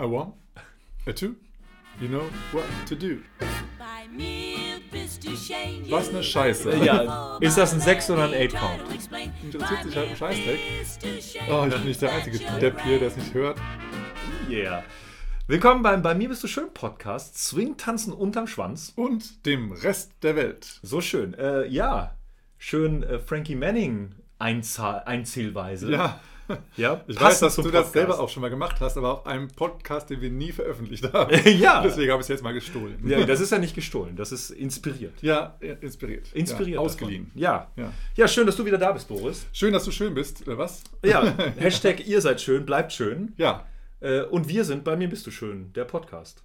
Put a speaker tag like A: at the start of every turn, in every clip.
A: A one, a two, you know what to do.
B: Bei mir bist du schön.
A: Was eine Scheiße.
C: Ja, ist das ein 6 oder ein 8 Count?
A: Interessiert sich halt ein Scheißdreck. Oh, ich bin nicht der einzige Depp hier, der es nicht hört.
C: Yeah. Willkommen beim Bei mir bist du schön Podcast. Swing tanzen unterm Schwanz.
A: Und dem Rest der Welt.
C: So schön. Äh, ja, schön äh, Frankie Manning Einzahl Einzählweise.
A: Ja.
C: Ja
A: Ich weiß, dass du das selber auch schon mal gemacht hast, aber auf einem Podcast, den wir nie veröffentlicht haben.
C: Ja.
A: Deswegen habe ich es jetzt mal gestohlen.
C: Ja, das ist ja nicht gestohlen, das ist inspiriert.
A: Ja, inspiriert.
C: Inspiriert.
A: Ja, ausgeliehen.
C: Ja.
A: Ja.
C: ja. schön, dass du wieder da bist, Boris.
A: Schön, dass du schön bist. Äh, Was?
C: Ja, Hashtag ihr seid schön, bleibt schön.
A: Ja.
C: Äh, und wir sind bei mir bist du schön, der Podcast.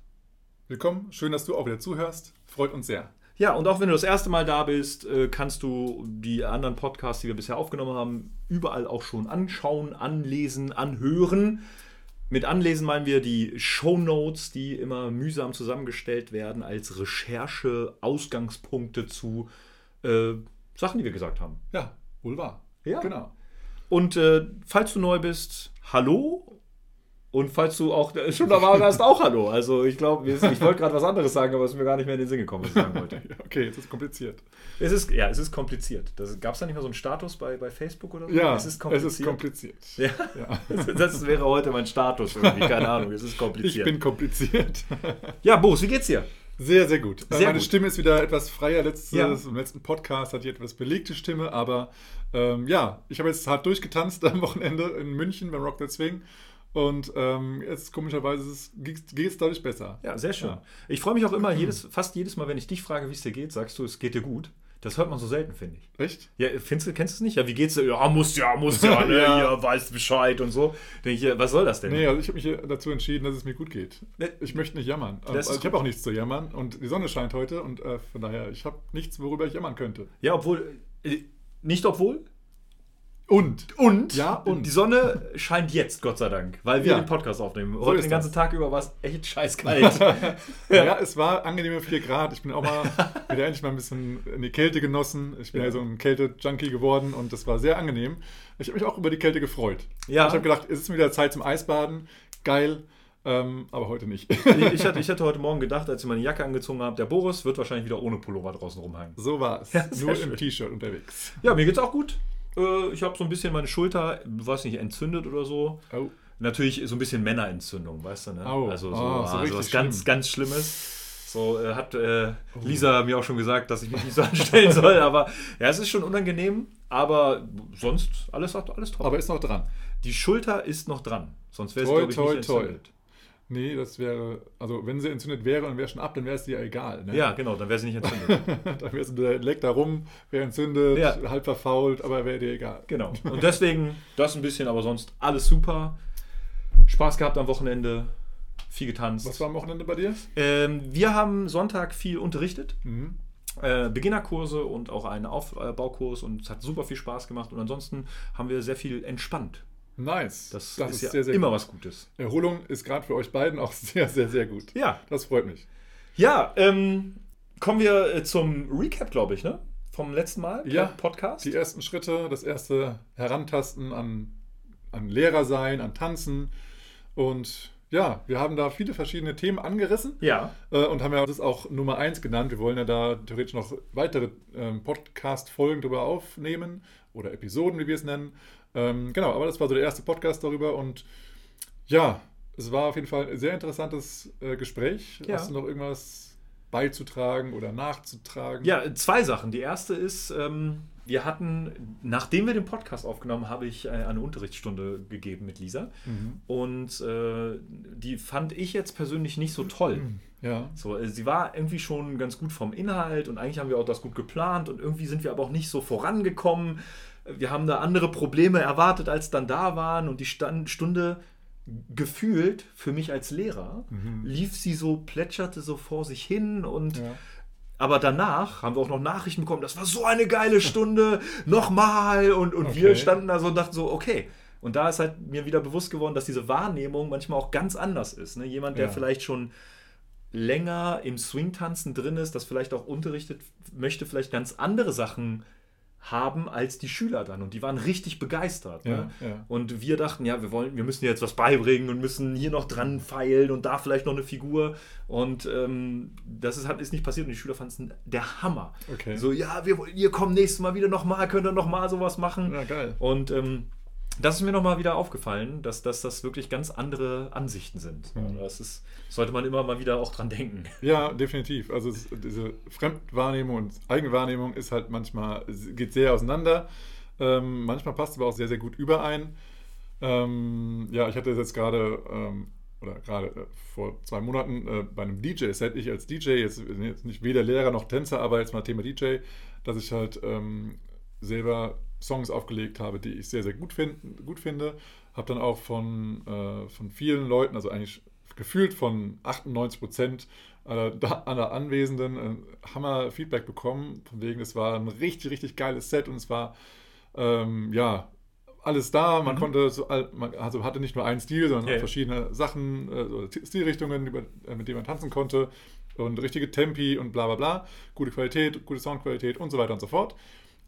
A: Willkommen. Schön, dass du auch wieder zuhörst. Freut uns sehr.
C: Ja, und auch wenn du das erste Mal da bist, äh, kannst du die anderen Podcasts, die wir bisher aufgenommen haben, überall auch schon anschauen, anlesen, anhören. Mit Anlesen meinen wir die Shownotes, die immer mühsam zusammengestellt werden als Recherche, Ausgangspunkte zu äh, Sachen, die wir gesagt haben.
A: Ja, wohl wahr.
C: Ja.
A: Genau.
C: Und äh, falls du neu bist, hallo. Und falls du auch äh, schon dabei warst, auch hallo. Also ich glaube, ich wollte gerade was anderes sagen, aber es ist mir gar nicht mehr in den Sinn gekommen, was ich sagen wollte.
A: Okay, jetzt ist es kompliziert.
C: Es ist, ja, es ist kompliziert. Gab es da nicht mal so einen Status bei, bei Facebook oder so?
A: Ja,
C: es ist kompliziert.
A: kompliziert.
C: ja.
A: Ja.
C: Das wäre heute mein Status irgendwie, keine Ahnung, es ist
A: Ich
C: kompliziert.
A: bin kompliziert.
C: ja, Boris, wie geht's dir?
A: Sehr, sehr gut.
C: Sehr
A: Meine
C: gut.
A: Stimme ist wieder etwas freier. Letztes,
C: Ja.
A: Im letzten Podcast hatte ich etwas belegte Stimme, aber ähm, ja, ich habe jetzt hart durchgetanzt am Wochenende in München beim Rock the Swing. Und ähm, jetzt komischerweise geht es dadurch besser.
C: Ja, sehr schön.
A: Ja.
C: Ich freue mich auch immer, jedes, fast jedes Mal, wenn ich dich frage, wie es dir geht, sagst du, es geht dir gut. Das hört man so selten, finde ich.
A: Echt?
C: Ja, findest du, kennst du es nicht? Ja, wie geht's dir? Ja, muss ja, muss ja, ne?
A: Ja.
C: ja. weißt Bescheid und so. Denke ich, was soll das denn?
A: Nee, also ich habe mich dazu entschieden, dass es mir gut geht.
C: Ne.
A: Ich möchte nicht jammern. Also ich habe auch nichts zu jammern und die Sonne scheint heute und äh, von daher, ich habe nichts, worüber ich jammern könnte.
C: Ja, obwohl, äh, nicht obwohl.
A: Und?
C: Und,
A: Ja, und.
C: die Sonne scheint jetzt, Gott sei Dank, weil wir
A: Ja.
C: den Podcast aufnehmen.
A: So
C: Heute
A: ist
C: den ganzen
A: das.
C: Tag über war es echt scheißkalt.
A: Ja. es war angenehme 4 Grad. Ich bin auch mal wieder endlich mal ein bisschen in die Kälte genossen. Ich bin ja,
C: Ja.
A: so ein Kälte-Junkie geworden und das war sehr angenehm. Ich habe mich auch über die Kälte gefreut.
C: Ja.
A: Ich habe gedacht, es ist wieder Zeit zum Eisbaden. Geil. Ähm, aber heute nicht.
C: ich, hatte, ich hatte heute Morgen gedacht, als ich meine Jacke angezogen habe, der Boris wird wahrscheinlich wieder ohne Pullover draußen rumhängen.
A: so war es.
C: Ja,
A: Nur
C: schön.
A: im T-Shirt unterwegs.
C: Ja, mir geht's auch gut. Äh, Ich habe so ein bisschen meine Schulter, weiß nicht, entzündet oder so.
A: Oh.
C: Natürlich so ein bisschen Männerentzündung, weißt du, ne?
A: Au.
C: also so,
A: Ah, so
C: also was
A: richtig
C: ganz,
A: schlimm.
C: ganz Schlimmes. So äh, hat äh, Lisa mir auch schon gesagt, dass ich mich nicht so anstellen soll, aber ja, es ist schon unangenehm, aber sonst alles, alles top.
A: Aber ist noch dran.
C: die Schulter ist noch dran, sonst wäre es,
A: Toi,
C: glaube ich,
A: toi,
C: nicht
A: toi.
C: entzündet.
A: Nee, das wäre, also wenn sie entzündet wäre und wäre schon ab, dann wäre es dir egal. Ne?
C: Ja, genau, dann wäre sie nicht entzündet.
A: dann wäre es der leckt da rum, wäre entzündet,
C: Ja.
A: halb verfault, aber wäre dir egal.
C: genau. Und deswegen das ein bisschen, aber sonst alles super. Spaß gehabt am Wochenende, viel getanzt.
A: Was war am Wochenende bei dir?
C: Ähm, wir haben Sonntag viel unterrichtet.
A: Mhm.
C: Äh, Beginnerkurse und auch einen Aufbaukurs und es hat super viel Spaß gemacht. Und ansonsten haben wir sehr viel entspannt.
A: Nice.
C: Das, ist, ja
A: sehr, sehr
C: immer
A: gut.
C: was Gutes.
A: Erholung ist gerade für euch beiden auch sehr, sehr, sehr gut.
C: Ja.
A: Das freut mich.
C: Ja, ähm, kommen wir äh, zum Recap, glaube ich, ne? Vom letzten Mal,
A: Ja.
C: Podcast.
A: Die ersten Schritte, das erste Herantasten an, an Lehrer sein, an Tanzen. Und ja, wir haben da viele verschiedene Themen angerissen
C: ja,
A: äh, und haben ja das auch Nummer 1 genannt. Wir wollen ja da theoretisch noch weitere ähm, Podcast-Folgen darüber aufnehmen oder Episoden, wie wir es nennen. Ähm, genau, aber das war so der erste Podcast darüber und ja, es war auf jeden Fall ein sehr interessantes äh, Gespräch.
C: Ja.
A: Hast du noch irgendwas beizutragen oder nachzutragen?
C: ja, zwei Sachen. Die erste ist, ähm, wir hatten, nachdem wir den Podcast aufgenommen, habe ich äh, eine Unterrichtsstunde gegeben mit Lisa.
A: Mhm.
C: Und äh, die fand ich jetzt persönlich nicht so toll.
A: Ja.
C: So, äh, sie war irgendwie schon ganz gut vom Inhalt und eigentlich haben wir auch das gut geplant und irgendwie sind wir aber auch nicht so vorangekommen. Wir haben da andere Probleme erwartet, als dann da waren und die Stand Stunde gefühlt für mich als Lehrer lief sie so, plätscherte so vor sich hin und
A: Ja.
C: aber danach haben wir auch noch Nachrichten bekommen, das war so eine geile Stunde, nochmal und, und
A: Okay.
C: wir standen da so und dachten so, okay. Und da ist halt mir wieder bewusst geworden, dass diese Wahrnehmung manchmal auch ganz anders ist. Ne? Jemand, der
A: Ja.
C: vielleicht schon länger im Swing-Tanzen drin ist, das vielleicht auch unterrichtet, möchte vielleicht ganz andere Sachen haben als die Schüler dann. Und die waren richtig begeistert.
A: Ja,
C: ne?
A: ja.
C: Und wir dachten, ja, wir wollen, wir müssen jetzt was beibringen und müssen hier noch dran feilen und da vielleicht noch eine Figur. Und ähm, das ist, ist nicht passiert und die Schüler fanden es der Hammer.
A: Okay.
C: So, ja, wir, wollen- ihr kommt nächstes Mal wieder nochmal, könnt ihr nochmal sowas machen.
A: Ja, geil.
C: Und ähm, das ist mir nochmal wieder aufgefallen, dass, dass das wirklich ganz andere Ansichten sind.
A: Mhm.
C: Das ist, sollte man immer mal wieder auch dran denken.
A: Ja, definitiv. Also es, diese Fremdwahrnehmung und Eigenwahrnehmung ist halt manchmal, geht sehr auseinander. Ähm, manchmal passt es aber auch sehr, sehr gut überein. Ähm, ja, ich hatte jetzt gerade, ähm, oder gerade äh, vor zwei Monaten äh, bei einem DJ-Set, ich als DJ, jetzt, jetzt nicht weder Lehrer noch Tänzer, aber jetzt mal Thema DJ, dass ich halt ähm, selber Songs aufgelegt habe, die ich sehr, sehr gut, find, gut finde. Habe dann auch von, äh, von vielen Leuten, also eigentlich gefühlt von 98 Prozent aller, aller Anwesenden, äh, Hammer-Feedback bekommen. Von wegen, es war ein richtig, richtig geiles Set und es war, ähm, ja, alles da. Man konnte, so, man also hatte nicht nur einen Stil, sondern
C: Mhm. Ja.
A: verschiedene Sachen, äh, Stilrichtungen, äh, mit denen man tanzen konnte und richtige Tempi und bla bla bla. Gute Qualität, gute Soundqualität und so weiter und so fort.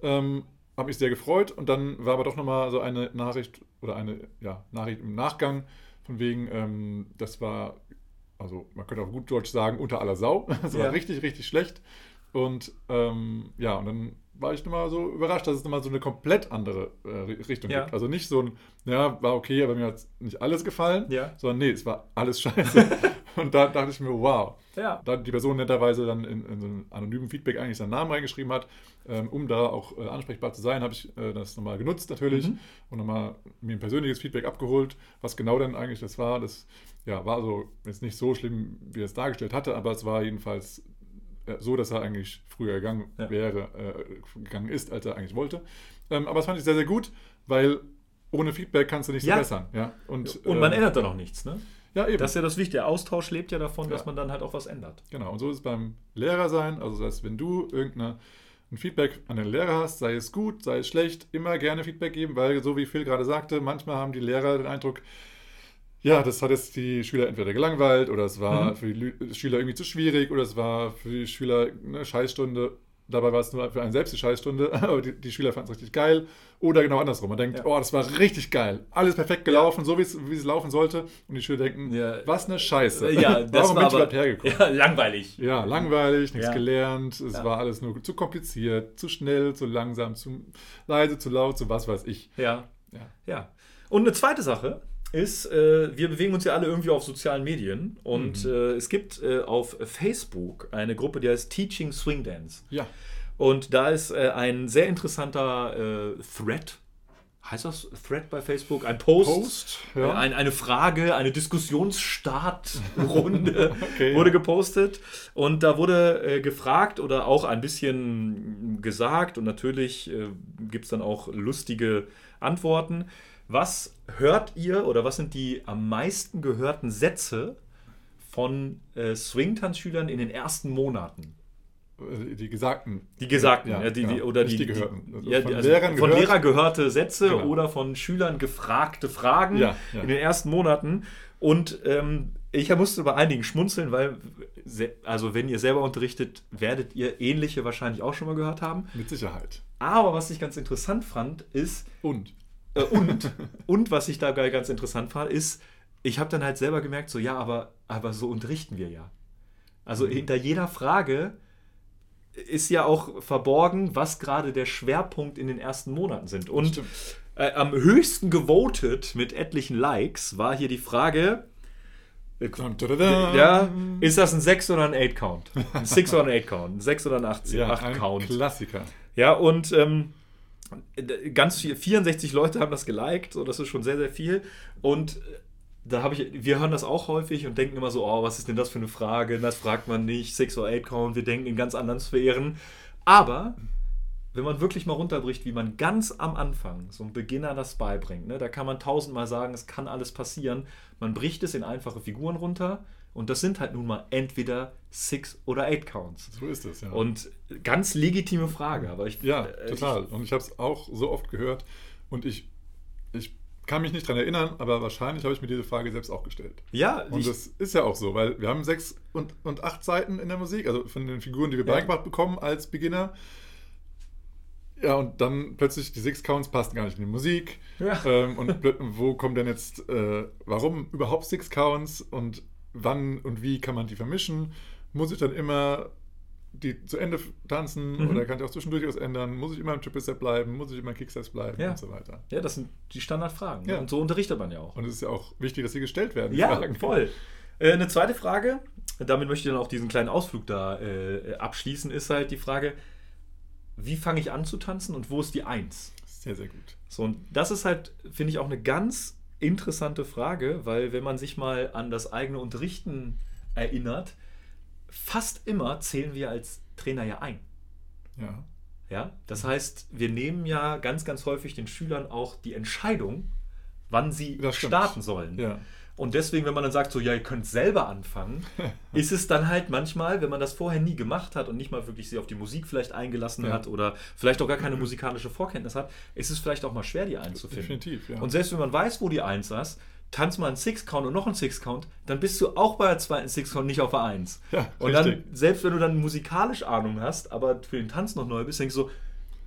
A: Ähm, habe mich sehr gefreut und dann war aber doch nochmal so eine Nachricht oder eine ja, Nachricht im Nachgang von wegen, ähm, das war, also man könnte auch gut Deutsch sagen, unter aller Sau. Das
C: Ja.
A: war richtig, richtig schlecht. Und ähm, ja, und dann war ich nochmal so überrascht, dass es nochmal so eine komplett andere äh, Richtung
C: Ja.
A: gibt. Also nicht so ein, ja, war okay, aber mir hat nicht alles gefallen,
C: Ja.
A: sondern nee, es war alles scheiße. und da dachte ich mir, wow.
C: Ja.
A: Da die Person netterweise dann in, in so einem anonymen Feedback eigentlich seinen Namen reingeschrieben hat, ähm, um da auch äh, ansprechbar zu sein, habe ich äh, das nochmal genutzt natürlich
C: Mhm.
A: und nochmal mir ein persönliches Feedback abgeholt, was genau denn eigentlich das war. Das ja, war also jetzt nicht so schlimm, wie er es dargestellt hatte, aber es war jedenfalls so, dass er eigentlich früher gegangen
C: Ja.
A: wäre, äh, gegangen ist, als er eigentlich wollte. Ähm, aber das fand ich sehr, sehr gut, weil ohne Feedback kannst du nicht
C: Ja.
A: verbessern. Ja? Und,
C: Und man
A: äh,
C: ändert dann auch nichts, ne?
A: Ja, eben.
C: Das ist ja das Wichtige. Der Austausch lebt ja davon, dass
A: Ja.
C: man dann halt auch was ändert.
A: Genau, und so ist es beim Lehrer sein. Also, das heißt, wenn du irgendein Feedback an den Lehrer hast, sei es gut, sei es schlecht, immer gerne Feedback geben, weil, so wie Phil gerade sagte, manchmal haben die Lehrer den Eindruck, ja, das hat jetzt die Schüler entweder gelangweilt oder es war
C: Mhm.
A: für die Schüler irgendwie zu schwierig oder es war für die Schüler eine Scheißstunde. Dabei war es nur für einen selbst die Scheißstunde, aber die, die Schüler fanden es richtig geil. Oder genau andersrum. Man denkt,
C: Ja.
A: oh, das war richtig geil. Alles perfekt gelaufen, so wie es, laufen sollte. Und die Schüler denken,
C: Ja.
A: was eine Scheiße.
C: Ja, das
A: Warum
C: war
A: bin ich überhaupt hergekommen?
C: ja, langweilig.
A: Ja, langweilig, nichts
C: Ja.
A: gelernt, es
C: Ja.
A: war alles nur zu kompliziert, zu schnell, zu langsam, zu leise, zu laut, zu was weiß ich.
C: Ja.
A: Ja.
C: Ja. Und eine zweite Sache ist, äh, wir bewegen uns ja alle irgendwie auf sozialen Medien und
A: Mhm.
C: äh, es gibt äh, auf Facebook eine Gruppe, die heißt Teaching Swing Dance.
A: Ja,
C: Und da ist äh, ein sehr interessanter äh, Thread. Heißt das Thread bei Facebook? Ein Post.
A: Post,
C: Äh,
A: ja.
C: Ein, eine Frage, eine Diskussionsstartrunde
A: Okay,
C: wurde
A: ja.
C: gepostet. Und da wurde äh, gefragt oder auch ein bisschen gesagt. Und natürlich äh, gibt es dann auch lustige Antworten. Was hört ihr oder was sind die am meisten gehörten Sätze von äh, Swing-Tanzschülern in den ersten Monaten?
A: Äh, die gesagten.
C: Die gesagten,
A: Ja,
C: ja, die, die,
A: genau.
C: oder
A: Nicht
C: die,
A: die gehörten. Also
C: ja,
A: von
C: also
A: Lehrern
C: von
A: gehört.
C: Lehrer gehörte Sätze
A: Genau.
C: oder von Schülern gefragte Fragen in den ersten Monaten. Und ähm, ich musste bei einigen schmunzeln, weil, also wenn ihr selber unterrichtet, werdet ihr ähnliche wahrscheinlich auch schon mal gehört haben.
A: Mit Sicherheit.
C: Aber was ich ganz interessant fand, ist,
A: Und.
C: Äh, und, und was ich dabei ganz interessant fand, ist, ich habe dann halt selber gemerkt, so ja, aber, aber so unterrichten wir ja. Also hinter jeder Frage ist ja auch verborgen, was gerade der Schwerpunkt in den ersten Monaten sind. Und äh, am höchsten gewotet mit etlichen Likes war hier die Frage, äh, ja, ist das ein 6 oder ein 8 Count? Ein 6 oder ein 8 Count? Ein 6 oder ein 8,
A: ja,
C: 8
A: ein
C: Count?
A: Klassiker.
C: Ja, und ähm, ganz viel, 64 Leute haben das geliked, so das ist schon sehr, sehr viel. Und äh, da habe ich, wir hören das auch häufig und denken immer so, oh, was ist denn das für eine Frage? Das fragt man nicht, 6 oder 8 Count, wir denken in ganz anderen Sphären. Aber wenn man wirklich mal runterbricht, wie man ganz am Anfang so einem Beginner das beibringt, ne, da kann man tausendmal sagen, es kann alles passieren. Man bricht es in einfache Figuren runter und das sind halt nun mal entweder 6 oder 8 Counts.
A: So ist es, ja.
C: Und ganz legitime Frage, aber ich
A: ja,
C: äh,
A: total. Und ich habe es auch so oft gehört und ich, ich kann mich nicht dran erinnern, aber wahrscheinlich habe ich mir diese Frage selbst auch gestellt.
C: Ich, ja,
A: Und
C: ich,
A: das ist ja auch so, weil wir haben sechs und, und acht Seiten in der Musik, also von den Figuren, die wir
C: Ja.
A: beigebracht bekommen als Beginner. Ja, und dann plötzlich die Six Counts passen gar nicht in die Musik.
C: Ja.
A: Ähm, und wo kommen denn jetzt, äh, warum überhaupt Six Counts und wann und wie kann man die vermischen? Muss ich dann immer die zu Ende tanzen
C: Mhm.
A: oder kann ich auch zwischendurch was ändern? Muss ich immer im Triple Step bleiben? Muss ich immer im Kickstep bleiben
C: Ja.
A: und so weiter?
C: Ja, das sind die Standardfragen.
A: Ja.
C: Und so unterrichtet man ja auch.
A: Und es ist ja auch wichtig, dass sie gestellt werden.
C: Ja,
A: Fragen.
C: voll. Äh, eine zweite Frage, damit möchte ich dann auch diesen kleinen Ausflug da äh, abschließen, ist halt die Frage, wie fange ich an zu tanzen und wo ist die Eins?
A: Sehr, sehr gut.
C: So, und das ist halt, finde ich, auch eine ganz interessante Frage, weil wenn man sich mal an das eigene Unterrichten erinnert, fast immer zählen wir als Trainer ja ein.
A: Ja.
C: Ja, das heißt, wir nehmen ja ganz, ganz häufig den Schülern auch die Entscheidung, wann sie starten sollen.
A: Ja.
C: Und deswegen, wenn man dann sagt, so, ja, ihr könnt selber anfangen, ist es dann halt manchmal, wenn man das vorher nie gemacht hat und nicht mal wirklich sich auf die Musik vielleicht eingelassen
A: Ja.
C: hat oder vielleicht auch gar keine musikalische Vorkenntnis hat, ist es vielleicht auch mal schwer, die einzufinden.
A: Definitiv, ja.
C: Und selbst wenn man weiß, wo die Eins ist, tanzt mal einen Six-Count und noch einen Six-Count, dann bist du auch bei der zweiten Six-Count nicht auf der Eins.
A: Ja,
C: und dann,
A: richtig.
C: selbst wenn du dann musikalisch Ahnung hast, aber für den Tanz noch neu bist, denkst du so,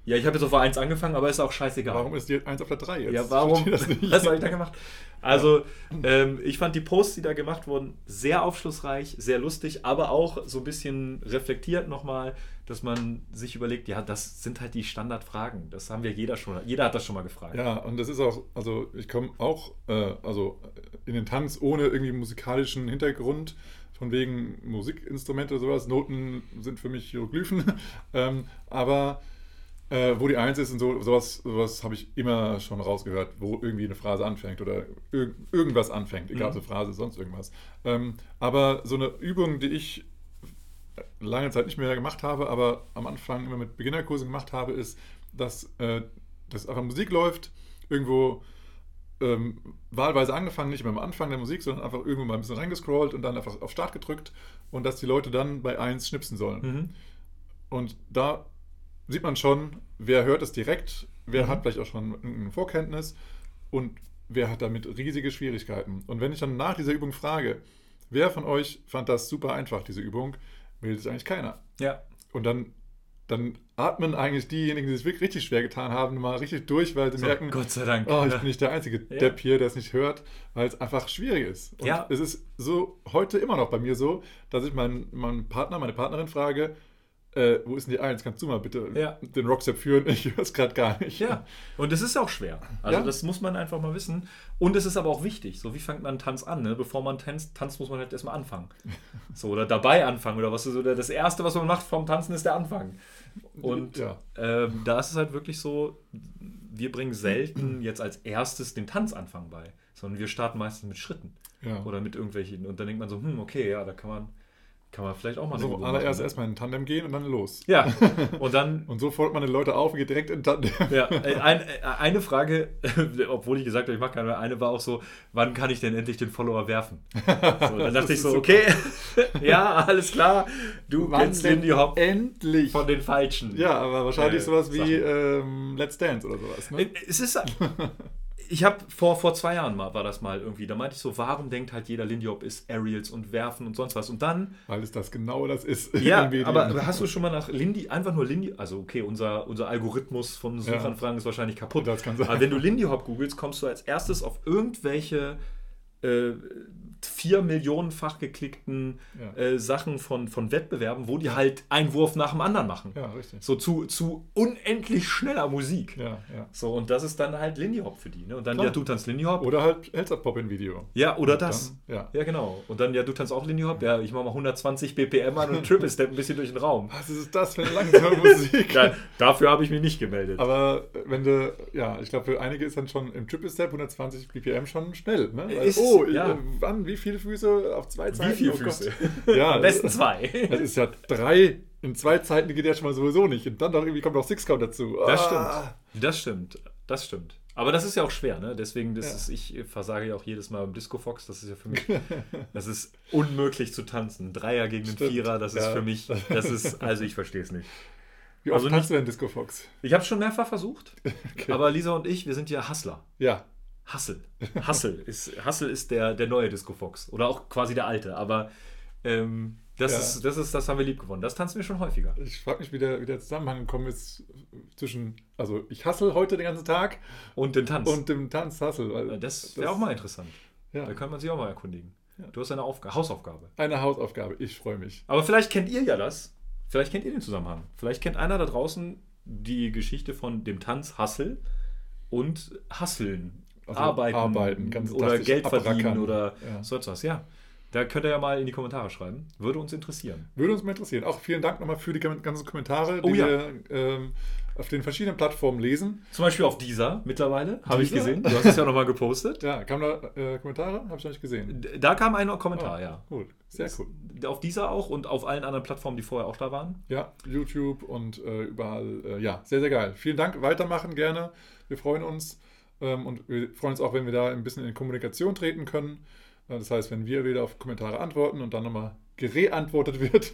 C: ja, ich habe jetzt auf der Eins angefangen, aber ist auch scheißegal.
A: Warum ist die 1 auf der 3 jetzt?
C: Ja, warum? Was habe ich da gemacht? Also, ähm, ich fand die Posts, die da gemacht wurden, sehr aufschlussreich, sehr lustig, aber auch so ein bisschen reflektiert nochmal, dass man sich überlegt, ja, das sind halt die Standardfragen. Das haben wir jeder schon, jeder hat das schon mal gefragt.
A: Ja, und das ist auch, also ich komme auch äh, also in den Tanz ohne irgendwie musikalischen Hintergrund, von wegen Musikinstrumente oder sowas. Noten sind für mich Hieroglyphen. ähm, aber äh, wo die Eins ist und so, sowas, sowas habe ich immer schon rausgehört, wo irgendwie eine Phrase anfängt oder irg irgendwas anfängt, egal ob
C: Mhm.
A: eine Phrase, sonst irgendwas. Ähm, aber so eine Übung, die ich lange Zeit nicht mehr gemacht habe, aber am Anfang immer mit Beginnerkursen gemacht habe, ist, dass, äh, dass einfach Musik läuft, irgendwo ähm, wahlweise angefangen, nicht immer am Anfang der Musik, sondern einfach irgendwo mal ein bisschen reingescrollt und dann einfach auf Start gedrückt und dass die Leute dann bei 1 schnipsen sollen.
C: Mhm.
A: Und da sieht man schon, wer hört es direkt, wer
C: Mhm.
A: hat vielleicht auch schon eine Vorkenntnis und wer hat damit riesige Schwierigkeiten. Und wenn ich dann nach dieser Übung frage, wer von euch fand das super einfach, diese Übung, meldet sich eigentlich keiner.
C: Ja.
A: Und dann, dann atmen eigentlich diejenigen, die es wirklich richtig schwer getan haben, mal richtig durch, weil sie
C: So,
A: merken,
C: Gott sei Dank.
A: oh, ich bin nicht der einzige
C: Ja.
A: Depp hier, der es nicht hört, weil es einfach schwierig ist. Und
C: Ja.
A: es ist so heute immer noch bei mir so, dass ich meinen, meinen Partner, meine Partnerin frage, äh, wo ist denn die Eins? Kannst du mal bitte
C: Ja.
A: den Rockstep führen? Ich höre es gerade gar nicht.
C: Ja, und es ist auch schwer. Also
A: Ja.
C: das muss man einfach mal wissen. Und es ist aber auch wichtig. So, wie fängt man einen Tanz an? Ne? Bevor man tanzt, tanzt, muss man halt erstmal anfangen. So, oder dabei anfangen. Oder was ist so der- das Erste, was man macht vom Tanzen, ist der Anfang. Und
A: Ja.
C: ähm, da ist es halt wirklich so, wir bringen selten jetzt als erstes den Tanzanfang bei, sondern wir starten meistens mit Schritten. Oder mit irgendwelchen. Und dann denkt man so, hm, okay, ja, da kann man, kann man vielleicht auch mal
A: so, allererst
C: ne?
A: erstmal in Tandem gehen und dann los.
C: Ja, und dann
A: Und so fordert man die Leute auf und geht direkt in Tandem.
C: Ja, äh, ein, äh, eine Frage, obwohl ich gesagt habe, ich mache keine, eine war auch so, wann kann ich denn endlich den Follower werfen? So, dann dachte ich so,
A: super.
C: okay, ja, alles klar, du kennst
A: denn
C: Lindy Hop
A: Endlich!
C: von den Falschen.
A: Ja, aber wahrscheinlich
C: Äh,
A: sowas wie ähm, Let's Dance oder sowas. Ne?
C: Äh, Es ist. Ich habe vor, vor zwei Jahren mal, war das mal irgendwie, da meinte ich so, warum denkt halt jeder Lindy Hop ist Aerials und Werfen und sonst was? Und dann
A: Weil es das genau das ist.
C: Ja, aber hast du schon mal nach Lindy, einfach nur Lindy, also okay, unser, unser Algorithmus von
A: Ja.
C: Suchanfragen ist wahrscheinlich kaputt.
A: Das kann sein.
C: Aber wenn du Lindy Hop googelst, kommst du als erstes auf irgendwelche äh, vier Millionenfach geklickten
A: Ja.
C: äh, Sachen von, von Wettbewerben, wo die halt einen Wurf nach dem anderen machen.
A: Ja, richtig.
C: So zu, zu unendlich schneller Musik.
A: Ja, ja.
C: So, und das ist dann halt Lindy Hop für die. Ne? Und dann,
A: Klar.
C: ja, du tanzt Lindy Hop.
A: Oder halt Elsa Pop in Video.
C: ja, oder
A: Und
C: das.
A: Dann, ja.
C: Ja, genau. Und dann, ja, du tanzt auch Lindy Hop. Ja, ich mach mal 120 BPM an und Triple Step ein bisschen durch den Raum.
A: Was ist das für eine langsame Musik?
C: Da, dafür habe ich mich nicht gemeldet.
A: Aber wenn du, ja, ich glaube, für einige ist dann schon im Triple Step 120 BPM schon schnell. Ne? Weil,
C: Ist-
A: oh,
C: ja.
A: äh, wann, wie viele Füße auf zwei Zeiten?
C: viele
A: oh.
C: Füße?
A: Ja,
C: Am besten zwei.
A: Das ist ja drei. In zwei Zeiten geht ja schon mal sowieso nicht. Und dann noch irgendwie kommt noch Six Count dazu.
C: Das
A: Ah.
C: stimmt. Das stimmt. Das stimmt. Aber das ist ja auch schwer, ne? Deswegen, das
A: Ja.
C: ist, ich versage ja auch jedes Mal im Disco Fox. Das ist ja für mich, das ist unmöglich zu tanzen. Ein Dreier gegen einen
A: Stimmt.
C: Vierer, das ist
A: Ja.
C: für mich, das ist, also ich verstehe es nicht.
A: Wie oft
C: Also
A: tanzt du denn Disco Fox?
C: Ich habe es schon mehrfach versucht, aber Lisa und ich, wir sind ja Hustler.
A: Ja.
C: Hustle. Hustle ist, Hustle ist der, der neue Disco Fox. Oder auch quasi der alte. Aber ähm, Das,
A: Ja.
C: ist, das, ist, das haben wir lieb gewonnen. Das tanzen wir schon häufiger.
A: Ich frage mich, wie der, wie der Zusammenhang gekommen ist zwischen, also ich hassel heute den ganzen Tag
C: Und den Tanz.
A: und dem Tanz hassel.
C: das wäre auch mal interessant.
A: Ja.
C: Da kann man sich auch mal erkundigen. Du hast eine Aufga Hausaufgabe.
A: Eine Hausaufgabe, ich freue mich.
C: Aber vielleicht kennt ihr ja das. Vielleicht kennt ihr den Zusammenhang. Vielleicht kennt einer da draußen die Geschichte von dem Tanz Hassel und Hasseln.
A: Also
C: arbeiten,
A: arbeiten, ganz
C: oder Geld verdienen
A: abrackern.
C: oder
A: Ja.
C: so etwas. Ja, da könnt ihr ja mal in die Kommentare schreiben. Würde uns interessieren.
A: Würde uns mal interessieren. Auch vielen Dank nochmal für die ganzen Kommentare, die
C: Oh ja.
A: wir ähm, auf den verschiedenen Plattformen lesen.
C: Zum Beispiel auf dieser mittlerweile, habe ich gesehen. Du hast es ja nochmal gepostet.
A: Ja, kamen da äh, Kommentare? Habe ich noch nicht gesehen.
C: Da kam ein Kommentar,
A: Oh,
C: ja.
A: Cool, sehr cool.
C: Auf dieser auch und auf allen anderen Plattformen, die vorher auch da waren.
A: Ja, YouTube und äh, überall. Äh, ja, sehr, sehr geil. Vielen Dank. Weitermachen gerne. Wir freuen uns. Ähm, und wir freuen uns auch, wenn wir da ein bisschen in Kommunikation treten können. Äh, das heißt, wenn wir wieder auf Kommentare antworten und dann nochmal gereantwortet wird.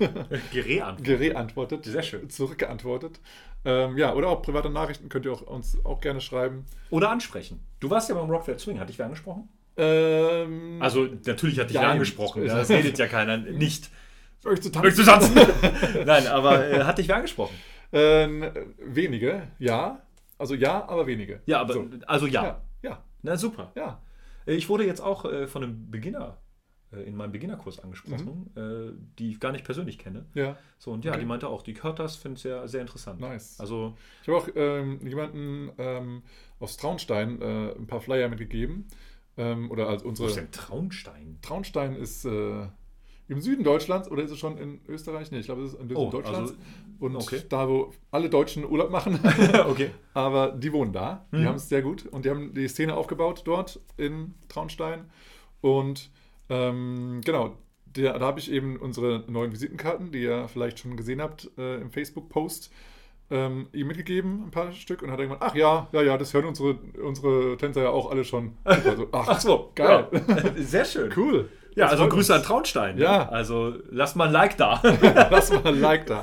C: Gereantwortet.
A: gereantwortet.
C: Sehr schön.
A: Zurückgeantwortet. Ähm, ja, oder auch private Nachrichten könnt ihr auch, uns auch gerne schreiben.
C: Oder ansprechen. Du warst ja beim Rockfeld Swing, hatte ich wer angesprochen?
A: Ähm,
C: Also, natürlich hatte ich wer angesprochen. Das redet ja keiner. Nicht.
A: soll ich zu
C: Möchtest
A: tanzen?
C: du tanzen? Nein, aber äh, hatte ich wer angesprochen?
A: Ähm, wenige, ja. Also ja, aber wenige.
C: Ja, aber,
A: So.
C: also ja.
A: Ja, ja,
C: Na super.
A: ja.
C: Ich wurde jetzt auch äh, von einem Beginner äh, in meinem Beginnerkurs angesprochen, äh, die ich gar nicht persönlich kenne.
A: Ja,
C: So, und ja,
A: Okay.
C: die meinte auch, die hört das, findet es sehr, sehr interessant.
A: Nice.
C: Also,
A: Ich habe auch ähm, jemanden ähm, aus Traunstein äh, ein paar Flyer mitgegeben. Ähm, oder als
C: wo ist
A: unsere.
C: denn Traunstein?
A: Traunstein ist äh, im Süden Deutschlands oder ist es schon in Österreich? Nee, ich glaube, es ist im Süden
C: Oh,
A: Deutschlands.
C: also-
A: und
C: okay.
A: da, wo alle Deutschen Urlaub machen.
C: okay.
A: Aber die wohnen da. Die
C: Mhm.
A: haben es sehr gut. Und die haben die Szene aufgebaut dort in Traunstein. Und ähm, genau, der, da habe ich eben unsere neuen Visitenkarten, die ihr vielleicht schon gesehen habt äh, im Facebook-Post, ähm, ihm mitgegeben, ein paar Stück. Und hat er gemeint, ach ja, ja, ja, das hören unsere, unsere Tänzer ja auch alle schon. Also, ach,
C: Ach so,
A: geil.
C: Ja. Sehr schön.
A: Cool.
C: Ja,
A: Das
C: also Grüße an
A: uns.
C: Traunstein.
A: Ja.
C: Also lasst mal ein Like da.
A: Lass mal ein Like da.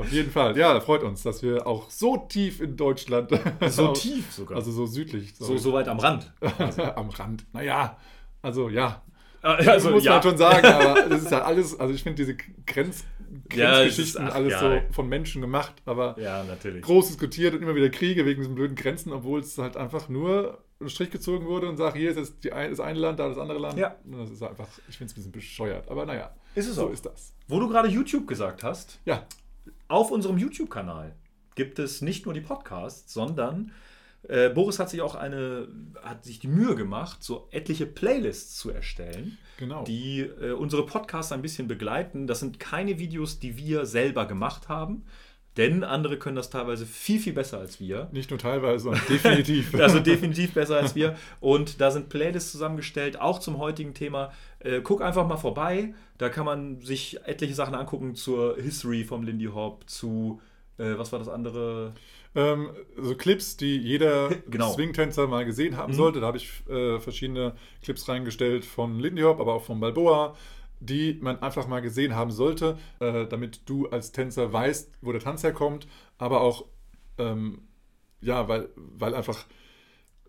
A: Auf jeden Fall. Ja, freut uns, dass wir auch so tief in Deutschland.
C: So tief sogar.
A: Also so südlich.
C: so, so weit am Rand.
A: am Rand. Naja, also ja.
C: Also,
A: muss
C: ja.
A: man schon sagen, aber das ist ja alles, also ich finde diese Grenz,
C: Ja, es
A: Grenzgeschichten
C: ist- ach,
A: alles
C: ja.
A: so von Menschen gemacht, aber
C: Ja, natürlich.
A: groß diskutiert und immer wieder Kriege wegen diesen blöden Grenzen, obwohl es halt einfach nur ein Strich gezogen wurde und sagt, hier ist jetzt die ein, das eine Land, da das andere Land.
C: Ja.
A: Das ist einfach, ich finde es ein bisschen bescheuert, aber naja,
C: Ist es
A: so
C: auch.
A: ist das.
C: Wo du gerade YouTube gesagt hast,
A: Ja,
C: auf unserem YouTube-Kanal gibt es nicht nur die Podcasts, sondern äh, Boris hat sich auch eine, hat sich die Mühe gemacht, so etliche Playlists zu erstellen,
A: genau.
C: die äh, unsere Podcasts ein bisschen begleiten. Das sind keine Videos, die wir selber gemacht haben, denn andere können das teilweise viel, viel besser als wir.
A: Nicht nur teilweise, sondern definitiv.
C: Also definitiv besser als wir. Und da sind Playlists zusammengestellt, auch zum heutigen Thema. Äh, guck einfach mal vorbei. Da kann man sich etliche Sachen angucken zur History vom Lindy Hop, zu, äh, was war das andere?
A: Ähm, so Clips, die jeder
C: Genau.
A: Swing-Tänzer mal gesehen haben
C: Mhm.
A: sollte. Da habe ich äh, verschiedene Clips reingestellt von Lindy Hop, aber auch von Balboa, die man einfach mal gesehen haben sollte, äh, damit du als Tänzer weißt, wo der Tanz herkommt, aber auch, ähm, ja, weil, weil einfach,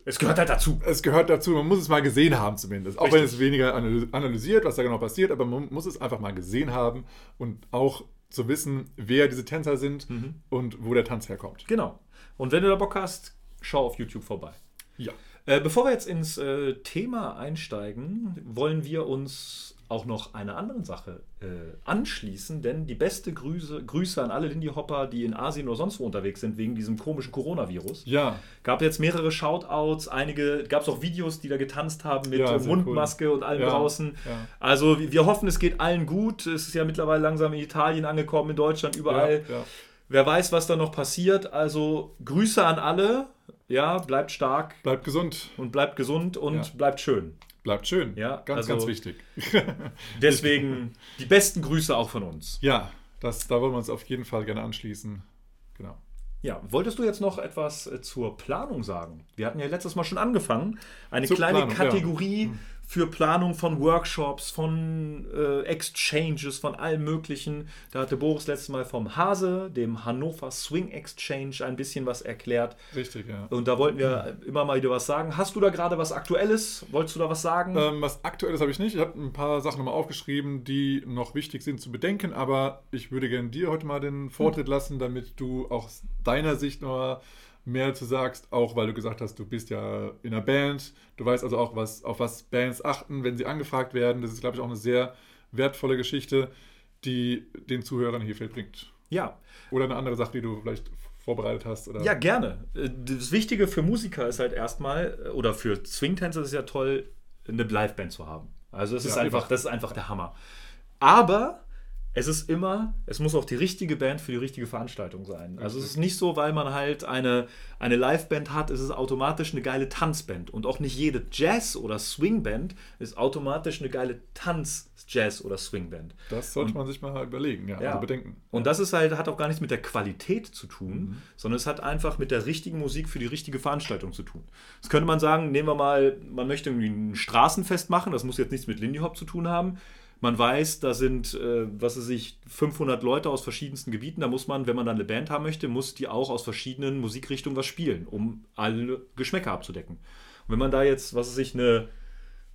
C: Es gehört halt dazu.
A: es gehört dazu, man muss es mal gesehen haben zumindest. Auch wenn es weniger analy- analysiert, was da genau passiert, aber man muss es einfach mal gesehen haben und auch zu wissen, wer diese Tänzer sind
C: Mhm.
A: und wo der Tanz herkommt.
C: Genau. Und wenn du da Bock hast, schau auf YouTube vorbei.
A: Ja.
C: Äh, bevor wir jetzt ins äh, Thema einsteigen, wollen wir uns auch noch einer anderen Sache äh, anschließen, denn die beste Grüße, Grüße an alle Lindy Hopper, die in Asien oder sonst wo unterwegs sind, wegen diesem komischen Coronavirus.
A: Ja,
C: Gab jetzt mehrere Shoutouts, einige, gab es auch Videos, die da getanzt haben mit
A: Ja,
C: Mundmaske und allem
A: Ja,
C: draußen.
A: ja.
C: Also wir wir hoffen, es geht allen gut. Es ist ja mittlerweile langsam in Italien angekommen, in Deutschland, überall. Wer weiß, was da noch passiert. Also Grüße an alle. Ja, bleibt stark
A: Bleibt gesund,
C: und bleibt gesund und bleibt schön.
A: Bleibt schön.
C: Ja,
A: ganz,
C: also-
A: ganz wichtig.
C: Deswegen die besten Grüße auch von uns.
A: ja, das, da wollen wir uns auf jeden Fall gerne anschließen. Genau.
C: Ja, wolltest du jetzt noch etwas äh, zur Planung sagen? Wir hatten ja letztes Mal schon angefangen, eine
A: Zur
C: kleine
A: Planung, ja.
C: Für Planung von Workshops, von äh, Exchanges, von allem Möglichen. Da hatte Boris letztes Mal vom Hase, dem Hannover Swing Exchange, ein bisschen was erklärt.
A: Richtig, ja.
C: Und da wollten wir immer mal wieder was sagen. Hast du da gerade was Aktuelles? Wolltest du da was sagen?
A: Ähm, was aktuelles habe ich nicht. Ich habe ein paar Sachen nochmal aufgeschrieben, die noch wichtig sind zu bedenken, aber ich würde gerne dir heute mal den Vortritt lassen, damit du auch aus deiner Sicht noch mehr dazu sagst, auch weil du gesagt hast, du bist ja in einer Band, du weißt also auch, was, auf was Bands achten, wenn sie angefragt werden. Das ist, glaube ich, auch eine sehr wertvolle Geschichte, die den Zuhörern hier viel bringt.
C: ja.
A: Oder eine andere Sache, die du vielleicht vorbereitet hast. Oder?
C: Ja, gerne. Äh, Das Wichtige für Musiker ist halt erstmal, äh, oder für Swingtänzer ist es ja toll, eine Liveband zu haben. Also es ist
A: Ja,
C: einfach,
A: immer.
C: das ist einfach der Hammer. Aber es ist immer, es muss auch die richtige Band für die richtige Veranstaltung sein. Also es ist nicht so, weil man halt eine, eine Liveband hat, ist es automatisch eine geile Tanzband. Und auch nicht jede Jazz- oder Swingband ist automatisch eine geile Tanz-Jazz- oder Swingband.
A: Das sollte man sich mal überlegen, ja,
C: Ja.
A: also bedenken.
C: Und das ist halt, hat auch gar nichts mit der Qualität zu tun, sondern es hat einfach mit der richtigen Musik für die richtige Veranstaltung zu tun. Das könnte man sagen, nehmen wir mal, man möchte irgendwie ein Straßenfest machen, das muss jetzt nichts mit Lindy Hop zu tun haben. Man weiß, da sind, äh, was weiß ich, 500 Leute aus verschiedensten Gebieten. Da muss man, wenn man dann eine Band haben möchte, muss die auch aus verschiedenen Musikrichtungen was spielen, um alle Geschmäcker abzudecken. Und wenn man da jetzt, was weiß ich, eine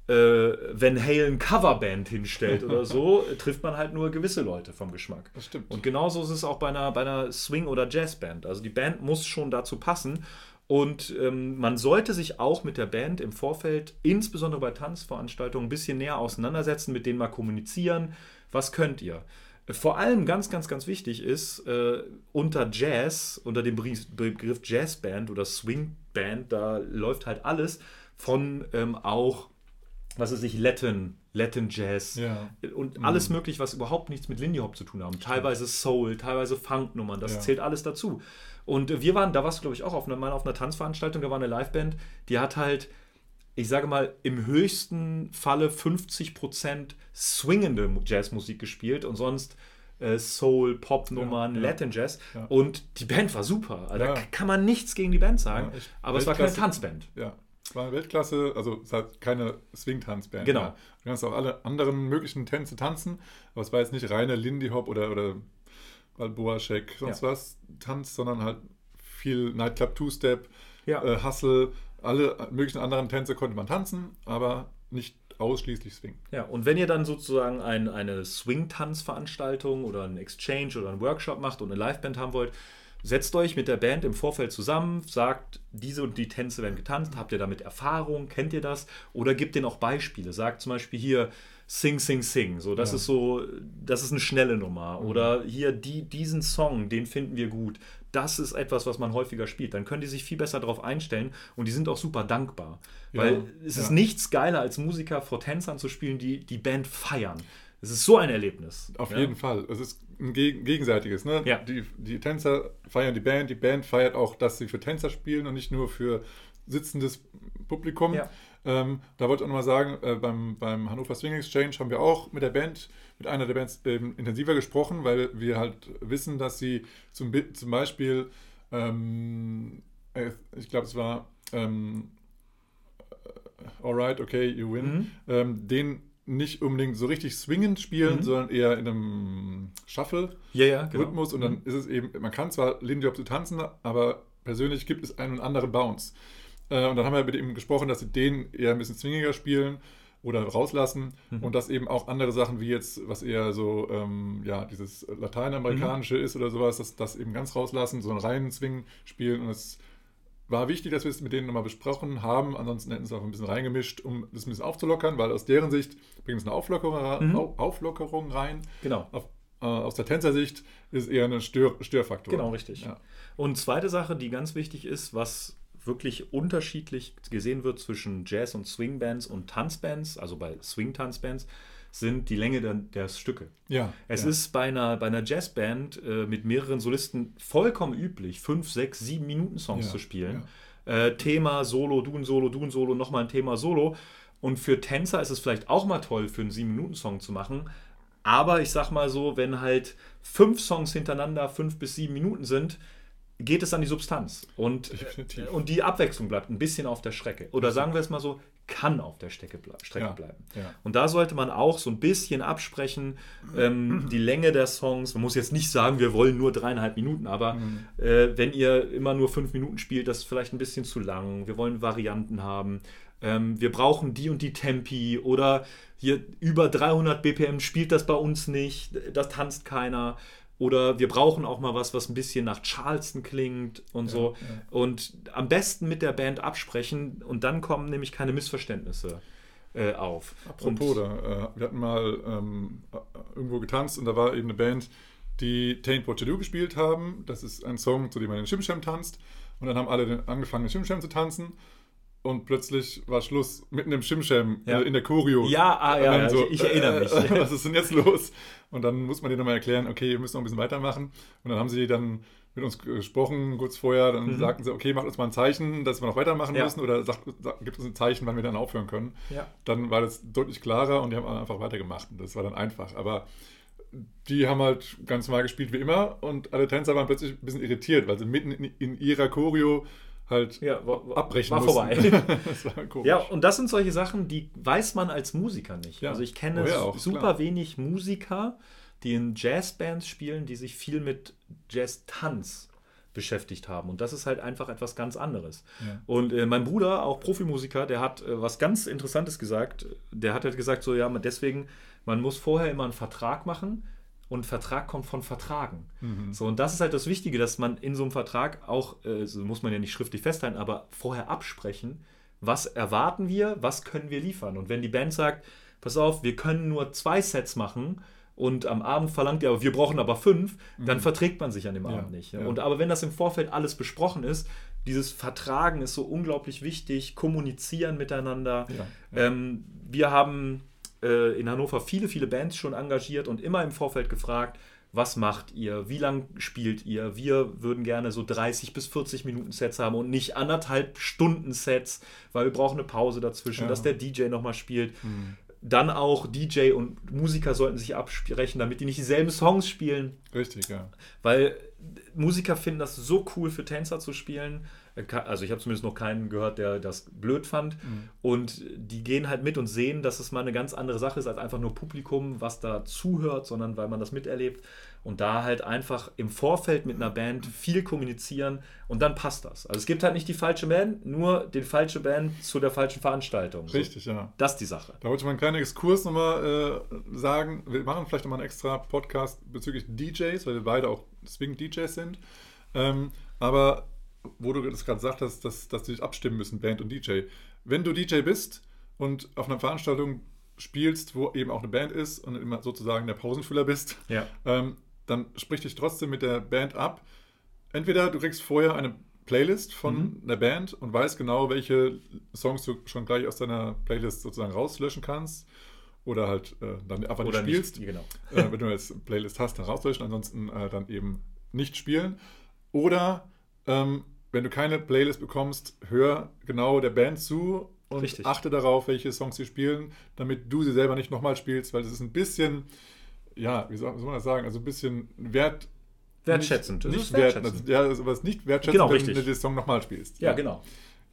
C: äh, Van Halen Coverband hinstellt oder so, trifft man halt nur gewisse Leute vom Geschmack.
A: Das stimmt.
C: Und genauso ist es auch bei einer, bei einer Swing- oder Jazzband. Also die Band muss schon dazu passen. Und ähm, man sollte sich auch mit der Band im Vorfeld, insbesondere bei Tanzveranstaltungen, ein bisschen näher auseinandersetzen, mit denen mal kommunizieren. Was könnt ihr? Vor allem ganz, ganz, ganz wichtig ist, äh, unter Jazz, unter dem Begriff Jazzband oder Swingband, da läuft halt alles von ähm, auch, was weiß ich, Latin, Latin Jazz
A: Ja.
C: und alles möglich, was überhaupt nichts mit Lindy Hop zu tun haben. Teilweise Soul, teilweise Funknummern, das
A: Ja.
C: zählt alles dazu. Und wir waren, da warst du, glaube ich, auch auf einer, mal auf einer Tanzveranstaltung, da war eine Liveband, die hat halt, ich sage mal, im höchsten Falle 50% swingende Jazzmusik gespielt und sonst äh, Soul, Pop-Nummern,
A: Ja, ja.
C: Latin Jazz.
A: Ja.
C: Und die Band war super. Also. Da kann man nichts gegen die Band sagen,
A: echt.
C: aber es war keine. Tanzband.
A: Ja, es war eine Weltklasse, also es hat keine Swing-Tanzband.
C: Genau.
A: Du kannst auch alle anderen möglichen Tänze tanzen, aber es war jetzt nicht reine Lindy Hop oder, oder Balboa Shake, sonst
C: Ja.
A: was Tanz, sondern halt viel Nightclub Two-Step,
C: Ja.
A: äh, Hustle, alle möglichen anderen Tänze konnte man tanzen, aber nicht ausschließlich Swing.
C: Ja, und wenn ihr dann sozusagen ein, eine Swing-Tanz-Veranstaltung oder einen Exchange oder einen Workshop macht und eine Liveband haben wollt, setzt euch mit der Band im Vorfeld zusammen, sagt, diese und die Tänze werden getanzt, habt ihr damit Erfahrung, kennt ihr das? Oder gebt denen auch Beispiele. Sagt zum Beispiel hier Sing, Sing, Sing. So, das
A: Ja.
C: ist so, das ist eine schnelle Nummer. Oder hier die, diesen Song, den finden wir gut. Das ist etwas, was man häufiger spielt. Dann können die sich viel besser darauf einstellen und die sind auch super dankbar.
A: Ja,
C: Weil es ist
A: ja.
C: nichts geiler, als Musiker vor Tänzern zu spielen, die die Band feiern. Es ist so ein Erlebnis.
A: Auf jeden Fall. Es ist ein geg- gegenseitiges. Ne?
C: Ja.
A: Die, die Tänzer feiern die Band, die Band feiert auch, dass sie für Tänzer spielen und nicht nur für sitzendes Publikum.
C: Ja.
A: Ähm, da wollte ich auch nochmal sagen, äh, beim, beim Hannover Swing Exchange haben wir auch mit der Band, mit einer der Bands ähm, intensiver gesprochen, weil wir halt wissen, dass sie zum, zum Beispiel, ähm, äh, ich glaube, es war ähm, äh, Alright, okay, you win,
C: Mhm.
A: ähm, den nicht unbedingt so richtig swingend spielen,
C: Mhm.
A: sondern eher in einem Shuffle-Rhythmus.
C: Ja, ja, genau.
A: Und dann ist es eben, man kann zwar Lindy Hop zu tanzen, aber persönlich gibt es einen und anderen Bounce. Äh, und dann haben wir mit ihm gesprochen, dass sie den eher ein bisschen swingiger spielen oder rauslassen
C: Mhm.
A: und dass eben auch andere Sachen wie jetzt, was eher so, ähm, ja, dieses Lateinamerikanische
C: Mhm.
A: ist oder sowas, dass das eben ganz rauslassen, so einen reinen Swing spielen und es war wichtig, dass wir es mit denen nochmal besprochen haben. Ansonsten hätten sie es auch ein bisschen reingemischt, um das ein bisschen aufzulockern, weil aus deren Sicht bringt es eine Auflockerung,
C: Mhm.
A: Au- Auflockerung rein.
C: Genau.
A: Auf, äh, aus der Tänzersicht ist es eher ein Stör, Störfaktor.
C: Genau, richtig.
A: Ja.
C: Und zweite Sache, die ganz wichtig ist, was wirklich unterschiedlich gesehen wird zwischen Jazz- und Swingbands und Tanzbands, also bei Swing-Tanzbands, sind die Länge der, der Stücke.
A: Ja,
C: Es
A: ja.
C: ist bei einer, bei einer Jazzband äh, mit mehreren Solisten vollkommen üblich, fünf, sechs, sieben Minuten Songs
A: Ja,
C: zu spielen. Äh, Thema Solo, du ein Solo, du ein Solo, nochmal ein Thema Solo. Und für Tänzer ist es vielleicht auch mal toll, für einen sieben Minuten Song zu machen. Aber ich sag mal so, wenn halt fünf Songs hintereinander fünf bis sieben Minuten sind, geht es an die Substanz. Und,
A: Definitiv.
C: und die Abwechslung bleibt ein bisschen auf der Strecke. Oder sagen wir es mal so, kann auf der Strecke, ble Strecke
A: Ja,
C: bleiben.
A: ja.
C: Und da sollte man auch so ein bisschen absprechen, ähm, die Länge der Songs. Man muss jetzt nicht sagen, wir wollen nur dreieinhalb Minuten, aber
A: Mhm.
C: äh, wenn ihr immer nur fünf Minuten spielt, das ist vielleicht ein bisschen zu lang. Wir wollen Varianten haben. Ähm, wir brauchen die und die Tempi oder hier über 300 BPM spielt das bei uns nicht, das tanzt keiner. Oder wir brauchen auch mal was, was ein bisschen nach Charleston klingt und so. Und am besten mit der Band absprechen und dann kommen nämlich keine Missverständnisse äh, auf.
A: Apropos,
C: und,
A: da, äh, wir hatten mal ähm, äh, irgendwo getanzt und da war eben eine Band, die Taint What You Do gespielt haben. Das ist ein Song, zu dem man den Shimsham tanzt. Und dann haben alle angefangen, den Shimsham zu tanzen. Und plötzlich war Schluss mitten im Shimsham
C: Ja.
A: äh, in der Choreo.
C: Ja, ah, ja, ja, ich- ich erinnere mich.
A: Äh, was ist denn jetzt los? Und dann muss man denen nochmal erklären, okay, wir müssen noch ein bisschen weitermachen. Und dann haben sie dann mit uns gesprochen, kurz vorher. Dann sagten sie, okay, macht uns mal ein Zeichen, dass wir noch weitermachen
C: Mhm. Ja.
A: müssen. Oder sagt, sagt, gibt uns ein Zeichen, wann wir dann aufhören können.
C: Ja.
A: Dann war das deutlich klarer und die haben einfach weitergemacht. Und das war dann einfach. Aber die haben halt ganz normal gespielt wie immer und alle Tänzer waren plötzlich ein bisschen irritiert, weil sie mitten in, in ihrer Choreo halt
C: Ja, war, war,
A: abbrechen
C: war
A: mussten.
C: vorbei.
A: das war komisch.
C: Ja, und das sind solche Sachen, die weiß man als Musiker nicht.
A: Ja.
C: Also ich kenne
A: Oh ja, auch,
C: super
A: klar.
C: wenig Musiker, die in Jazzbands spielen, die sich viel mit Jazz-Tanz beschäftigt haben. Und das ist halt einfach etwas ganz anderes.
A: Ja.
C: Und äh, mein Bruder, auch Profimusiker, der hat äh, was ganz Interessantes gesagt. Der hat halt gesagt, so ja, man- deswegen, man muss vorher immer einen Vertrag machen und Vertrag kommt von Vertragen.
A: Mhm.
C: So, und das ist halt das Wichtige, dass man in so einem Vertrag auch, äh, so muss man ja nicht schriftlich festhalten, aber vorher absprechen, was erwarten wir, was können wir liefern. Und wenn die Band sagt, pass auf, wir können nur zwei Sets machen und am Abend verlangt ihr, aber wir brauchen aber fünf, dann verträgt man sich an dem
A: Mhm. Ja,
C: Abend nicht.
A: ja.
C: Und aber wenn das im Vorfeld alles besprochen ist, dieses Vertragen ist so unglaublich wichtig, kommunizieren miteinander.
A: Ja,
C: Ähm, wir haben äh, in Hannover viele, viele Bands schon engagiert und immer im Vorfeld gefragt, was macht ihr, wie lang spielt ihr? Wir würden gerne so 30 bis 40 Minuten Sets haben und nicht anderthalb Stunden Sets, weil wir brauchen eine Pause dazwischen,
A: Ja.
C: dass der DJ nochmal spielt. Dann auch DJ und Musiker sollten sich absprechen, damit die nicht dieselben Songs spielen.
A: Richtig, ja.
C: Weil Musiker finden das so cool für Tänzer zu spielen. Also ich habe zumindest noch keinen gehört, der das blöd fand. Und die gehen halt mit und sehen, dass es mal eine ganz andere Sache ist als einfach nur Publikum, was da zuhört, sondern weil man das miterlebt. Und da halt einfach im Vorfeld mit einer Band viel kommunizieren und dann passt das. Also es gibt halt nicht die falsche Band, nur die falsche Band zu der falschen Veranstaltung. So,
A: Richtig, ja.
C: das ist die Sache.
A: Da wollte ich mal einen kleinen Exkurs nochmal äh, sagen. Wir machen vielleicht nochmal einen extra Podcast bezüglich DJs, weil wir beide auch Swing-DJs sind. Ähm, aber wo du das gerade sagtest, dass, dass die sich abstimmen müssen, Band und DJ. Wenn du DJ bist und auf einer Veranstaltung spielst, wo eben auch eine Band ist und immer sozusagen der Pausenfüller bist,
C: Ja.
A: ähm, dann sprich dich trotzdem mit der Band ab. Entweder du kriegst vorher eine Playlist von der Band und weißt genau, welche Songs du schon gleich aus deiner Playlist sozusagen rauslöschen kannst. Oder halt äh, dann einfach
C: Oder
A: nicht spielst.
C: nicht, genau.
A: äh, wenn du jetzt eine Playlist hast, dann rauslöschen, ansonsten äh, dann eben nicht spielen. Oder ähm, wenn du keine Playlist bekommst, hör genau der Band zu und
C: Richtig.
A: achte darauf, welche Songs sie spielen, damit du sie selber nicht nochmal spielst, weil das ist ein bisschen, ja, wie soll, man das sagen, also ein bisschen wert.
C: Wertschätzend.
A: Nicht, nicht
C: ist
A: wert,
C: wertschätzend.
A: ja, aber es ist nicht wertschätzend,
C: Genau,
A: wenn
C: richtig.
A: du den Song nochmal spielst.
C: Ja, genau.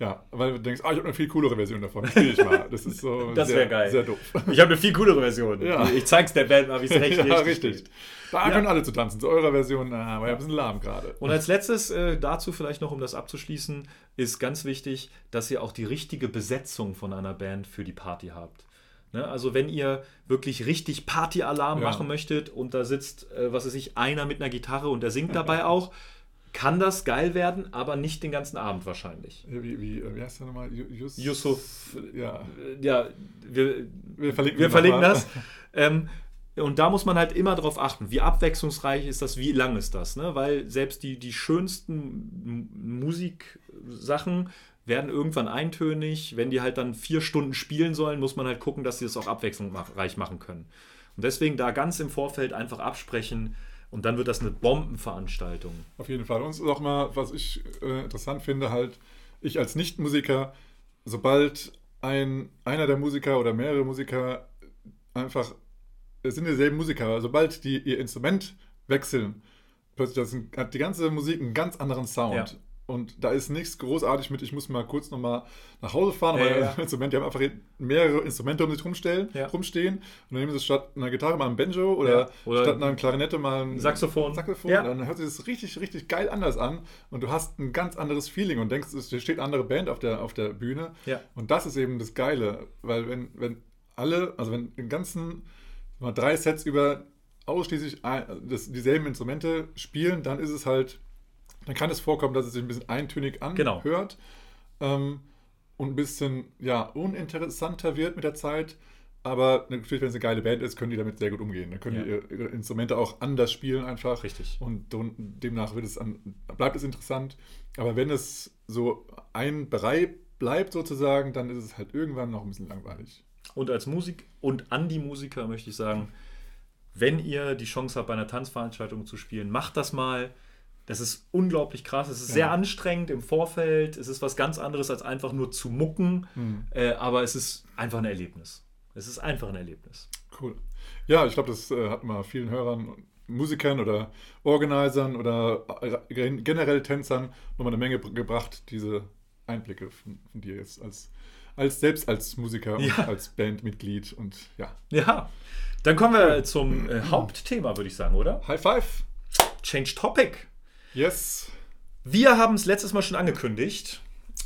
A: Ja, weil du denkst, ah, ich habe eine viel coolere Version davon, spiele ich mal. Das ist so
C: Das
A: sehr,
C: geil.
A: sehr doof.
C: Ich habe eine viel coolere Version.
A: Ja.
C: Ich zeig's der Band mal, wie es recht
A: ja,
C: richtig
A: richtig. Da
C: Ja.
A: können alle zu tanzen. Zu eurer Version, na, war ja ein bisschen lahm gerade.
C: Und als letztes äh, dazu vielleicht noch, um das abzuschließen, ist ganz wichtig, dass ihr auch die richtige Besetzung von einer Band für die Party habt. Ne? Also wenn ihr wirklich richtig Partyalarm
A: Ja.
C: machen möchtet und da sitzt, äh, was weiß ich, einer mit einer Gitarre und der singt dabei auch, kann das geil werden, aber nicht den ganzen Abend wahrscheinlich.
A: Wie, wie, äh, wie heißt der nochmal? Jus
C: Yusuf,
A: Ja,
C: Äh, Ja, wir,
A: wir verlinken,
C: wir verlinken das. Ähm, und da muss man halt immer darauf achten, wie abwechslungsreich ist das, wie lang ist das. Ne? Weil selbst die, die schönsten Musiksachen werden irgendwann eintönig. Wenn die halt dann vier Stunden spielen sollen, muss man halt gucken, dass sie das auch abwechslungsreich machen können. Und deswegen da ganz im Vorfeld einfach absprechen und dann wird das eine Bombenveranstaltung.
A: Auf jeden Fall. Und es ist auch mal, was ich äh, interessant finde, halt, ich als Nichtmusiker, sobald ein, einer der Musiker oder mehrere Musiker einfach, es sind dieselben Musiker, sobald die ihr Instrument wechseln, plötzlich das hat die ganze Musik einen ganz anderen Sound.
C: Ja.
A: Und da ist nichts großartig mit, ich muss mal kurz nochmal nach Hause fahren,
C: Ja,
A: weil
C: ja.
A: Instrumente, die haben einfach mehrere Instrumente um sich rumstellen,
C: Ja.
A: rumstehen und dann nehmen sie statt einer Gitarre mal ein Banjo oder,
C: Ja, oder
A: statt einer Klarinette mal ein
C: Saxophon.
A: Saxophon.
C: Ja.
A: Dann hört sich das richtig, richtig geil anders an und du hast ein ganz anderes Feeling und denkst, es steht eine andere Band auf der, auf der Bühne.
C: Ja.
A: Und das ist eben das Geile, weil wenn, wenn alle, also wenn den ganzen mal drei Sets über ausschließlich ein, das, dieselben Instrumente spielen, dann ist es halt, dann kann es vorkommen, dass es sich ein bisschen eintönig
C: Genau.
A: anhört ähm, und ein bisschen ja, uninteressanter wird mit der Zeit. Aber natürlich, wenn es eine geile Band ist, können die damit sehr gut umgehen. Dann können
C: Ja.
A: die ihre, ihre Instrumente auch anders spielen einfach.
C: Richtig.
A: Und don- demnach wird es an, bleibt es interessant. Aber wenn es so ein Bereich bleibt sozusagen, dann ist es halt irgendwann noch ein bisschen langweilig.
C: Und als Musik und an die Musiker möchte ich sagen, wenn ihr die Chance habt, bei einer Tanzveranstaltung zu spielen, macht das mal. Das ist unglaublich krass. Es ist
A: Ja.
C: sehr anstrengend im Vorfeld. Es ist was ganz anderes als einfach nur zu mucken.
A: Hm.
C: Äh, aber es ist einfach ein Erlebnis. Es ist einfach ein Erlebnis.
A: Cool. Ja, ich glaube, das äh, hat mal vielen Hörern, Musikern oder Organisern oder äh, gen- generell Tänzern nochmal eine Menge br- gebracht, diese Einblicke von, von dir jetzt als, als selbst als Musiker und
C: Ja.
A: als Bandmitglied und ja.
C: Ja. Dann kommen wir zum äh, Hauptthema, würde ich sagen, oder?
A: High Five!
C: Change Topic.
A: Yes!
C: Wir haben es letztes Mal schon angekündigt.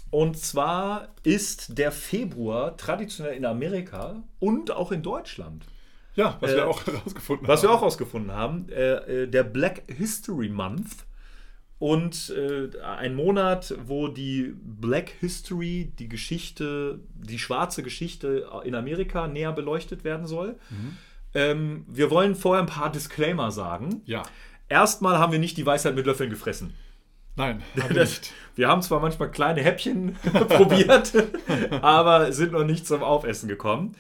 C: Und zwar ist der Februar traditionell in Amerika und auch in Deutschland,
A: Ja, was
C: Äh,
A: wir auch herausgefunden
C: was
A: haben.
C: wir auch herausgefunden haben, äh, äh, der Black History Month. Und äh, ein Monat, wo die Black History, die Geschichte, die schwarze Geschichte in Amerika näher beleuchtet werden soll. Ähm, wir wollen vorher ein paar Disclaimer sagen.
A: Ja.
C: Erstmal haben wir nicht die Weisheit mit Löffeln gefressen.
A: Nein, haben wir nicht.
C: wir haben zwar manchmal kleine Häppchen probiert, aber sind noch nicht zum Aufessen gekommen.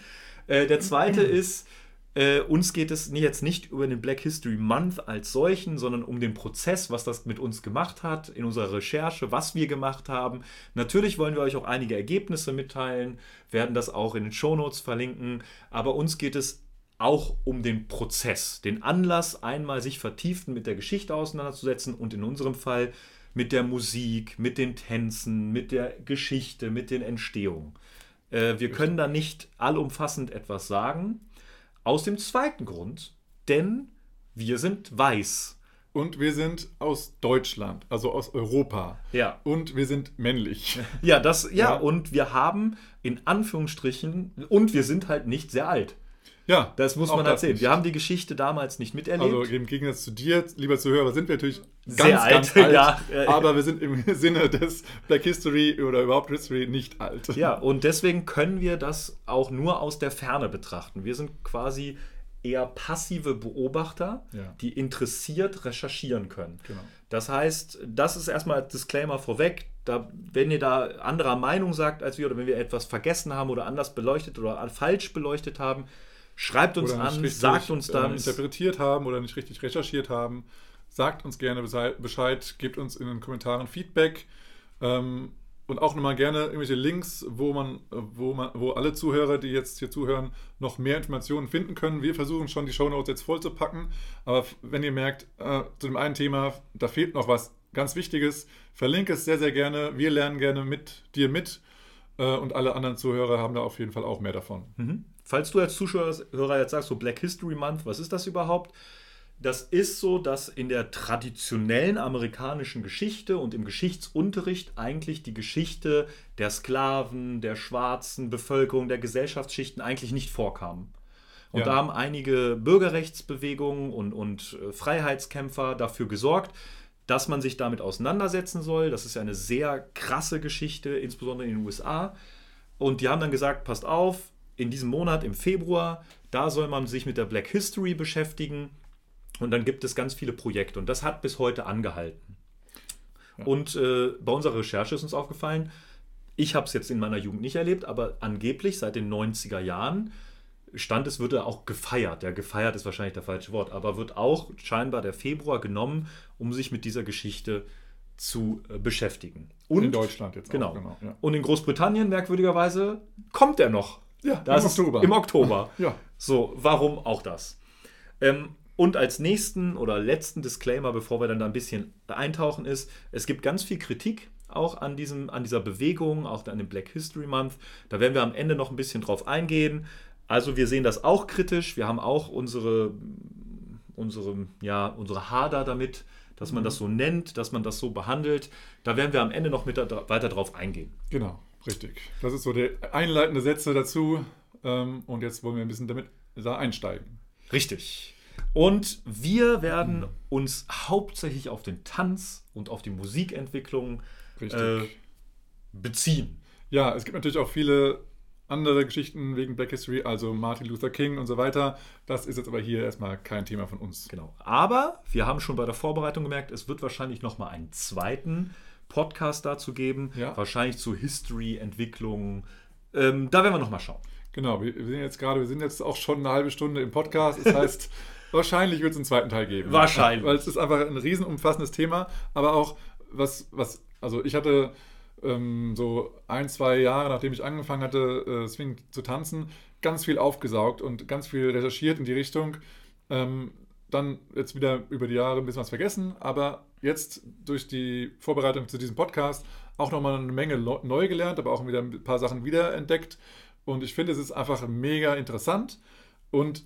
C: Äh, der zweite ist, äh, uns geht es jetzt nicht über den Black History Month als solchen, sondern um den Prozess, was das mit uns gemacht hat, in unserer Recherche, was wir gemacht haben. Natürlich wollen wir euch auch einige Ergebnisse mitteilen, werden das auch in den Shownotes verlinken, aber uns geht es auch um den Prozess, den Anlass, einmal sich vertieft mit der Geschichte auseinanderzusetzen und in unserem Fall mit der Musik, mit den Tänzen, mit der Geschichte, mit den Entstehungen. Äh, wir können da nicht allumfassend etwas sagen. Aus dem zweiten Grund, denn wir sind weiß.
A: Und wir sind aus Deutschland, also aus Europa.
C: Ja.
A: Und wir sind männlich.
C: Ja, das, ja,
A: Ja.
C: und wir haben in Anführungsstrichen, und wir sind halt nicht sehr alt.
A: Ja,
C: Das muss man halt sehen.
A: nicht.
C: Wir haben die Geschichte damals nicht miterlebt.
A: Also im Gegensatz zu dir, lieber Zuhörer, sind wir natürlich
C: Sehr
A: ganz,
C: alt,
A: ganz alt.
C: ja.
A: Aber wir sind im Sinne des Black History oder überhaupt History nicht alt.
C: Ja, und deswegen können wir das auch nur aus der Ferne betrachten. Wir sind quasi eher passive Beobachter,
A: Ja.
C: die interessiert recherchieren können.
A: Genau.
C: Das heißt, das ist erstmal als Disclaimer vorweg. Da, wenn ihr da anderer Meinung sagt als wir oder wenn wir etwas vergessen haben oder anders beleuchtet oder falsch beleuchtet haben, schreibt uns an,
A: richtig,
C: sagt uns dann.
A: äh, interpretiert haben oder nicht richtig recherchiert haben. Sagt uns gerne Bescheid, gebt uns in den Kommentaren Feedback. Ähm, und auch nochmal gerne irgendwelche Links, wo man, wo man, wo alle Zuhörer, die jetzt hier zuhören, noch mehr Informationen finden können. Wir versuchen schon die Shownotes jetzt voll zu packen, aber wenn ihr merkt, äh, zu dem einen Thema, da fehlt noch was ganz Wichtiges, verlinke es sehr, sehr gerne. Wir lernen gerne mit dir mit äh, und alle anderen Zuhörer haben da auf jeden Fall auch mehr davon.
C: Mhm. Falls du als Zuschauer jetzt sagst, so Black History Month, was ist das überhaupt? Das ist so, dass in der traditionellen amerikanischen Geschichte und im Geschichtsunterricht eigentlich die Geschichte der Sklaven, der schwarzen Bevölkerung, der Gesellschaftsschichten eigentlich nicht vorkam. Und
A: Ja.
C: da haben einige Bürgerrechtsbewegungen und, und äh, Freiheitskämpfer dafür gesorgt, dass man sich damit auseinandersetzen soll. Das ist ja eine sehr krasse Geschichte, insbesondere in den USA. Und die haben dann gesagt, passt auf, in diesem Monat, im Februar, da soll man sich mit der Black History beschäftigen. Und dann gibt es ganz viele Projekte. Und das hat bis heute angehalten. Und äh, bei unserer Recherche ist uns aufgefallen, ich habe es jetzt in meiner Jugend nicht erlebt, aber angeblich seit den 90er Jahren stand es, wird er auch gefeiert. Ja, gefeiert ist wahrscheinlich der falsche Wort, aber wird auch scheinbar der Februar genommen, um sich mit dieser Geschichte zu äh, beschäftigen. Und
A: in Deutschland jetzt
C: Genau.
A: auch. Genau, ja.
C: Und in Großbritannien, merkwürdigerweise, kommt er noch.
A: Ja,
C: Das
A: im Oktober.
C: Im Oktober.
A: Ja.
C: So, warum auch das? Ähm, und als nächsten oder letzten Disclaimer, bevor wir dann da ein bisschen eintauchen, ist, es gibt ganz viel Kritik auch an, diesem, an dieser Bewegung, auch an dem Black History Month. Da werden wir am Ende noch ein bisschen drauf eingehen. Also wir sehen das auch kritisch. Wir haben auch unsere, unsere, ja, unsere Hader damit, dass man das so nennt, dass man das so behandelt. Da werden wir am Ende noch mit da, weiter drauf eingehen.
A: Genau, richtig. Das ist so der einleitende Sätze dazu. Ähm, und jetzt wollen wir ein bisschen damit da einsteigen.
C: Richtig. Und wir werden uns hauptsächlich auf den Tanz und auf die Musikentwicklung äh, beziehen.
A: Ja, es gibt natürlich auch viele andere Geschichten wegen Black History, also Martin Luther King und so weiter. Das ist jetzt aber hier erstmal kein Thema von uns.
C: Genau. Aber wir haben schon bei der Vorbereitung gemerkt, es wird wahrscheinlich noch mal einen zweiten Podcast dazu geben.
A: Ja.
C: Wahrscheinlich zu History, Entwicklung. Ähm, da werden wir noch mal schauen.
A: Genau, wir, wir sind jetzt gerade, wir sind jetzt auch schon eine halbe Stunde im Podcast. Das heißt, wahrscheinlich wird es einen zweiten Teil geben.
C: Wahrscheinlich.
A: Weil es ist einfach ein riesen umfassendes Thema, aber auch was, was, also ich hatte ähm, so ein, zwei Jahre, nachdem ich angefangen hatte, äh, Swing zu tanzen, ganz viel aufgesaugt und ganz viel recherchiert in die Richtung. Ähm, dann jetzt wieder über die Jahre ein bisschen was vergessen, aber jetzt durch die Vorbereitung zu diesem Podcast auch nochmal eine Menge neu gelernt, aber auch wieder ein paar Sachen wiederentdeckt. Und ich finde, es ist einfach mega interessant und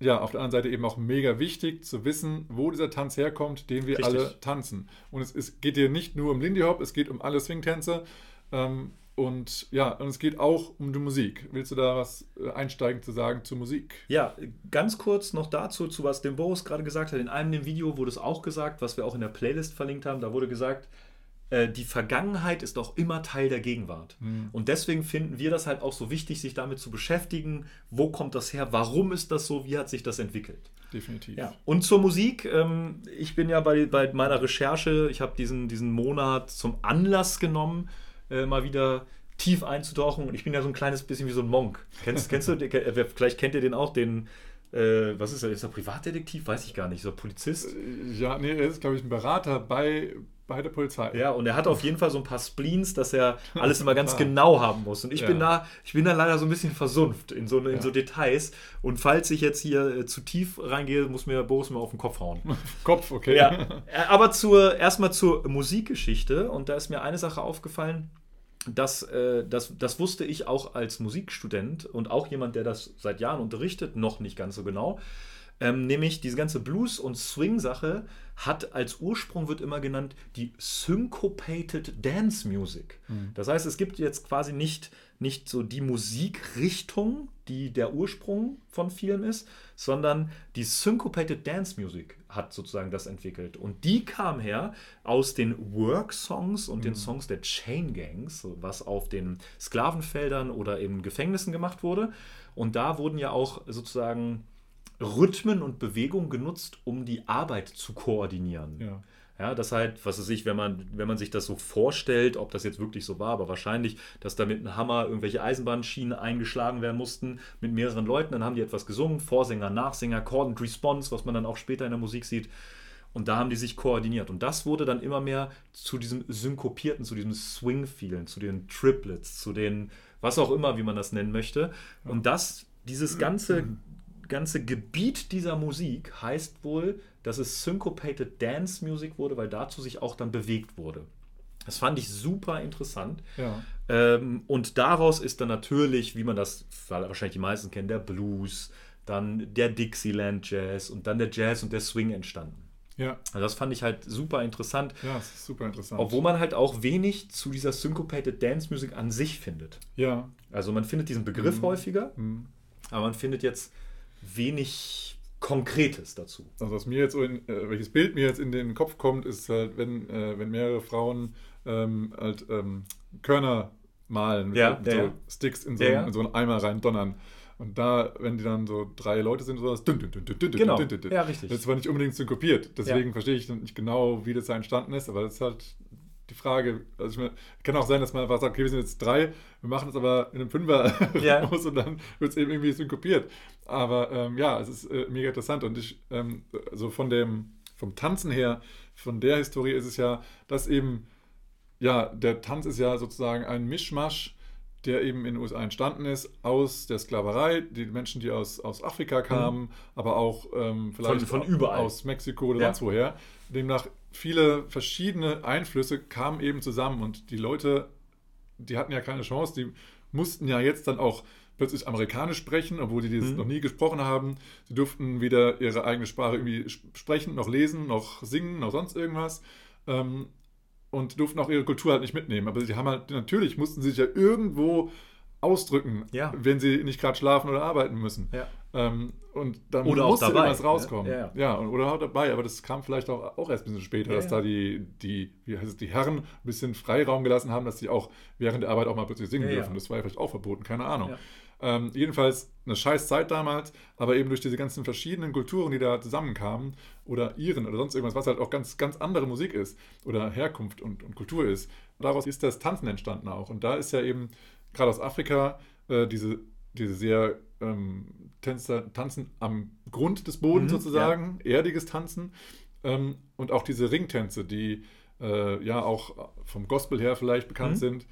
A: ja, auf der anderen Seite eben auch mega wichtig zu wissen, wo dieser Tanz herkommt, den wir
C: Richtig.
A: alle tanzen. Und es, es geht hier nicht nur um Lindy Hop, es geht um alle Swing-Tänze. Ähm, und ja, und es geht auch um die Musik. Willst du da was äh, einsteigend zu sagen zur Musik?
C: Ja, ganz kurz noch dazu, zu was dem Boris gerade gesagt hat. In einem dem Video wurde es auch gesagt, was wir auch in der Playlist verlinkt haben. Da wurde gesagt, äh, die Vergangenheit ist auch immer Teil der Gegenwart. Und deswegen finden wir das halt auch so wichtig, sich damit zu beschäftigen. Wo kommt das her? Warum ist das so? Wie hat sich das entwickelt?
A: Definitiv.
C: Ja. Und zur Musik, ähm, ich bin ja bei, bei meiner Recherche, ich habe diesen, diesen Monat zum Anlass genommen, äh, mal wieder tief einzutauchen. Und ich bin ja so ein kleines bisschen wie so ein Monk. Kennst, kennst du, äh, vielleicht kennt ihr den auch, den, äh, was ist er, ist er Privatdetektiv? Weiß ich gar nicht, so Polizist.
A: Ja, nee, er ist, glaube ich, ein Berater bei, bei der Polizei.
C: Ja, und er hat auf jeden Fall so ein paar Spleens, dass er alles immer ganz
A: Ah.
C: genau haben muss. Und ich
A: Ja.
C: bin da, ich bin da leider so ein bisschen versunft in so, in
A: Ja.
C: so Details. Und falls ich jetzt hier äh, zu tief reingehe, muss mir Boris mal auf den Kopf hauen.
A: Kopf, okay.
C: Ja, äh, aber zur, erstmal zur Musikgeschichte. Und da ist mir eine Sache aufgefallen, das, äh, das, das wusste ich auch als Musikstudent und auch jemand, der das seit Jahren unterrichtet, noch nicht ganz so genau. Ähm, nämlich diese ganze Blues- und Swing-Sache hat als Ursprung, wird immer genannt, die Syncopated Dance Music. Das heißt, es gibt jetzt quasi nicht, nicht so die Musikrichtung, die der Ursprung von vielen ist, sondern die Syncopated Dance Music hat sozusagen das entwickelt. Und die kam her aus den Work-Songs und den Songs der Chain Gangs, was auf den Sklavenfeldern oder in Gefängnissen gemacht wurde. Und da wurden ja auch sozusagen Rhythmen und Bewegungen genutzt, um die Arbeit zu koordinieren.
A: Ja.
C: Ja, das halt, was weiß ich, wenn man, wenn man sich das so vorstellt, ob das jetzt wirklich so war, aber wahrscheinlich, dass da mit einem Hammer irgendwelche Eisenbahnschienen eingeschlagen werden mussten mit mehreren Leuten, dann haben die etwas gesungen, Vorsänger, Nachsänger, Chord and Response, was man dann auch später in der Musik sieht. Und da haben die sich koordiniert. Und das wurde dann immer mehr zu diesem Synkopierten, zu diesem Swing-Feelen, zu den Triplets, zu den, was auch immer, wie man das nennen möchte. Und das, dieses ganze, ganze Gebiet dieser Musik heißt wohl, dass es Syncopated Dance Music wurde, weil dazu sich auch dann bewegt wurde. Das fand ich super interessant.
A: Ja.
C: Ähm, und daraus ist dann natürlich, wie man das wahrscheinlich die meisten kennen, der Blues, dann der Dixieland Jazz und dann der Jazz und der Swing entstanden.
A: Ja.
C: Also das fand ich halt super interessant,
A: Ja, das ist super interessant.
C: obwohl man halt auch wenig zu dieser Syncopated Dance Music an sich findet.
A: Ja.
C: Also man findet diesen Begriff häufiger,
A: Mhm.
C: aber man findet jetzt wenig Konkretes dazu.
A: Also was mir jetzt so in, äh, welches Bild mir jetzt in den Kopf kommt, ist halt, wenn, äh, wenn mehrere Frauen ähm, halt ähm, Körner malen mit
C: Ja,
A: so
C: ja, ja.
A: Sticks in so,
C: Ja,
A: einen-
C: ja.
A: in so einen Eimer rein donnern. Und da, wenn die dann so drei Leute sind, so das dün, dün, dün, dün, dün, dün,
C: Genau.
A: dün, dün, dün.
C: Ja, richtig.
A: Das zwar nicht unbedingt synkopiert, deswegen
C: Ja.
A: verstehe ich nicht genau, wie das da entstanden ist, aber das ist halt die Frage. Also ich meine, kann auch sein, dass man einfach sagt, okay, wir sind jetzt drei, wir machen es aber in einem Fünfer
C: Ja.
A: raus und dann wird es eben irgendwie synkopiert. Aber ähm, ja, es ist äh, mega interessant und ich, ähm, also von dem, vom Tanzen her, von der Historie ist es ja, dass eben, ja, der Tanz ist ja sozusagen ein Mischmasch der eben in den USA entstanden ist, aus der Sklaverei, die Menschen, die aus, aus Afrika kamen, aber auch ähm, vielleicht
C: Mhm. Von- von überall.
A: aus Mexiko oder
C: Ja.
A: sonst woher. Demnach viele verschiedene Einflüsse kamen eben zusammen und die Leute, die hatten ja keine Chance, die mussten ja jetzt dann auch plötzlich amerikanisch sprechen, obwohl die das
C: Mhm.
A: noch nie gesprochen haben. Sie durften weder ihre eigene Sprache irgendwie sp- sprechen, noch lesen, noch singen, noch sonst irgendwas. Ähm, und durften auch ihre Kultur halt nicht mitnehmen. Aber sie haben halt, natürlich mussten sie sich ja irgendwo ausdrücken,
C: Ja.
A: wenn sie nicht gerade schlafen oder arbeiten müssen.
C: Ja.
A: Ähm, und dann
C: Oder auch
A: musste
C: dabei,
A: irgendwas rauskommen.
C: Ja, ja.
A: Oder auch dabei, aber das kam vielleicht auch, auch erst ein bisschen später, dass da die, die, wie heißt es, die Herren ein bisschen Freiraum gelassen haben, dass sie auch während der Arbeit auch mal plötzlich singen dürfen. Das war ja vielleicht auch verboten, keine Ahnung. Ähm, jedenfalls eine scheiß Zeit damals, aber eben durch diese ganzen verschiedenen Kulturen, die da zusammenkamen, oder Iren oder sonst irgendwas, was halt auch ganz, ganz andere Musik ist oder Herkunft und, und Kultur ist. Daraus ist das Tanzen entstanden auch. Und da ist ja eben gerade aus Afrika äh, diese, diese sehr ähm, Tänzer, Tanzen am Grund des Bodens
C: Mhm,
A: sozusagen, erdiges Tanzen ähm, und auch diese Ringtänze, die äh, ja auch vom Gospel her vielleicht bekannt
C: Mhm.
A: sind,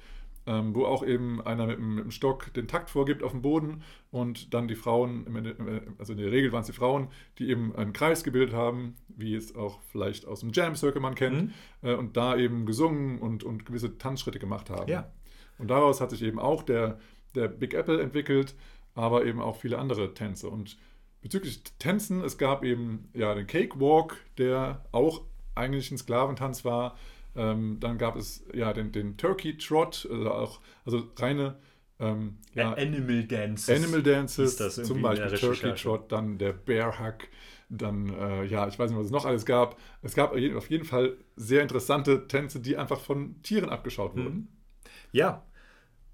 A: ähm, wo auch eben einer mit dem, mit dem Stock den Takt vorgibt auf dem Boden und dann die Frauen, im Ende- im- also in der Regel waren es die Frauen, die eben einen Kreis gebildet haben, wie es auch vielleicht aus dem Jam Circle man kennt,
C: Mhm.
A: äh, und da eben gesungen und, und gewisse Tanzschritte gemacht haben.
C: Ja.
A: Und daraus hat sich eben auch der, der Big Apple entwickelt, aber eben auch viele andere Tänze. Und bezüglich Tänzen, es gab eben ja den Cakewalk, der auch eigentlich ein Sklaventanz war. Ähm, dann gab es ja den, den Turkey Trot, also auch also reine ähm, ja,
C: Animal Dance.
A: Animal Dances, zum Beispiel Turkey. Trot, dann der Bear Hug, dann, äh, ja, ich weiß nicht, was es noch alles gab. Es gab auf jeden Fall sehr interessante Tänze, die einfach von Tieren abgeschaut wurden.
C: Mhm. Ja.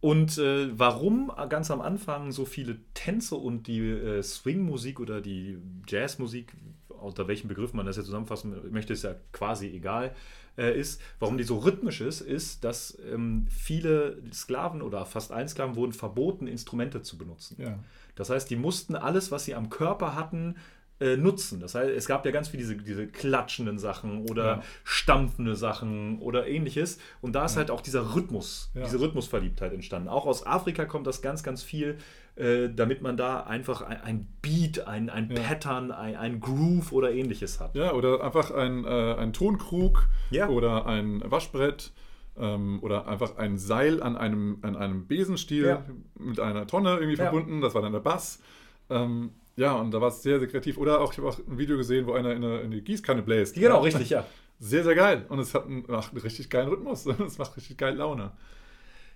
C: Und äh, warum ganz am Anfang so viele Tänze und die äh, Swing-Musik oder die Jazzmusik, unter welchem Begriff man das jetzt zusammenfassen möchte, ist ja quasi egal, äh, ist, warum die so rhythmisch ist, ist, dass ähm, viele Sklaven oder fast allen Sklaven wurden verboten, Instrumente zu benutzen.
A: Ja.
C: Das heißt, die mussten alles, was sie am Körper hatten, äh, nutzen. Das heißt, es gab ja ganz viele diese, diese klatschenden Sachen oder
A: Ja.
C: stampfende Sachen oder ähnliches. Und da ist halt auch dieser Rhythmus,
A: Ja.
C: diese Rhythmusverliebtheit entstanden. Auch aus Afrika kommt das ganz, ganz viel, äh, damit man da einfach ein, ein Beat, ein, ein
A: Ja.
C: Pattern, ein, ein Groove oder ähnliches hat.
A: Ja, oder einfach ein, äh, ein Tonkrug
C: Ja.
A: oder ein Waschbrett ähm, oder einfach ein Seil an einem, an einem Besenstiel
C: Ja.
A: mit einer Tonne irgendwie
C: Ja.
A: verbunden. Das war dann der Bass. Ähm, ja, und da war es sehr, sehr kreativ. Oder auch, ich habe auch ein Video gesehen, wo einer in, eine, in die Gießkanne bläst.
C: Genau,
A: ja.
C: richtig, ja.
A: Sehr, sehr geil. Und es hat einen, macht einen richtig geilen Rhythmus. Es macht richtig geil Laune.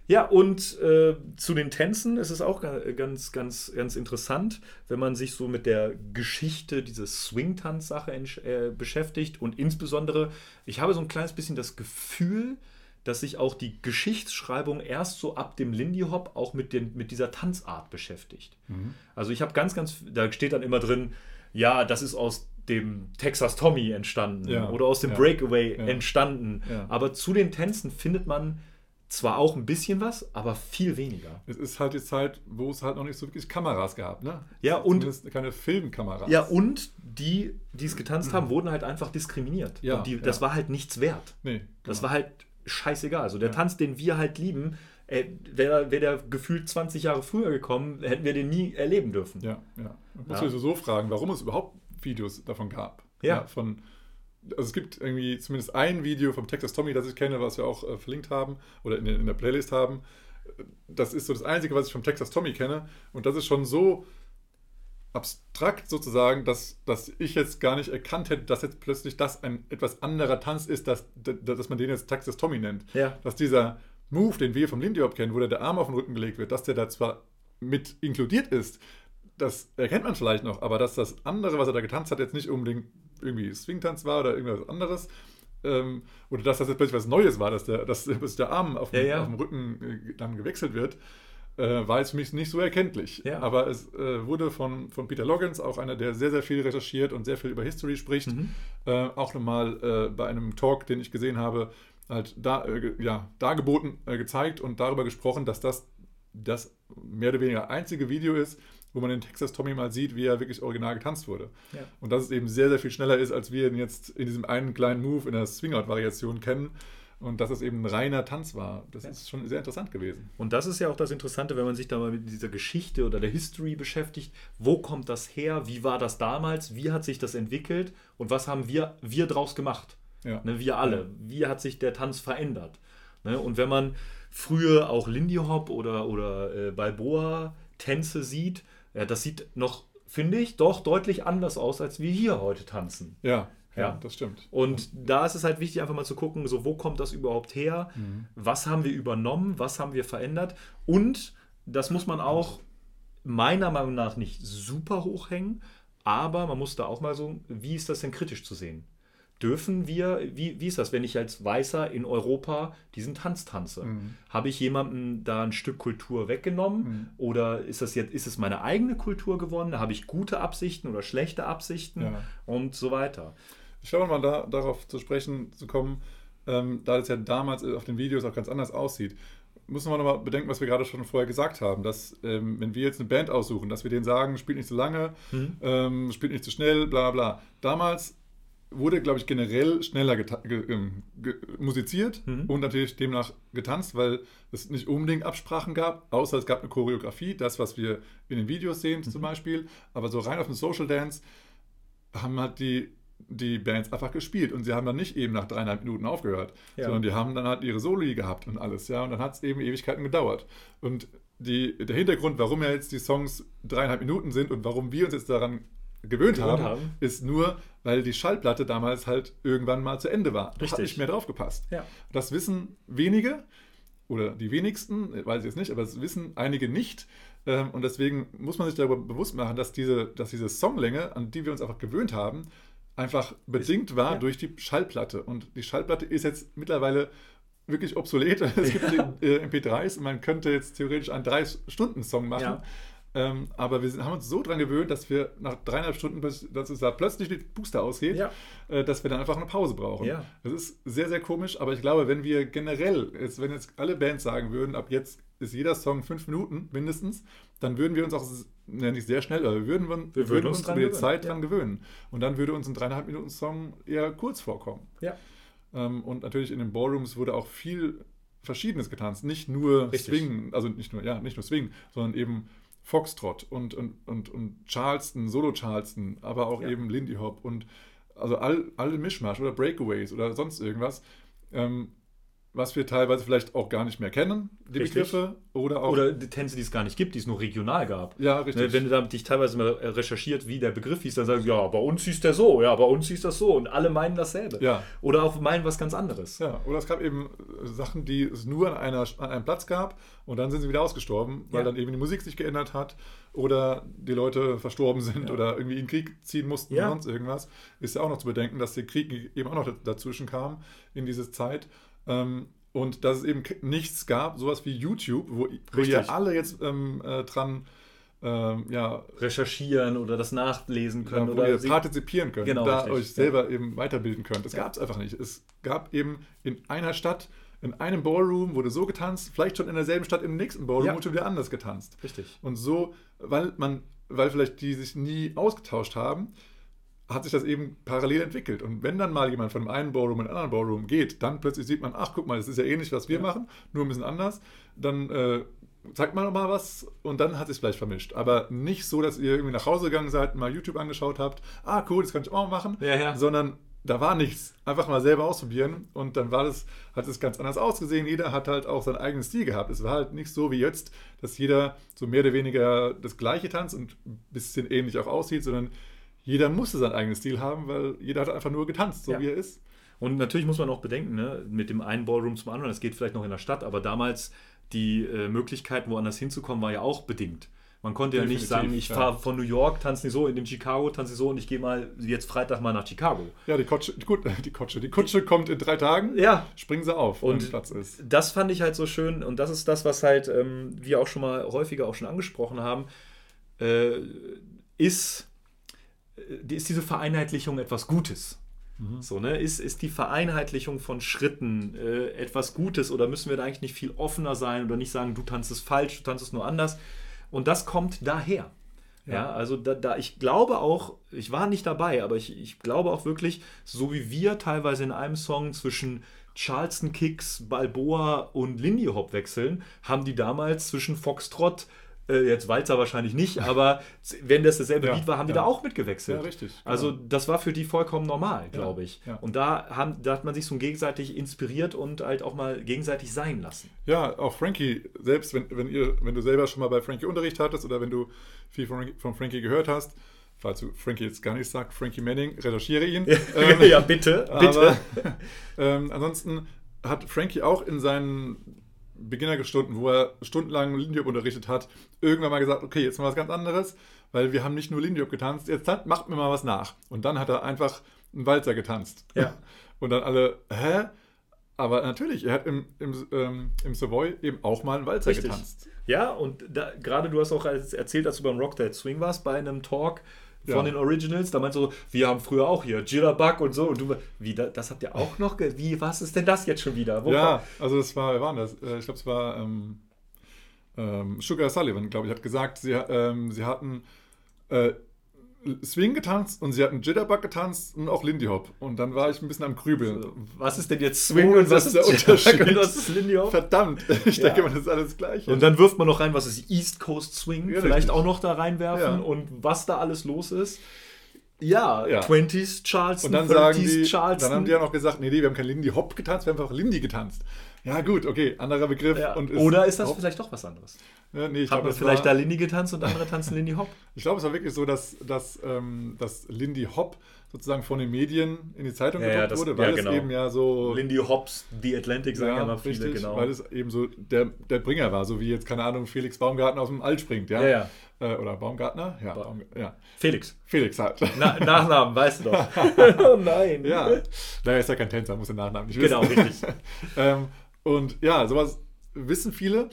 C: Ja, und äh, zu den Tänzen ist es auch ga- ganz, ganz, ganz interessant, wenn man sich so mit der Geschichte dieser Swing-Tanz-Sache äh, beschäftigt. Und insbesondere, ich habe so ein kleines bisschen das Gefühl, dass sich auch die Geschichtsschreibung erst so ab dem Lindy Hop auch mit, den, mit dieser Tanzart beschäftigt. Also ich habe ganz, ganz, da steht dann immer drin, ja, das ist aus dem Texas Tommy entstanden
A: Ja,
C: oder aus dem
A: ja,
C: Breakaway
A: ja.
C: entstanden. Aber zu den Tänzen findet man zwar auch ein bisschen was, aber viel weniger.
A: Es ist halt die Zeit, wo es halt noch nicht so wirklich Kameras gab. Ne?
C: Ja, und-
A: Zumindest keine Filmkameras.
C: Ja, und die, die es getanzt haben, wurden halt einfach diskriminiert.
A: Ja,
C: und die,
A: ja.
C: das war halt nichts wert.
A: Nee,
C: Das
A: genau.
C: war halt scheißegal. Also der
A: Ja.
C: Tanz, den wir halt lieben, äh, wäre wär der gefühlt 20 Jahre früher gekommen, hätten wir den nie erleben dürfen.
A: Ja, ja. Man muss
C: Ja.
A: sich so fragen, warum es überhaupt Videos davon gab.
C: Ja.
A: von, also es gibt irgendwie zumindest ein Video vom Texas Tommy, das ich kenne, was wir auch äh, verlinkt haben oder in, in der Playlist haben. Das ist so das Einzige, was ich vom Texas Tommy kenne. Und das ist schon so abstrakt sozusagen, dass, dass ich jetzt gar nicht erkannt hätte, dass jetzt plötzlich das ein etwas anderer Tanz ist, dass, dass man den jetzt Texas Tommy nennt.
C: Ja.
A: Dass dieser Move, den wir vom Lindy Hop kennen, wo der, Arm auf den Rücken gelegt wird, dass der da zwar mit inkludiert ist, das erkennt man vielleicht noch, aber dass das andere, was er da getanzt hat, jetzt nicht unbedingt irgendwie Swingtanz war oder irgendwas anderes, ähm, oder dass das jetzt plötzlich was Neues war, dass der, dass der Arm auf, dem-
C: Ja, ja.
A: auf dem Rücken äh, dann gewechselt wird, äh, war jetzt für mich nicht so erkenntlich.
C: Ja.
A: Aber es äh, wurde von, von Peter Loggins, auch einer, der sehr, sehr viel recherchiert und sehr viel über History spricht,
C: Mhm.
A: äh, auch nochmal äh, bei einem Talk, den ich gesehen habe, halt da, äh, ja, dargeboten, äh, gezeigt und darüber gesprochen, dass das das mehr oder weniger einzige Video ist, wo man den Texas Tommy mal sieht, wie er wirklich original getanzt wurde.
C: Ja.
A: Und dass es eben sehr, sehr viel schneller ist, als wir ihn jetzt in diesem einen kleinen Move in der Swing-Out-Variation kennen. Und dass es eben ein reiner Tanz war. Das ist schon sehr interessant gewesen.
C: Und das ist ja auch das Interessante, wenn man sich da mal mit dieser Geschichte oder der History beschäftigt. Wo kommt das her? Wie war das damals? Wie hat sich das entwickelt? Und was haben wir, wir draus gemacht?
A: Ja.
C: Ne, wir alle. Wie hat sich der Tanz verändert? Ne, und wenn man früher auch Lindy Hop oder, oder äh, Balboa Tänze sieht, ja, das sieht noch, finde ich, doch deutlich anders aus, als wir hier heute tanzen.
A: Ja, ja, das stimmt.
C: Und da ist es halt wichtig, einfach mal zu gucken, so wo kommt das überhaupt her? Was haben wir übernommen? Was haben wir verändert? Und das muss man auch meiner Meinung nach nicht super hoch hängen, aber man muss da auch mal so, wie ist das denn kritisch zu sehen? Dürfen wir, wie, wie ist das, wenn ich als Weißer in Europa diesen Tanz tanze? Habe ich jemandem da ein Stück Kultur weggenommen? Oder ist das jetzt, ist es meine eigene Kultur geworden? Habe ich gute Absichten oder schlechte Absichten
A: Ja.
C: und so weiter?
A: Ich glaube mal da, darauf zu sprechen zu kommen, ähm, da das ja damals auf den Videos auch ganz anders aussieht, müssen wir nochmal bedenken, was wir gerade schon vorher gesagt haben, dass ähm, wenn wir jetzt eine Band aussuchen, dass wir denen sagen, spielt nicht zu lange, ähm, spielt nicht zu schnell, bla bla. Damals wurde, glaube ich, generell schneller ge ähm, musiziert und natürlich demnach getanzt, weil es nicht unbedingt Absprachen gab, außer es gab eine Choreografie, das, was wir in den Videos sehen zum Beispiel. Aber so rein auf den Social Dance haben halt die, die Bands einfach gespielt und sie haben dann nicht eben nach dreieinhalb Minuten aufgehört,
C: Ja.
A: sondern die haben dann halt ihre Soli gehabt und alles, ja, und dann hat es eben Ewigkeiten gedauert. Und die, der Hintergrund, warum ja jetzt die Songs dreieinhalb Minuten sind und warum wir uns jetzt daran gewöhnt,
C: Gewöhnt
A: haben,
C: haben.
A: ist nur, weil die Schallplatte damals halt irgendwann mal zu Ende war. Hat
C: Richtig.
A: nicht mehr drauf gepasst.
C: Ja.
A: Das wissen wenige oder die wenigsten, weiß ich jetzt nicht, aber das wissen einige nicht. Ähm, Und deswegen muss man sich darüber bewusst machen, dass diese, dass diese Songlänge, an die wir uns einfach gewöhnt haben, einfach bedingt war
C: ja.
A: durch die Schallplatte. Und die Schallplatte ist jetzt mittlerweile wirklich obsolet. Es gibt die, äh, MP3s und man könnte jetzt theoretisch einen 3-Stunden-Song machen.
C: Ja.
A: Ähm, aber wir sind, haben uns so dran gewöhnt, dass wir nach dreieinhalb Stunden, bis- dass es da plötzlich die Puste ausgeht,
C: Ja.
A: äh, dass wir dann einfach eine Pause brauchen.
C: Ja.
A: Das ist sehr, sehr komisch, aber ich glaube, wenn wir generell, jetzt, wenn jetzt alle Bands sagen würden, ab jetzt ist jeder Song fünf Minuten mindestens, dann würden wir uns auch, ja, nicht sehr schnell, aber wir würden, wir
C: würden
A: würden
C: uns
A: uns über die
C: gewöhnen,
A: Zeit
C: ja.
A: dran gewöhnen. Und dann würde uns ein dreieinhalb Minuten Song eher kurz vorkommen.
C: Ja.
A: Ähm, und natürlich in den Ballrooms wurde auch viel Verschiedenes getanzt. Nicht nur
C: Richtig.
A: Swing, also nicht nur, ja, nicht nur Swing, sondern eben Foxtrot und, und, und, und Charleston, Solo-Charleston, aber auch
C: Ja.
A: eben Lindy Hop und also all, alle Mischmasch oder Breakaways oder sonst irgendwas, ähm, was wir teilweise vielleicht auch gar nicht mehr kennen, die
C: Richtig.
A: Begriffe oder auch.
C: Oder die Tänze, die es gar nicht gibt, die es nur regional gab.
A: ja, richtig.
C: Ne, Wenn du da dich teilweise mal recherchiert, wie der Begriff hieß, dann sagst du, ja, bei uns hieß der so, ja, bei uns hieß das so und alle meinen dasselbe.
A: Ja.
C: Oder auch meinen was ganz anderes.
A: Ja, oder es gab eben äh, Sachen, die es nur an, einer, an einem Platz gab und dann sind sie wieder ausgestorben, weil
C: Ja.
A: dann eben die Musik sich geändert hat oder die Leute verstorben sind oder irgendwie in den Krieg ziehen mussten
C: Ja.
A: oder sonst irgendwas. Ist ja auch noch zu bedenken, dass der Krieg eben auch noch dazwischen kam in diese Zeit. Ähm, und dass es eben nichts gab, sowas wie YouTube, wo, wo ihr alle jetzt ähm, äh, dran ähm, ja,
C: Recherchieren oder das nachlesen können.
A: ja, wo
C: oder
A: ihr partizipieren könnt,
C: Genau,
A: da
C: richtig,
A: euch
C: ja.
A: selber eben weiterbilden könnt. Das
C: Ja.
A: gab es einfach nicht. Es gab eben in einer Stadt, in einem Ballroom wurde so getanzt, vielleicht schon in derselben Stadt im nächsten Ballroom
C: Ja.
A: wurde schon wieder anders getanzt.
C: Richtig.
A: Und so, weil man, weil vielleicht die sich nie ausgetauscht haben, hat sich das eben parallel entwickelt. Und wenn dann mal jemand von dem einen Ballroom in den anderen Ballroom geht, dann plötzlich sieht man, ach guck mal, das ist ja ähnlich, was wir machen, nur ein bisschen anders. Dann äh, zeigt man mal was und dann hat sich vielleicht vermischt. Aber nicht so, dass ihr irgendwie nach Hause gegangen seid, mal YouTube angeschaut habt, ah cool, das kann ich auch machen,
C: Ja, ja.
A: sondern da war nichts. Einfach mal selber ausprobieren und dann war das, hat es ganz anders ausgesehen. Jeder hat halt auch seinen eigenen Stil gehabt. Es war halt nicht so wie jetzt, dass jeder so mehr oder weniger das gleiche tanzt und ein bisschen ähnlich auch aussieht, sondern jeder musste seinen eigenen Stil haben, weil jeder hat einfach nur getanzt, so
C: Ja.
A: wie er ist.
C: Und natürlich muss man auch bedenken, ne, mit dem einen Ballroom zum anderen, das geht vielleicht noch in der Stadt, aber damals die äh, Möglichkeit, woanders hinzukommen, war ja auch bedingt. Man konnte ja nicht
A: Definitiv,
C: sagen, ich
A: ja.
C: fahre von New York, tanze nicht so, in dem Chicago tanze ich so und ich gehe mal jetzt Freitag mal nach Chicago.
A: Ja, die Kutsche, die, Kut- die Kutsche, die Kutsche kommt in drei Tagen.
C: Ja.
A: Springen sie auf, wenn
C: Und
A: Platz ist.
C: das fand ich halt so schön und das ist das, was halt ähm, wir auch schon mal häufiger auch schon angesprochen haben, äh, ist, ist diese Vereinheitlichung etwas Gutes. So, ne? ist, ist die Vereinheitlichung von Schritten äh, etwas Gutes oder müssen wir da eigentlich nicht viel offener sein oder nicht sagen, du tanzt es falsch, du tanzt es nur anders? Und das kommt daher. Ja, also da, da ich glaube auch, ich war nicht dabei, aber ich, ich glaube auch wirklich, so wie wir teilweise in einem Song zwischen Charleston Kicks, Balboa und Lindy Hop wechseln, haben die damals zwischen Foxtrot, jetzt Walzer wahrscheinlich nicht, aber wenn das dasselbe
A: Ja,
C: Lied war, haben die
A: ja.
C: da auch mitgewechselt.
A: Ja, richtig, genau.
C: Also das war für die vollkommen normal, glaube ich.
A: ja.
C: Und da, haben, da hat man sich so gegenseitig inspiriert und halt auch mal gegenseitig sein lassen.
A: Ja, auch Frankie, selbst wenn, wenn, ihr, wenn du selber schon mal bei Frankie Unterricht hattest oder wenn du viel von, von Frankie gehört hast, falls du Frankie jetzt gar nicht sagst, Frankie Manning, recherchiere ihn. Ähm,
C: ja, bitte,
A: Aber ähm, ansonsten hat Frankie auch in seinen Beginnerstunden, wo er stundenlang Lindy Hop unterrichtet hat, irgendwann mal gesagt, okay, jetzt mal was ganz anderes, weil wir haben nicht nur Lindy Hop getanzt, jetzt tan- macht mir mal was nach. Und dann hat er einfach einen Walzer getanzt.
C: Ja.
A: Und dann alle, hä? Aber natürlich, er hat im, im, ähm, im Savoy eben auch mal einen Walzer
C: Richtig.
A: getanzt.
C: Ja, und da, gerade du hast auch erzählt, dass du beim Rock That Swing warst, bei einem Talk von
A: Ja.
C: den Originals. Da meinst du, so, wir haben früher auch hier Jitterbug und so. Und du, wie, da- das habt ihr auch noch? Wie, was ist denn das jetzt schon wieder? Wo
A: Ja, also das war, wer war das? Äh, Ich glaube, es war ähm, ähm, Sugar Sullivan, glaube ich, hat gesagt, sie, ähm, sie hatten äh, Swing getanzt und sie hatten Jitterbug getanzt und auch Lindy Hop. Und dann war ich ein bisschen am Grübeln.
C: kommt- Was ist denn jetzt Swing
A: Wo
C: und was
A: ist der Unterschied?
C: und was ist Lindy Hop?
A: Verdammt, ich
C: Ja.
A: denke mal, das ist alles gleich.
C: Und dann wirft man noch rein, was ist East Coast Swing,
A: Ja,
C: vielleicht
A: richtig.
C: auch noch da reinwerfen
A: Ja.
C: und was da alles los ist. Ja,
A: Ja.
C: 20s Charleston,
A: Und dann sagen
C: 30s
A: die,
C: Charleston.
A: dann haben die ja noch gesagt, nee, nee, wir haben kein Lindy Hop getanzt, wir haben einfach Lindy getanzt. Ja gut, okay, anderer Begriff.
C: ja.
A: Und
C: Oder ist das
A: Hop.
C: vielleicht doch was anderes?
A: Ja, nee,
C: man
A: das
C: vielleicht
A: war,
C: da Lindy getanzt und andere tanzen Lindy Hop?
A: Ich glaube, es war wirklich so, dass, dass, ähm, dass Lindy Hop sozusagen von den Medien in die Zeitung
C: Ja, ja,
A: gedruckt
C: das-
A: wurde, weil
C: ja,
A: es
C: genau.
A: eben ja so
C: Lindy Hops, The Atlantic sagen ja,
A: Ja,
C: immer viele,
A: richtig,
C: genau.
A: weil es eben so der, der Bringer war, so wie jetzt, keine Ahnung, Felix Baumgartner aus dem All springt, ja?
C: Ja, ja.
A: Äh, oder Baumgartner? Ja,
C: Ba-
A: Baum, ja.
C: Felix.
A: Felix halt.
C: Na, Nachnamen, weißt du doch. oh nein.
A: ja, naja, ist ja kein Tänzer, muss den Nachnamen nicht
C: Genau,
A: wissen.
C: richtig.
A: ähm, und ja, sowas wissen viele,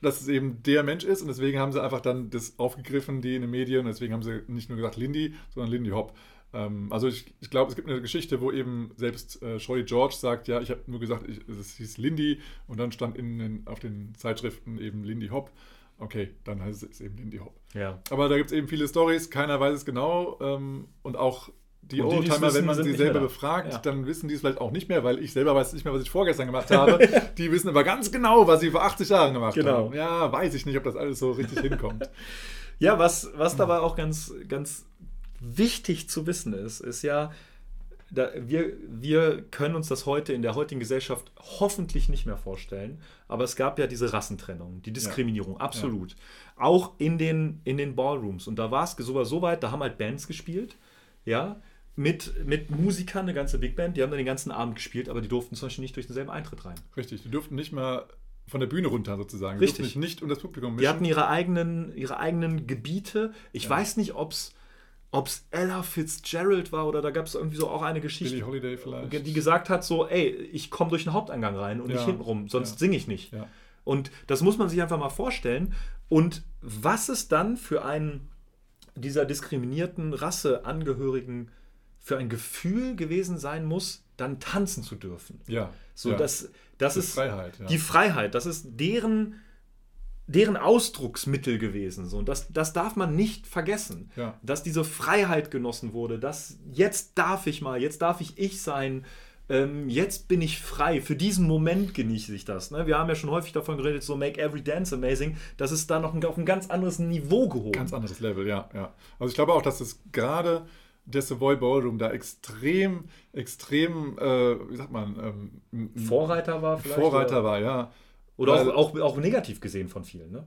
A: dass es eben der Mensch ist und deswegen haben sie einfach dann das aufgegriffen, die in den Medien, und deswegen haben sie nicht nur gesagt Lindy, sondern Lindy Hop. Ähm, also ich, ich glaube, es gibt eine Geschichte, wo eben selbst äh, Shorty George sagt, ja, ich habe nur gesagt, ich, es hieß Lindy und dann stand in den, auf den Zeitschriften eben Lindy Hop. Okay, dann heißt es eben Lindy Hop.
C: Ja.
A: Aber da gibt es eben viele Stories, keiner weiß es genau. Ähm, und auch die Oldtimer, wenn man sie selber befragt,
C: Ja.
A: dann wissen die es vielleicht auch nicht mehr, weil ich selber weiß nicht mehr, was ich vorgestern gemacht habe. die wissen aber ganz genau, was sie vor 80 Jahren gemacht
C: Genau.
A: haben. Ja, weiß ich nicht, ob das alles so richtig hinkommt.
C: Ja, was, was dabei auch ganz, ganz wichtig zu wissen ist, ist ja, da, wir, wir können uns das heute in der heutigen Gesellschaft hoffentlich nicht mehr vorstellen, aber es gab ja diese Rassentrennung, die Diskriminierung, absolut. Auch in den, in den Ballrooms. Und da war es sogar so weit, da haben halt Bands gespielt, ja, mit, mit Musikern, eine ganze Big Band, die haben dann den ganzen Abend gespielt, aber die durften zum Beispiel nicht durch denselben Eintritt rein.
A: Richtig, die durften nicht mal von der Bühne runter sozusagen. Die
C: Richtig.
A: nicht um das Publikum
C: Die hatten ihre eigenen, ihre eigenen Gebiete. Ich weiß nicht, ob es Ella Fitzgerald war oder da gab es irgendwie so auch eine Geschichte,
A: Billie Holiday vielleicht.
C: die gesagt hat, so, ey, ich komme durch den Haupteingang rein und
A: Ja.
C: nicht hintenrum, sonst
A: Ja.
C: singe ich nicht.
A: Ja.
C: Und das muss man sich einfach mal vorstellen. Und was es dann für einen dieser diskriminierten Rasseangehörigen für ein Gefühl gewesen sein muss, dann tanzen zu dürfen.
A: Ja.
C: So,
A: ja.
C: das, das
A: Die
C: ist
A: Freiheit, ja.
C: die Freiheit, das ist deren, deren Ausdrucksmittel gewesen. So. Und das, das darf man nicht vergessen,
A: Ja.
C: dass diese Freiheit genossen wurde, dass jetzt darf ich mal, jetzt darf ich ich sein, ähm, jetzt bin ich frei, für diesen Moment genieße ich das. Ne? Wir haben ja schon häufig davon geredet, so Make Every Dance Amazing, das ist da noch ein, auf ein ganz anderes Niveau gehoben.
A: Ganz anderes Level, ja, ja. Also ich glaube auch, dass es gerade der Savoy Ballroom da extrem, extrem, äh, wie sagt man, ähm,
C: Vorreiter war vielleicht.
A: Vorreiter
C: oder,
A: war, ja.
C: Oder
A: Weil-
C: auch, auch, auch negativ gesehen von vielen. Ne?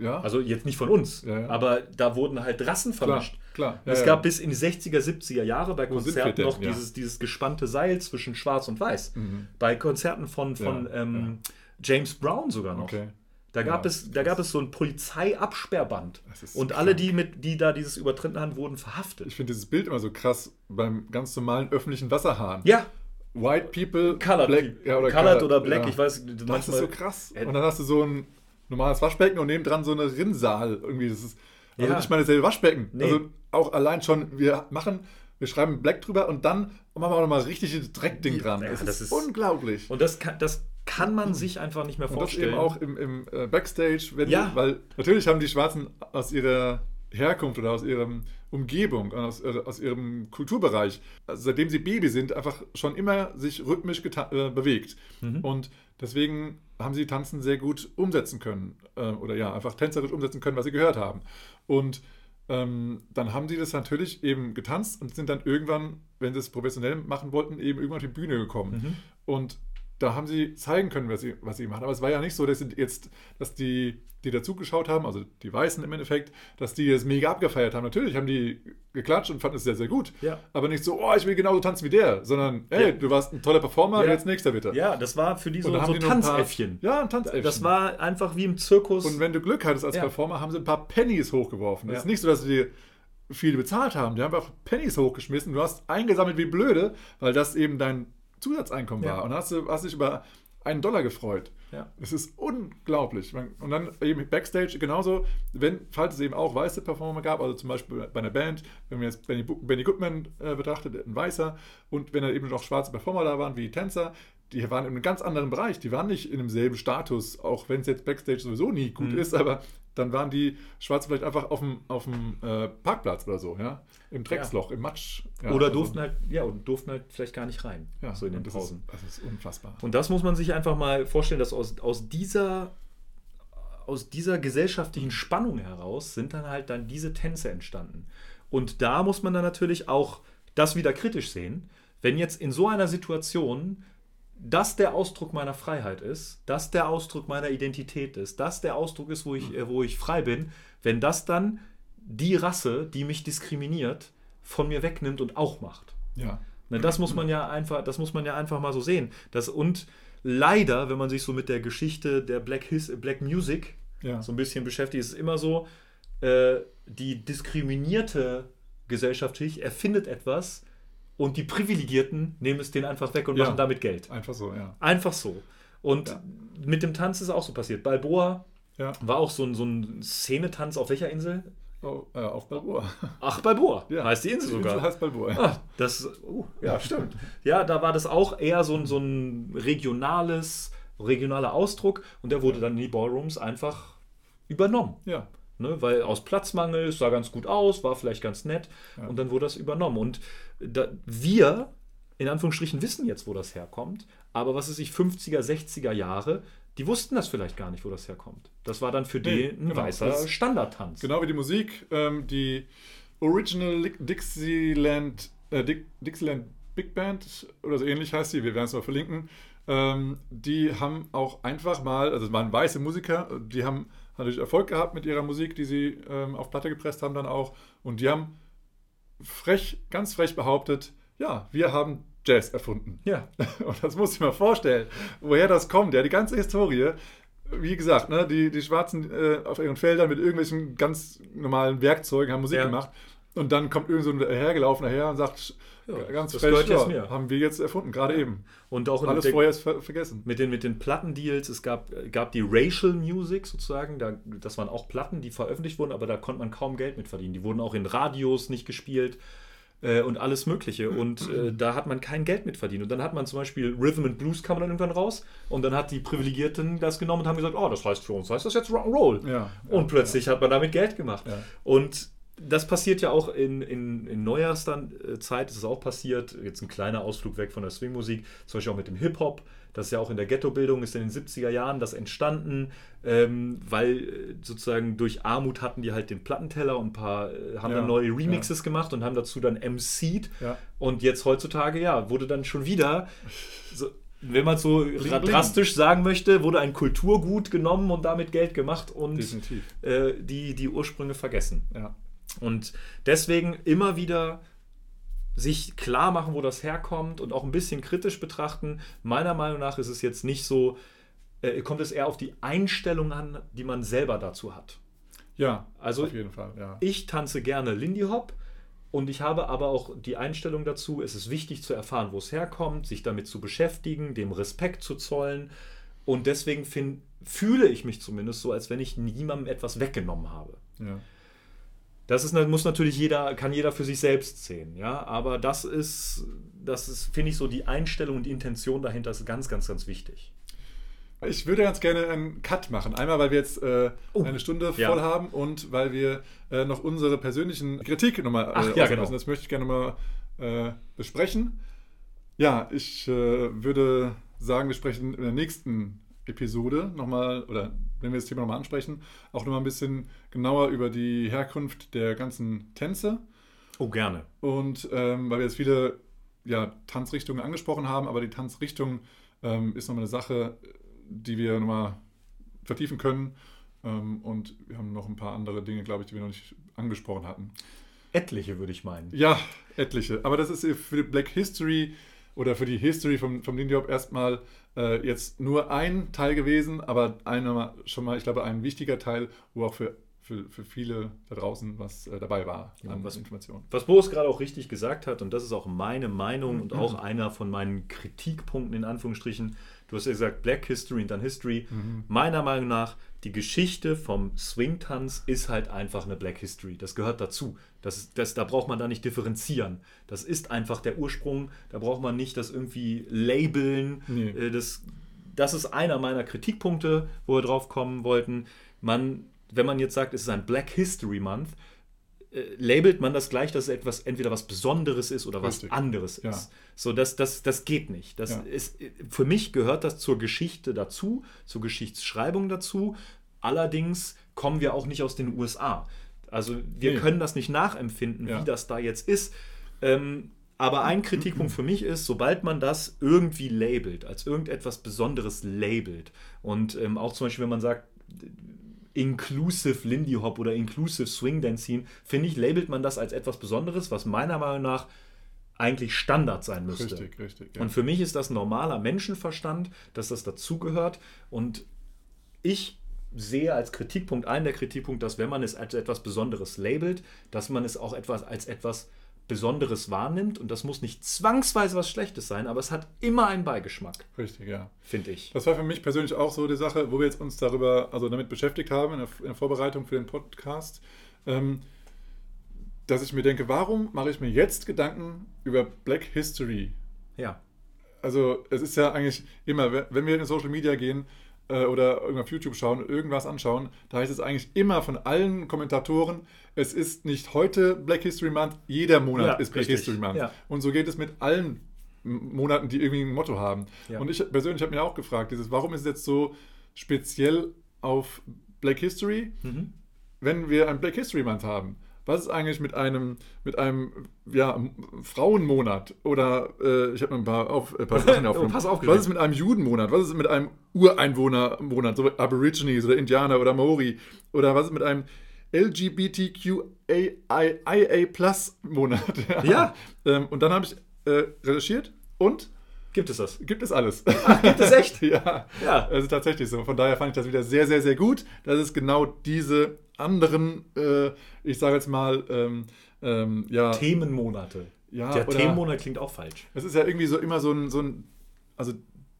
A: Ja,
C: Also jetzt nicht von uns,
A: Ja, ja.
C: aber da wurden halt Rassen
A: klar,
C: vermischt.
A: klar. Ja,
C: es gab bis in die 60er, 70er Jahre bei Konzerten noch dieses, dieses gespannte Seil zwischen Schwarz und Weiß.
A: Mhm.
C: Bei Konzerten von, von ähm, James Brown sogar noch.
A: Okay.
C: Da gab,
A: Ja,
C: es, da gab es so ein Polizeiabsperrband. Und
A: krass.
C: alle, die, mit, die da dieses übertreten haben, wurden verhaftet.
A: Ich finde dieses Bild immer so krass beim ganz normalen öffentlichen Wasserhahn.
C: ja,
A: White people,
C: Colored,
A: black, ja, oder
C: colored oder black,
A: ja.
C: ich weiß.
A: Das ist so krass.
C: Äh,
A: Und dann hast du so ein normales Waschbecken und nebendran so eine Rinnsal. Irgendwie, das ist also nicht mal dasselbe Waschbecken.
C: Nee.
A: Also auch allein schon, wir machen, wir schreiben Black drüber und dann machen wir auch nochmal richtig Dreckding dran.
C: Ja,
A: das,
C: das
A: ist
C: ist-
A: unglaublich.
C: Und das kann, das kann man sich einfach nicht mehr
A: Und das
C: vorstellen.
A: eben auch im, im äh, Backstage, wenn
C: Ja.
A: weil natürlich haben die Schwarzen aus ihrer Herkunft oder aus ihrem Umgebung, aus, äh, aus ihrem Kulturbereich, also seitdem sie Baby sind, einfach schon immer sich rhythmisch äh, bewegt. Und deswegen haben sie Tanzen sehr gut umsetzen können äh, oder ja, einfach tänzerisch umsetzen können, was sie gehört haben. Und ähm, dann haben sie das natürlich eben getanzt und sind dann irgendwann, wenn sie es professionell machen wollten, eben irgendwann auf die Bühne gekommen. Und da haben sie zeigen können, was sie, was sie machen. Aber es war ja nicht so, dass sie jetzt, dass die, die dazugeschaut haben, also die Weißen im Endeffekt, dass die das mega abgefeiert haben. Natürlich haben die geklatscht und fanden es sehr, sehr gut.
C: Ja.
A: Aber nicht so, oh, ich will genauso tanzen wie der, sondern, hey,
C: Ja.
A: du warst ein toller Performer,
C: Ja.
A: jetzt nächster bitte.
C: Ja, das war für die so, so
A: die ein paar-
C: Tanzäffchen.
A: Ja, ein Tanzäffchen.
C: Das war einfach wie im Zirkus.
A: Und wenn du Glück hattest als. Performer, haben sie ein paar Pennies hochgeworfen. Es ist nicht so, dass sie dir viel bezahlt haben. Die haben einfach Pennies hochgeschmissen. Du hast eingesammelt wie blöde, weil das eben dein Zusatzeinkommen
C: Ja.
A: war. Und hast du hast dich über einen Dollar gefreut.
C: Ja.
A: Das ist unglaublich. Und dann eben Backstage genauso, wenn, falls es eben auch weiße Performer gab, also zum Beispiel bei einer Band, wenn man jetzt Benny, Benny Goodman äh, betrachtet, ein Weißer, und wenn dann eben noch schwarze Performer da waren, wie Tänzer, die waren in einem ganz anderen Bereich. Die waren nicht in demselben Status, auch wenn es jetzt Backstage sowieso nie
C: Mhm.
A: gut ist, aber dann waren die Schwarzen vielleicht einfach auf dem, auf dem äh, Parkplatz oder so, ja, im Drecksloch, im Matsch. Ja,
C: Oder
A: also-
C: durften halt, ja, und durften halt vielleicht gar nicht rein.
A: ja,
C: so in den
A: das
C: Pausen.
A: Ist, das ist unfassbar.
C: Und das muss man sich einfach mal vorstellen, dass aus, aus dieser aus dieser gesellschaftlichen Spannung heraus sind dann halt dann diese Tänze entstanden. Und da muss man dann natürlich auch das wieder kritisch sehen, wenn jetzt in so einer Situation das der Ausdruck meiner Freiheit ist, das der Ausdruck meiner Identität ist, das der Ausdruck ist, wo ich, äh, wo ich frei bin, wenn das dann die Rasse, die mich diskriminiert, von mir wegnimmt und auch macht.
A: Ja.
C: Na, das muss man ja einfach, das muss man ja einfach mal so sehen. Das, und leider, wenn man sich so mit der Geschichte der Black, His, Black Music
A: Ja.
C: so ein bisschen beschäftigt, ist es immer so, äh, die diskriminierte Gesellschaftlich erfindet etwas und die Privilegierten nehmen es denen einfach weg und
A: Ja.
C: machen damit Geld.
A: Einfach so, ja.
C: Einfach so. Und
A: Ja.
C: mit dem Tanz ist es auch so passiert. Balboa
A: Ja.
C: war auch so ein, so ein Szenetanz auf welcher Insel?
A: Oh, äh, auf Balboa.
C: Ach, Balboa.
A: Ja.
C: Heißt die Insel
A: Die
C: sogar.
A: Insel heißt Balboa.
C: Ah, das, uh, ja, stimmt. Ja, da war das auch eher so ein, so ein regionales, regionaler Ausdruck und der wurde dann in die Ballrooms einfach übernommen.
A: Ja.
C: Ne? Weil aus Platzmangel, es sah ganz gut aus, war vielleicht ganz nett
A: Ja.
C: und dann wurde das übernommen. Und da, wir, in Anführungsstrichen, wissen jetzt, wo das herkommt, aber was ist ich, 50er, 60er Jahre, die wussten das vielleicht gar nicht, wo das herkommt. Das war dann für die
A: Nee,
C: ein
A: genau.
C: weißer Standardtanz.
A: Genau wie die Musik, ähm, die Original Dixieland, äh, Di- Dixieland Big Band oder so ähnlich heißt die, wir werden es mal verlinken, ähm, die haben auch einfach mal, also es waren weiße Musiker, die haben natürlich Erfolg gehabt mit ihrer Musik, die sie ähm, auf Platte gepresst haben dann auch und die haben frech, ganz frech behauptet, ja, wir haben Jazz erfunden.
C: Ja.
A: Und das muss ich mir vorstellen, woher das kommt. Ja, die ganze Historie, wie gesagt, ne, die, die Schwarzen äh, auf ihren Feldern mit irgendwelchen ganz normalen Werkzeugen haben Musik
C: Ja.
A: gemacht. Und dann kommt irgend so ein hergelaufener her und sagt,
C: Ja,
A: ganz
C: das
A: frech,
C: jetzt
A: ja,
C: mir.
A: haben wir jetzt erfunden, gerade eben.
C: Und auch
A: Alles
C: der-
A: vorher ist ver vergessen.
C: mit den, mit den Plattendeals, es gab, gab die Racial Music sozusagen, da, das waren auch Platten, die veröffentlicht wurden, aber da konnte man kaum Geld mit verdienen. Die wurden auch in Radios nicht gespielt äh, und alles Mögliche. Und äh, da hat man kein Geld mit verdient. Und dann hat man zum Beispiel Rhythm and Blues kam dann irgendwann raus und dann hat die Privilegierten das genommen und haben gesagt, oh, das heißt für uns, heißt das jetzt Rock'n'Roll.
A: Ja,
C: und plötzlich hat man damit Geld gemacht.
A: Ja.
C: Und das passiert ja auch in, in, in neuerster äh, Zeit, ist es auch passiert, jetzt ein kleiner Ausflug weg von der Swingmusik, zum Beispiel auch mit dem Hip-Hop, das ist ja auch in der Ghettobildung, ist in den 70er Jahren das entstanden, ähm, weil äh, sozusagen durch Armut hatten die halt den Plattenteller und ein paar äh, haben
A: Ja,
C: dann neue Remixes gemacht und haben dazu dann MC'd
A: Ja.
C: und jetzt heutzutage, ja, wurde dann schon wieder, so, wenn man so
A: bling.
C: drastisch sagen möchte, wurde ein Kulturgut genommen und damit Geld gemacht und äh, die, die Ursprünge vergessen.
A: Ja.
C: Und deswegen immer wieder sich klar machen, wo das herkommt und auch ein bisschen kritisch betrachten. Meiner Meinung nach ist es jetzt nicht so, äh, kommt es eher auf die Einstellung an, die man selber dazu hat.
A: ja,
C: Also
A: auf jeden Fall. Ja.
C: ich tanze gerne Lindy Hop und ich habe aber auch die Einstellung dazu, es ist wichtig zu erfahren, wo es herkommt, sich damit zu beschäftigen, dem Respekt zu zollen. Und deswegen find, fühle ich mich zumindest so, als wenn ich niemandem etwas weggenommen habe.
A: Ja.
C: Das ist, muss natürlich jeder, kann jeder für sich selbst sehen, ja. Aber das ist, das ist, finde ich, so die Einstellung und die Intention dahinter ist ganz, ganz, ganz wichtig.
A: Ich würde ganz gerne einen Cut machen. Einmal, weil wir jetzt äh, eine Stunde
C: ja.
A: voll haben und weil wir äh, noch unsere persönlichen Kritik nochmal äh,
C: Ach, ja, genau.
A: müssen. Das möchte ich gerne mal äh, besprechen. Ja, ich äh, würde sagen, wir sprechen in der nächsten Episode nochmal, oder wenn wir das Thema nochmal ansprechen, auch nochmal ein bisschen genauer über die Herkunft der ganzen Tänze.
C: Oh, gerne.
A: Und ähm, weil wir jetzt viele ja, Tanzrichtungen angesprochen haben, aber die Tanzrichtung ähm, ist nochmal eine Sache, die wir nochmal vertiefen können. Ähm, und wir haben noch ein paar andere Dinge, glaube ich, die wir noch nicht angesprochen hatten.
C: Etliche, würde ich meinen.
A: Ja, etliche. Aber das ist für die Black History oder für die History vom, vom Lindy Hop erstmal äh, jetzt nur ein Teil gewesen, aber einer, schon mal, ich glaube, ein wichtiger Teil, wo auch für, für, für viele da draußen was äh, dabei war an
C: was-
A: Informationen.
C: Was Boris gerade auch richtig gesagt hat, und das ist auch meine Meinung und auch einer von meinen Kritikpunkten in Anführungsstrichen, du hast ja gesagt Black History und dann History. Meiner Meinung nach, die Geschichte vom Swing-Tanz ist halt einfach eine Black History. Das gehört dazu. Das, das, da braucht man da nicht differenzieren. Das ist einfach der Ursprung. Da braucht man nicht das irgendwie labeln.
A: Nee.
C: Äh, Das, das ist einer meiner Kritikpunkte, wo wir drauf kommen wollten. Man, wenn man jetzt sagt, es ist ein Black History Month, äh, labelt man das gleich, dass es etwas entweder was Besonderes ist oder was
A: Richtig.
C: anderes
A: Ja.
C: ist. So, das, das, das geht nicht. Das
A: Ja.
C: ist, für mich gehört das zur Geschichte dazu, zur Geschichtsschreibung dazu. Allerdings kommen wir auch nicht aus den USA. Also wir
A: Nee.
C: können das nicht nachempfinden,
A: Ja.
C: wie das da jetzt ist. Ähm, aber ein Kritikpunkt für mich ist, sobald man das irgendwie labelt, als irgendetwas Besonderes labelt und ähm, auch zum Beispiel, wenn man sagt, Inclusive Lindy Hop oder Inclusive Swing Dance Scene, finde ich, labelt man das als etwas Besonderes, was meiner Meinung nach eigentlich Standard sein müsste.
A: Richtig, richtig. Ja.
C: Und für mich ist das normaler Menschenverstand, dass das dazugehört. Und ich sehe als Kritikpunkt, einen der Kritikpunkte, dass wenn man es als etwas Besonderes labelt, dass man es auch etwas als etwas Besonderes wahrnimmt. Und das muss nicht zwangsweise was Schlechtes sein, aber es hat immer einen Beigeschmack,
A: richtig, ja.
C: finde ich.
A: Das war für mich persönlich auch so die Sache, wo wir jetzt uns darüber, also damit beschäftigt haben, in der, in der Vorbereitung für den Podcast, ähm, dass ich mir denke, warum mache ich mir jetzt Gedanken über Black History?
C: Ja.
A: Also es ist ja eigentlich immer, wenn- wenn wir in Social Media gehen äh, oder irgendwo auf YouTube schauen, irgendwas anschauen, da heißt es eigentlich immer von allen Kommentatoren, es ist nicht heute Black History Month, jeder Monat
C: Ja,
A: ist Black
C: richtig.
A: History Month.
C: Ja.
A: Und so geht es mit allen Monaten, die irgendwie ein Motto haben.
C: Ja.
A: Und ich persönlich habe mir auch gefragt, dieses, warum ist es jetzt so speziell auf Black History,
C: Mhm.
A: wenn wir einen Black History Month haben? Was ist eigentlich mit einem, mit einem ja, Frauenmonat? Oder äh, ich habe mir ein paar, auf, äh, paar Sachen aufgenommen.
C: Oh, pass auf,
A: Was ist mit einem Judenmonat? Was ist mit einem Ureinwohnermonat, so Aborigines oder Indianer oder Maori? Oder was ist mit einem LGBTQIA Plus Monat?
C: Ja.
A: ähm, und dann habe ich äh, recherchiert und
C: Gibt es das?
A: gibt es alles.
C: Gibt es echt?
A: ja.
C: Ja.
A: Also tatsächlich so. Von daher fand ich das wieder sehr, sehr, sehr gut, dass es genau diese anderen, äh, ich sage jetzt mal, ähm, ähm, ja,
C: Themenmonate.
A: Ja,
C: Der Themenmonat klingt auch falsch.
A: es ist ja irgendwie so immer so ein, so ein also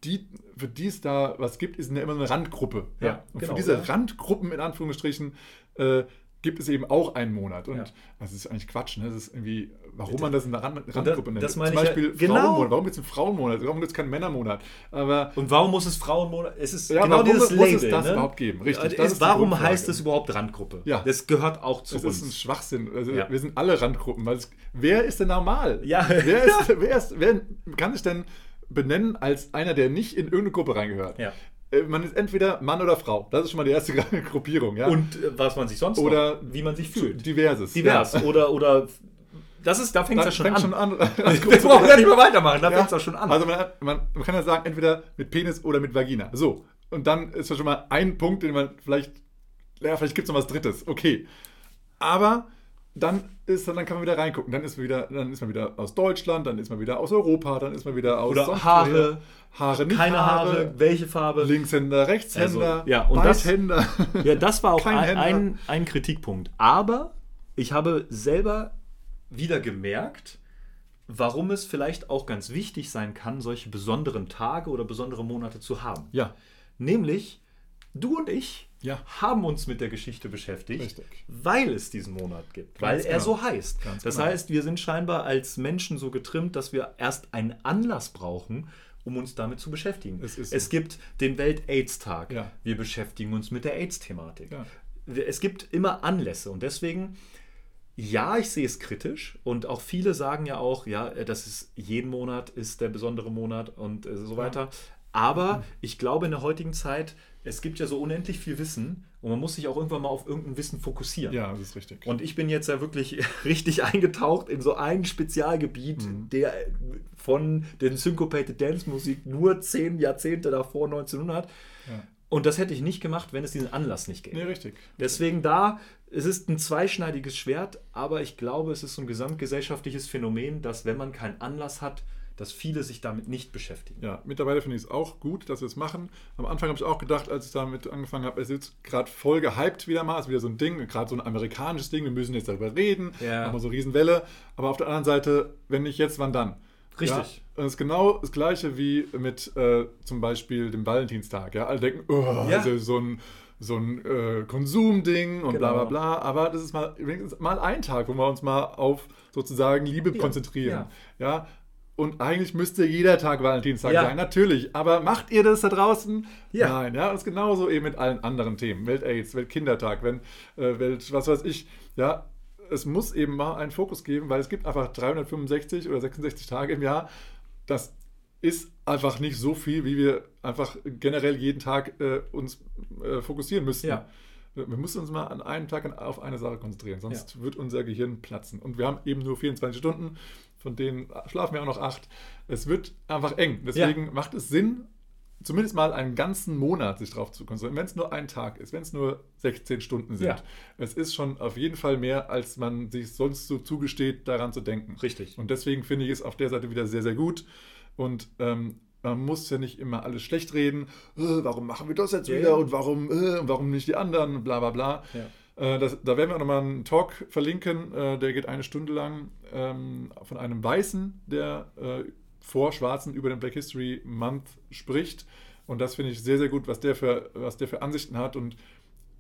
A: die, für die es da was gibt, ist ja immer so eine Randgruppe.
C: Ja,
A: Und
C: genau,
A: für diese
C: ja.
A: Randgruppen in Anführungsstrichen äh, gibt es eben auch einen Monat. Und
C: Ja.
A: das ist eigentlich Quatsch, ne? Das ist irgendwie, warum man das eine Rand, Randgruppe nennt.
C: das meine
A: Zum
C: ich ja-
A: Beispiel
C: genau.
A: Frauenmonat. Warum gibt es einen Frauenmonat? Warum gibt es keinen Männermonat? Aber
C: Und warum muss es Frauenmonat? Es ist
A: Ja,
C: genau
A: warum
C: dieses
A: muss
C: Label.
A: es das
C: ne?
A: überhaupt geben? Richtig, das die
C: warum heißt es überhaupt Randgruppe?
A: Ja.
C: Das gehört auch zu
A: Es
C: uns.
A: ist ein Schwachsinn. Also
C: Ja.
A: Wir sind alle Randgruppen. Weil es, wer ist denn normal?
C: Ja.
A: Wer, ist, wer, ist, wer kann sich denn benennen als einer, der nicht in irgendeine Gruppe reingehört?
C: Ja.
A: Äh, Man ist entweder Mann oder Frau. Das ist schon mal die erste Gruppierung. Ja?
C: Und äh, was man sich sonst
A: Oder
C: noch, wie man sich fühlt.
A: diverses.
C: Divers.
A: Ja.
C: Oder, oder das ist, da fängt es ja schon an.
A: schon an.
C: Wir brauchen ja nicht mehr weitermachen, da
A: Ja.
C: fängt es ja schon an.
A: Also man, man, man kann ja sagen, entweder mit Penis oder mit Vagina. So. Und dann ist das schon mal ein Punkt, den man vielleicht, ja, vielleicht gibt es noch was Drittes. Okay. Aber dann ist dann kann man wieder reingucken. Dann ist man wieder, dann ist man wieder aus Deutschland, dann ist man wieder aus Europa, dann ist man wieder aus
C: Oder Haare.
A: Haare, nicht
C: Keine Haare, welche Farbe?
A: Linkshänder, Rechtshänder,
C: Also, ja, und das-
A: Beidhänder.
C: Ja, das war auch ein, ein, ein Kritikpunkt. Aber ich habe selber wieder gemerkt, warum es vielleicht auch ganz wichtig sein kann, solche besonderen Tage oder besondere Monate zu haben.
A: ja,
C: Nämlich, du und ich
A: Ja.
C: haben uns mit der Geschichte beschäftigt,
A: Richtig.
C: weil es diesen Monat gibt,
A: Ganz
C: weil er
A: genau.
C: so heißt.
A: Ganz
C: das
A: genau.
C: heißt, wir sind scheinbar als Menschen so getrimmt, dass wir erst einen Anlass brauchen, um uns damit zu beschäftigen.
A: Es ist so.
C: es gibt den Welt-AIDS-Tag.
A: Ja.
C: Wir beschäftigen uns mit der AIDS-Thematik.
A: Ja.
C: Es gibt immer Anlässe und deswegen, ja, ich sehe es kritisch und auch viele sagen ja auch, ja, das ist jeden Monat ist der besondere Monat und äh, so weiter. Aber ich glaube in der heutigen Zeit, es gibt ja so unendlich viel Wissen und man muss sich auch irgendwann mal auf irgendein Wissen fokussieren.
A: Ja, das ist richtig.
C: Und ich bin jetzt ja wirklich richtig eingetaucht in so ein Spezialgebiet, der von den Syncopated Dance Musik nur zehn Jahrzehnte davor, 1900.
A: Ja.
C: Und das hätte ich nicht gemacht, wenn es diesen Anlass nicht gäbe.
A: Nee, richtig.
C: Deswegen da, es ist ein zweischneidiges Schwert, aber ich glaube, es ist so ein gesamtgesellschaftliches Phänomen, dass wenn man keinen Anlass hat, dass viele sich damit nicht beschäftigen.
A: Ja, mittlerweile finde ich es auch gut, dass wir es machen. Am Anfang habe ich auch gedacht, als ich damit angefangen habe, es ist jetzt gerade voll gehypt wieder mal, ist wieder so ein Ding, gerade so ein amerikanisches Ding, wir müssen jetzt darüber reden,
C: Ja.
A: haben wir so eine Riesenwelle. Aber auf der anderen Seite, wenn nicht jetzt, wann dann?
C: Richtig.
A: Ja, und es ist genau das Gleiche wie mit äh, zum Beispiel dem Valentinstag. Ja? Alle denken, oh,
C: Ja.
A: also so ein, so ein äh, Konsumding und bla bla
C: Genau.
A: bla. Aber das ist mal wenigstens mal ein Tag, wo wir uns mal auf sozusagen Liebe konzentrieren. Ja. Und eigentlich müsste jeder Tag Valentinstag
C: Ja.
A: sein, natürlich. Aber macht ihr das da draußen?
C: Ja.
A: Nein, ja. Und genauso eben mit allen anderen Themen. Welt-Aids, Weltkindertag, wenn, äh, Welt, was weiß ich. Ja, es muss eben mal einen Fokus geben, weil es gibt einfach 365 oder 66 Tage im Jahr. Das ist einfach nicht so viel, wie wir einfach generell jeden Tag äh, uns äh, fokussieren müssten.
C: Ja.
A: Wir müssen uns mal an einem Tag auf eine Sache konzentrieren, sonst wird unser Gehirn platzen. Und wir haben eben nur 24 Stunden, von denen schlafen wir auch noch acht. Es wird einfach eng. Deswegen macht es Sinn, zumindest mal einen ganzen Monat sich drauf zu konzentrieren. Wenn es nur ein Tag ist, wenn es nur 16 Stunden sind.
C: Ja.
A: Es ist schon auf jeden Fall mehr, als man sich sonst so zugesteht, daran zu denken.
C: Richtig.
A: Und deswegen finde ich es auf der Seite wieder sehr, sehr gut. Und ähm, man muss ja nicht immer alles schlecht reden. Äh, warum machen wir das jetzt
C: Ja,
A: wieder
C: ja.
A: und warum, äh, warum nicht die anderen? Bla bla bla.
C: Ja.
A: Äh, das, da werden wir auch nochmal einen Talk verlinken. Äh, der geht eine Stunde lang ähm, von einem Weißen, der äh, vor Schwarzen über den Black History Month spricht. Und das finde ich sehr, sehr gut, was der für, was der für Ansichten hat. Und,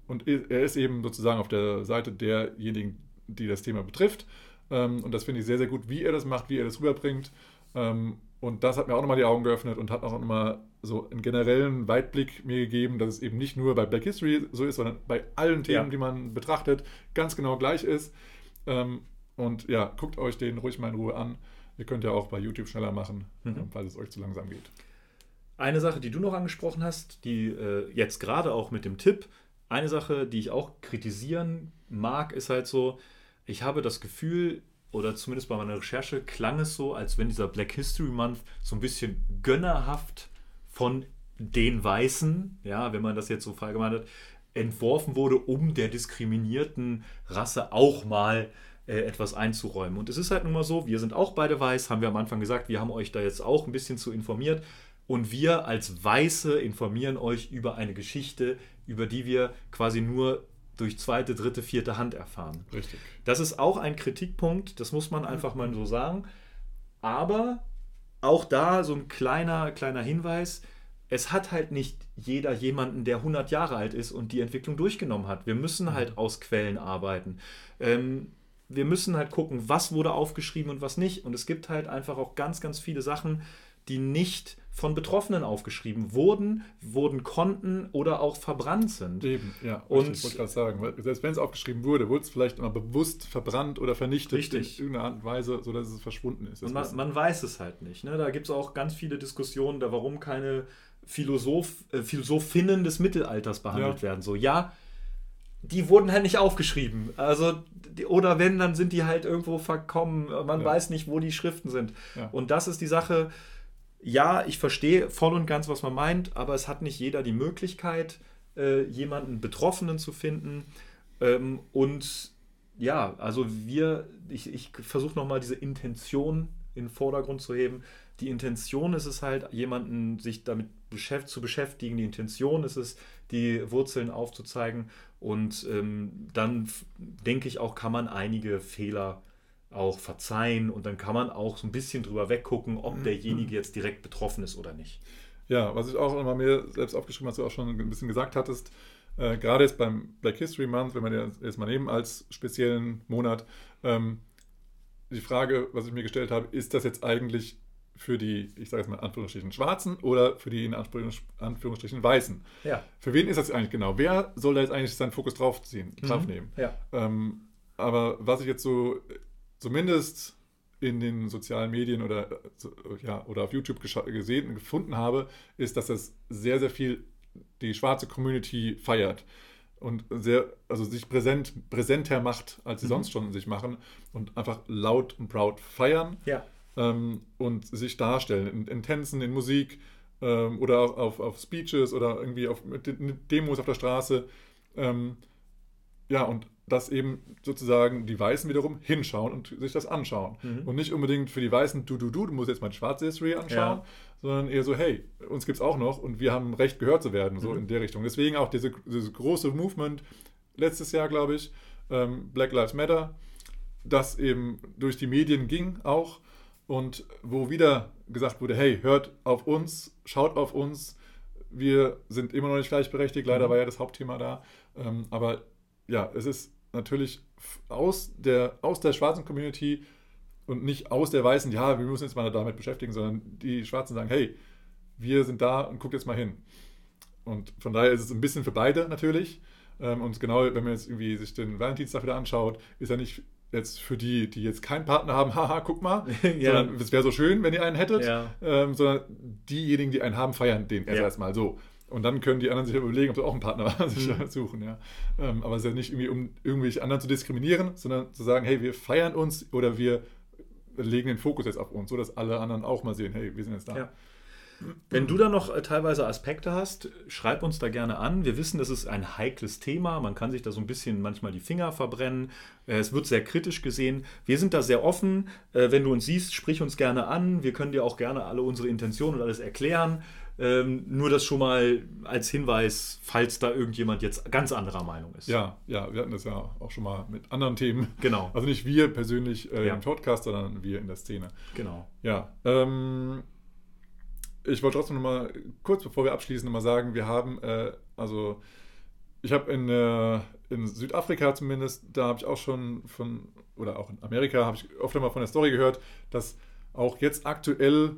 A: und er ist eben sozusagen auf der Seite derjenigen, die das Thema betrifft. Ähm, und das finde ich sehr, sehr gut, wie er das macht, wie er das rüberbringt. Ähm, und das hat mir auch nochmal die Augen geöffnet und hat auch nochmal so einen generellen Weitblick mir gegeben, dass es eben nicht nur bei Black History so ist, sondern bei allen Themen,
C: Ja.
A: die man betrachtet, ganz genau gleich ist. Ähm, und ja, guckt euch den ruhig mal in Ruhe an. Ihr könnt ja auch bei YouTube schneller machen,
C: Mhm.
A: falls es euch zu langsam geht.
C: Eine Sache, die du noch angesprochen hast, die äh, jetzt gerade auch mit dem Tipp, eine Sache, die ich auch kritisieren mag, ist halt so, ich habe das Gefühl, oder zumindest bei meiner Recherche klang es so, als wenn dieser Black History Month so ein bisschen gönnerhaft von den Weißen, ja, wenn man das jetzt so verallgemeinert hat, entworfen wurde, um der diskriminierten Rasse auch mal äh, etwas einzuräumen. Und es ist halt nun mal so, wir sind auch beide weiß, haben wir am Anfang gesagt, wir haben euch da jetzt auch ein bisschen zu informiert. Und wir als Weiße informieren euch über eine Geschichte, über die wir quasi nur durch zweite, dritte, vierte Hand erfahren.
A: Richtig.
C: Das ist auch ein Kritikpunkt, das muss man einfach mal so sagen. Aber auch da so ein kleiner, kleiner Hinweis. Es hat halt nicht jeder jemanden, der 100 Jahre alt ist und die Entwicklung durchgenommen hat. Wir müssen halt aus Quellen arbeiten. Ähm, wir müssen halt gucken, was wurde aufgeschrieben und was nicht. Und es gibt halt einfach auch ganz, ganz viele Sachen, die nicht von Betroffenen aufgeschrieben wurden, wurden konnten oder auch verbrannt sind.
A: Eben, ja.
C: Und-
A: ich wollte gerade sagen, selbst wenn es aufgeschrieben wurde, wurde es vielleicht immer bewusst verbrannt oder vernichtet
C: Richtig.
A: in irgendeiner Art und Weise, sodass es verschwunden ist.
C: Und man, man weiß es halt nicht. Ne? Da gibt es auch ganz viele Diskussionen, da warum keine Philosoph, äh, Philosophinnen des Mittelalters behandelt
A: Ja.
C: werden. So, ja, die wurden halt nicht aufgeschrieben. Also, die, oder wenn, dann sind die halt irgendwo verkommen. Man
A: Ja.
C: weiß nicht, wo die Schriften sind.
A: Ja.
C: Und das ist die Sache. Ja, ich verstehe voll und ganz, was man meint, aber es hat nicht jeder die Möglichkeit, äh, jemanden Betroffenen zu finden. Ähm, und ja, also wir, ich, ich versuche nochmal diese Intention in den Vordergrund zu heben. Die Intention ist es halt, jemanden sich damit beschäft, zu beschäftigen. Die Intention ist es, die Wurzeln aufzuzeigen. Und ähm, dann denke ich auch, kann man einige Fehler auch verzeihen und dann kann man auch so ein bisschen drüber weggucken, ob derjenige jetzt direkt betroffen ist oder nicht.
A: Ja, was ich auch immer mir selbst aufgeschrieben habe, was du auch schon ein bisschen gesagt hattest, äh, gerade jetzt beim Black History Month, wenn man den jetzt mal nehmen als speziellen Monat, ähm, die Frage, was ich mir gestellt habe, ist das jetzt eigentlich für die, ich sage jetzt mal in Anführungsstrichen, Schwarzen oder für die in Anführungs- Anführungsstrichen Weißen.
C: Ja.
A: Für wen ist das eigentlich genau? Wer soll da jetzt eigentlich seinen Fokus draufziehen, draufnehmen?
C: Ja.
A: Ähm, aber was ich jetzt so zumindest in den sozialen Medien oder, ja, oder auf YouTube gesehen und gefunden habe, ist, dass das sehr, sehr viel die schwarze Community feiert und sehr, also sich präsent, präsenter macht, als sie sonst schon sich machen und einfach laut und proud feiern
C: Ja.
A: ähm, und sich darstellen in, in Tänzen, in Musik ähm, oder auch auf, auf Speeches oder irgendwie auf Demos auf der Straße. Ähm, ja, und dass eben sozusagen die Weißen wiederum hinschauen und sich das anschauen.
C: Mhm.
A: Und nicht unbedingt für die Weißen, du, du, du, du musst jetzt die schwarze History anschauen,
C: Ja.
A: sondern eher so, hey, uns gibt es auch noch und wir haben Recht gehört zu werden,
C: Mhm.
A: so in der Richtung. Deswegen auch diese, dieses große Movement letztes Jahr, glaube ich, ähm, Black Lives Matter, das eben durch die Medien ging auch und wo wieder gesagt wurde, hey, hört auf uns, schaut auf uns, wir sind immer noch nicht gleichberechtigt, leider
C: Mhm.
A: war ja das Hauptthema da, ähm, aber ja, es ist natürlich aus der, aus der schwarzen Community und nicht aus der weißen, ja, wir müssen uns mal damit beschäftigen, sondern die Schwarzen sagen, hey, wir sind da und guckt jetzt mal hin. Und von daher ist es ein bisschen für beide natürlich. Ähm, Und genau, wenn man jetzt irgendwie sich den Valentinstag wieder anschaut, ist er nicht jetzt für die, die jetzt keinen Partner haben, haha, guck mal,
C: Ja.
A: sondern es wäre so schön, wenn ihr einen hättet,
C: Ja.
A: ähm, sondern diejenigen, die einen haben, feiern den erst
C: Ja.
A: erstmal so. Und dann können die anderen sich überlegen, ob sie auch einen Partner sich
C: Mhm.
A: suchen. Ja. Ähm, aber es ist ja nicht irgendwie, um irgendwelche anderen zu diskriminieren, sondern zu sagen, hey, wir feiern uns oder wir legen den Fokus jetzt auf uns, so dass alle anderen auch mal sehen, hey, wir sind jetzt da.
C: Ja. Wenn du da noch äh, teilweise Aspekte hast, schreib uns da gerne an. Wir wissen, das ist ein heikles Thema. Man kann sich da so ein bisschen manchmal die Finger verbrennen. Äh, Es wird sehr kritisch gesehen. Wir sind da sehr offen. Äh, Wenn du uns siehst, sprich uns gerne an. Wir können dir auch gerne alle unsere Intentionen und alles erklären. Ähm, Nur das schon mal als Hinweis, falls da irgendjemand jetzt ganz anderer Meinung ist.
A: Ja, ja, wir hatten das ja auch schon mal mit anderen Themen.
C: Genau.
A: Also nicht wir persönlich äh,
C: Ja.
A: im Podcast, sondern wir in der Szene.
C: Genau.
A: Ja, ähm, ich wollte trotzdem noch mal kurz bevor wir abschließen, noch mal sagen, wir haben, äh, also ich habe in, äh, in Südafrika zumindest, da habe ich auch schon von, oder auch in Amerika, habe ich oft mal von der Story gehört, dass auch jetzt aktuell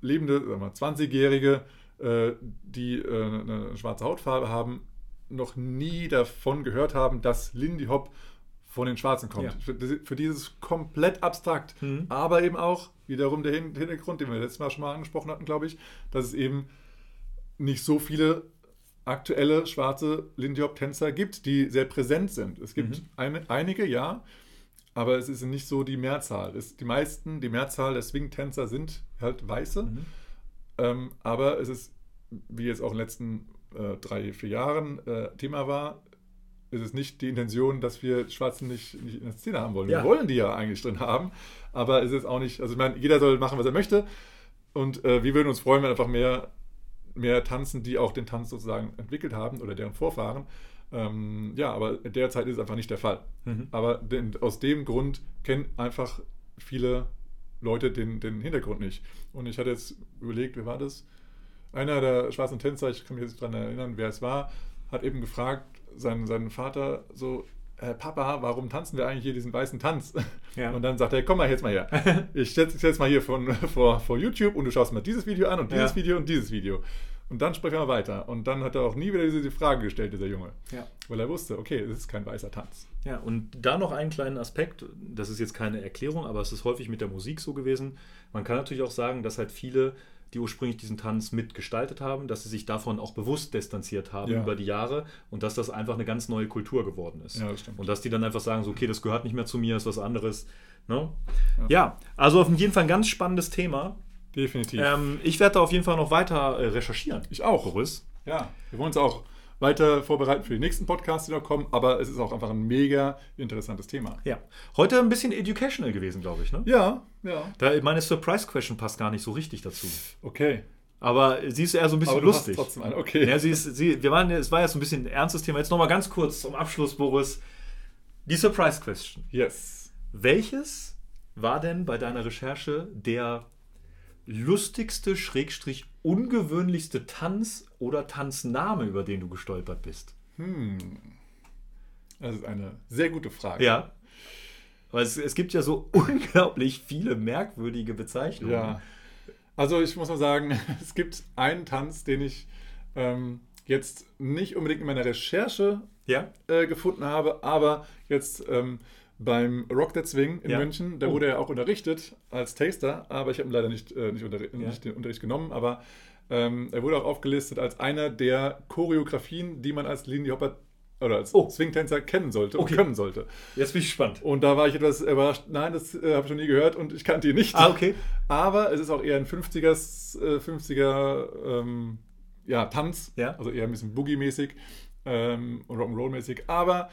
A: lebende, sagen wir mal, 20-Jährige, äh, die äh, eine schwarze Hautfarbe haben, noch nie davon gehört haben, dass Lindy Hop von den Schwarzen kommt.
C: Ja.
A: Für, für dieses komplett abstrakt,
C: Mhm.
A: aber eben auch wiederum der Hin- Hintergrund, den wir letztes Mal schon mal angesprochen hatten, glaube ich, dass es eben nicht so viele aktuelle schwarze Lindy Hop Tänzer gibt, die sehr präsent sind. Es gibt
C: Mhm.
A: eine, einige, ja, aber es ist nicht so die Mehrzahl. Es, die meisten, die Mehrzahl der Swing-Tänzer sind halt Weiße.
C: Mhm.
A: Ähm, aber es ist, wie jetzt auch in den letzten äh, drei, vier Jahren äh, Thema war, ist es nicht die Intention, dass wir Schwarzen nicht, nicht in der Szene haben wollen.
C: Ja.
A: Wir wollen die ja eigentlich drin haben, aber es ist auch nicht, also ich meine, jeder soll machen, was er möchte und äh, wir würden uns freuen, wenn einfach mehr, mehr tanzen, die auch den Tanz sozusagen entwickelt haben oder deren Vorfahren. Ähm, ja, aber derzeit ist es einfach nicht der Fall.
C: Mhm.
A: Aber den, aus dem Grund kennen einfach viele Leute den, den Hintergrund nicht. Und ich hatte jetzt überlegt, wer war das? Einer der schwarzen Tänzer, ich kann mich jetzt daran erinnern, wer es war, hat eben gefragt, seinen, seinen Vater so, äh, Papa, warum tanzen wir eigentlich hier diesen weißen Tanz?
C: Ja.
A: Und dann sagt er, komm mal jetzt mal her. Ich setze dich jetzt mal hier von, vor, vor YouTube und du schaust mal dieses Video an und dieses
C: Ja.
A: Video und dieses Video. Und dann sprechen wir weiter. Und dann hat er auch nie wieder diese, diese Frage gestellt, dieser Junge.
C: Ja.
A: Weil er wusste, okay, es ist kein weißer Tanz.
C: Ja, und da noch einen kleinen Aspekt, das ist jetzt keine Erklärung, aber es ist häufig mit der Musik so gewesen. Man kann natürlich auch sagen, dass halt viele, die ursprünglich diesen Tanz mitgestaltet haben, dass sie sich davon auch bewusst distanziert haben
A: Ja.
C: über die Jahre und dass das einfach eine ganz neue Kultur geworden ist.
A: Ja, das stimmt.
C: Und dass die dann einfach sagen, so, okay, das gehört nicht mehr zu mir, ist was anderes. Ne?
A: Ja.
C: Ja. also auf jeden Fall ein ganz spannendes Thema.
A: Definitiv.
C: Ähm, ich werde da auf jeden Fall noch weiter äh, recherchieren.
A: ich auch.
C: Boris.
A: Ja, wir wollen uns auch weiter vorbereiten für die nächsten Podcasts, die noch kommen, aber es ist auch einfach ein mega interessantes Thema.
C: Ja. Heute ein bisschen educational gewesen, glaube ich. Ne?
A: Ja, ja.
C: Da, meine Surprise-Question passt gar nicht so richtig dazu.
A: Okay.
C: Aber sie ist eher so ein bisschen
A: Aber du
C: lustig.
A: hast trotzdem eine. Okay.
C: Ja, sie ist, sie, wir waren, es war jetzt so ein bisschen ein ernstes Thema. Jetzt nochmal ganz kurz zum Abschluss, Boris. Die Surprise Question.
A: Yes.
C: Welches war denn bei deiner Recherche der lustigste, schrägstrich ungewöhnlichste Tanz oder Tanzname, über den du gestolpert bist?
A: Das ist eine sehr gute Frage.
C: Ja. Weil es, es gibt ja so unglaublich viele merkwürdige Bezeichnungen.
A: Ja. Also ich muss mal sagen, es gibt einen Tanz, den ich ähm, jetzt nicht unbedingt in meiner Recherche
C: Ja?
A: äh, gefunden habe, aber jetzt ähm, beim Rock That Swing in
C: Ja.
A: München, da
C: Oh.
A: wurde er auch unterrichtet als Taster, aber ich habe ihn leider nicht, äh, nicht,
C: Ja.
A: nicht den Unterricht genommen, aber ähm, er wurde auch aufgelistet als einer der Choreografien, die man als Lindy Hopper oder als
C: Oh.
A: Swing-Tänzer kennen sollte
C: Okay.
A: und können sollte.
C: Jetzt bin ich gespannt.
A: Und da war ich etwas überrascht. Nein, das äh, habe ich noch nie gehört und ich kannte ihn nicht.
C: Ah, okay.
A: Aber es ist auch eher ein 50er, äh, 50er ähm, ja, Tanz.
C: Ja.
A: Also eher ein bisschen Boogie-mäßig ähm, und Rock'n'Roll-mäßig. Aber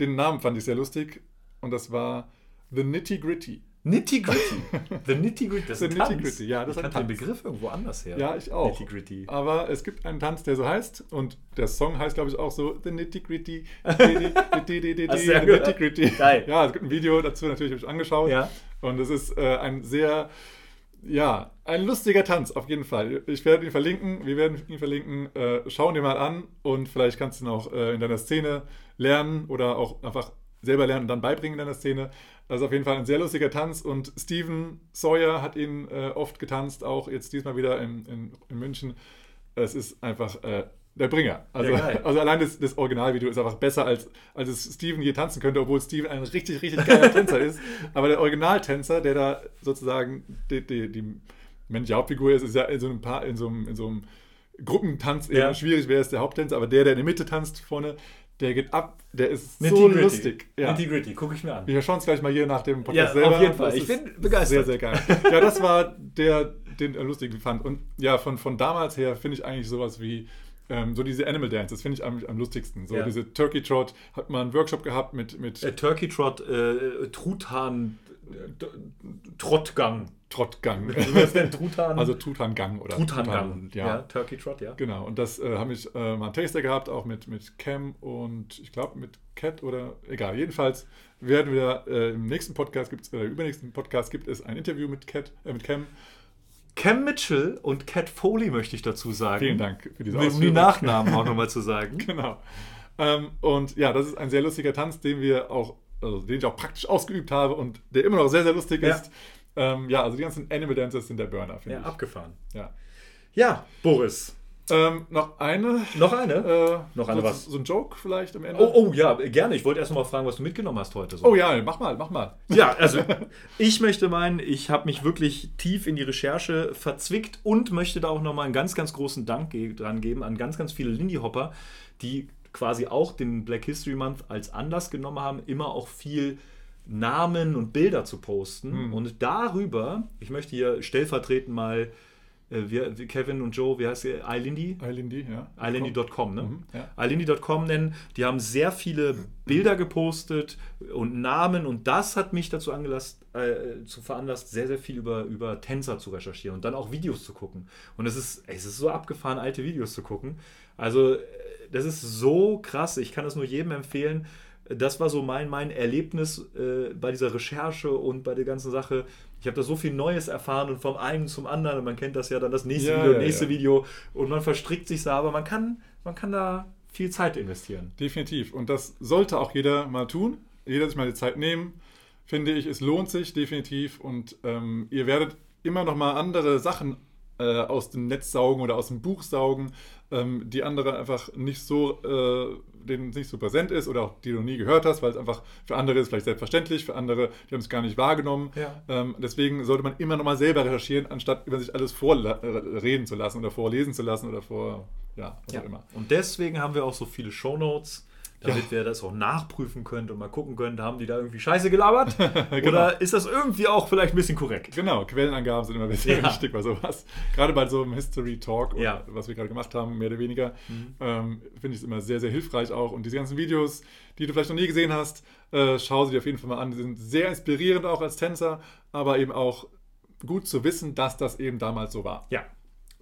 A: den Namen fand ich sehr lustig und das war The Nitty Gritty.
C: Nitty Gritty. The Nitty Gritty. Das
A: The
C: ist ein
A: Nitty. Gritty, ja, das
C: ich kannte den. Begriff irgendwo anders her.
A: Ja, ich auch.
C: Nitty Gritty.
A: Aber es gibt einen Tanz, der so heißt und der Song heißt, glaube ich, auch so The Nitty Gritty.
C: Gehört?
A: Nitty Gritty.
C: Geil.
A: Ja, es gibt ein Video dazu, natürlich habe ich angeschaut.
C: Ja.
A: Und es ist äh, ein sehr, ja, ein lustiger Tanz auf jeden Fall. Ich werde ihn verlinken, wir werden ihn verlinken. Äh, schau ihn dir mal an und vielleicht kannst du ihn auch äh, in deiner Szene lernen oder auch einfach selber lernen und dann beibringen in deiner Szene. Das ist auf jeden Fall ein sehr lustiger Tanz und Steven Sawyer hat ihn äh, oft getanzt, auch jetzt diesmal wieder in, in, in München. Es ist einfach äh, der Bringer. Also,
C: Ja,
A: also allein das, das Originalvideo ist einfach besser, als, als es Steven je tanzen könnte, obwohl Steven ein richtig, richtig geiler Tänzer ist. Aber der Originaltänzer, der da sozusagen die, die, die männliche Hauptfigur ist, ist ja in so einem, Paar, in so einem, in so einem Gruppentanz eher
C: Ja.
A: schwierig, wer ist der Haupttänzer, aber der, der in der Mitte tanzt vorne, der geht ab, der ist
C: Nitty
A: so
C: Gritty.
A: lustig. Ja.
C: Nitty Gritty, gucke ich mir an.
A: Wir schauen es gleich mal hier nach dem Podcast
C: Ja,
A: selber.
C: auf jeden. Fall.
A: Das
C: Ich bin begeistert.
A: Sehr, sehr geil. Ja, das war der, den er lustig fand. Und ja, von, von damals her finde ich eigentlich sowas wie ähm, so diese Animal Dance, das finde ich am, am lustigsten. So
C: Ja.
A: diese Turkey Trot, hat man einen Workshop gehabt mit, mit
C: Äh, Turkey Trot, äh, Truthahn, Trottgang.
A: Trottgang.
C: Wie heißt denn Truthahn?
A: also Tutangang oder
C: Truthahngang.
A: ja.
C: Ja. Turkey Trot, ja.
A: Genau, und das äh, habe ich äh, mal einen Taster gehabt, auch mit, mit Cam und ich glaube mit Cat oder egal. Jedenfalls werden wir äh, im nächsten Podcast gibt es, oder übernächsten Podcast gibt es ein Interview mit Cat, äh, mit Cam.
C: Cam Mitchell und Cat Foley möchte ich dazu sagen.
A: Vielen Dank für diese
C: Um die
A: Ausführung.
C: Nachnamen auch nochmal zu sagen.
A: Genau. Ähm, und ja, das ist ein sehr lustiger Tanz, den wir auch, also den ich auch praktisch ausgeübt habe und der immer noch sehr, sehr lustig
C: Ja.
A: ist. Ähm, ja, also die ganzen Animal Dancers sind der Burner, finde
C: Ja,
A: ich.
C: abgefahren.
A: Ja.
C: Ja, Boris.
A: Ähm, noch eine.
C: Noch eine?
A: Äh,
C: Noch eine
A: so,
C: was?
A: So ein Joke vielleicht am Ende.
C: Oh, oh ja, gerne. Ich wollte erst noch mal fragen, was du mitgenommen hast heute. So.
A: Oh ja, mach mal, mach mal.
C: Ja, also ich möchte meinen, ich habe mich wirklich tief in die Recherche verzwickt und möchte da auch nochmal einen ganz, ganz großen Dank ge dran geben an ganz, ganz viele Lindy Hopper, die quasi auch den Black History Month als Anlass genommen haben, immer auch viel Namen und Bilder zu posten. Und darüber, ich möchte hier stellvertretend mal äh, wir, Kevin und Joe, wie heißt sie? iLindy?
A: Eilindy, ja.
C: iLindy.com, ne?
A: Mhm, ja.
C: nennen. Die haben sehr viele Bilder gepostet und Namen und das hat mich dazu angelasst, äh, zu veranlasst, sehr, sehr viel über, über Tänzer zu recherchieren und dann auch Videos zu gucken. Und es ist, es ist so abgefahren, alte Videos zu gucken. Also, äh, das ist so krass. Ich kann das nur jedem empfehlen. Das war so mein, mein Erlebnis äh, bei dieser Recherche und bei der ganzen Sache. Ich habe da so viel Neues erfahren und vom einen zum anderen. Und man kennt das ja dann das nächste
A: Ja,
C: Video,
A: ja,
C: nächste
A: ja.
C: Video. Und man verstrickt sich da, aber man kann, man kann da viel Zeit investieren.
A: Definitiv. Und das sollte auch jeder mal tun. Jeder sich mal die Zeit nehmen. Finde ich, es lohnt sich definitiv. Und ähm, ihr werdet immer noch mal andere Sachen äh, aus dem Netz saugen oder aus dem Buch saugen, ähm, die andere einfach nicht so, äh, denen nicht so präsent ist oder auch die du nie gehört hast, weil es einfach für andere ist vielleicht selbstverständlich, für andere, die haben es gar nicht wahrgenommen.
C: Ja.
A: Ähm, deswegen sollte man immer noch mal selber recherchieren, anstatt über sich alles vorreden zu lassen oder vorlesen zu lassen oder vor, ja, was auch immer.
C: Und deswegen haben wir auch so viele Shownotes, damit wir das auch nachprüfen können und mal gucken können, haben die da irgendwie Scheiße gelabert?
A: Genau.
C: Oder ist das irgendwie auch vielleicht ein bisschen korrekt?
A: Genau, Quellenangaben sind immer sehr
C: Ja.
A: wichtig bei sowas. Gerade bei so einem History Talk,
C: Ja. Mhm.
A: was wir gerade gemacht haben, mehr oder weniger, ähm, finde ich es immer sehr, sehr hilfreich auch. Und diese ganzen Videos, die du vielleicht noch nie gesehen hast, äh, schau sie dir auf jeden Fall mal an. Die sind sehr inspirierend auch als Tänzer, aber eben auch gut zu wissen, dass das eben damals so war.
C: Ja.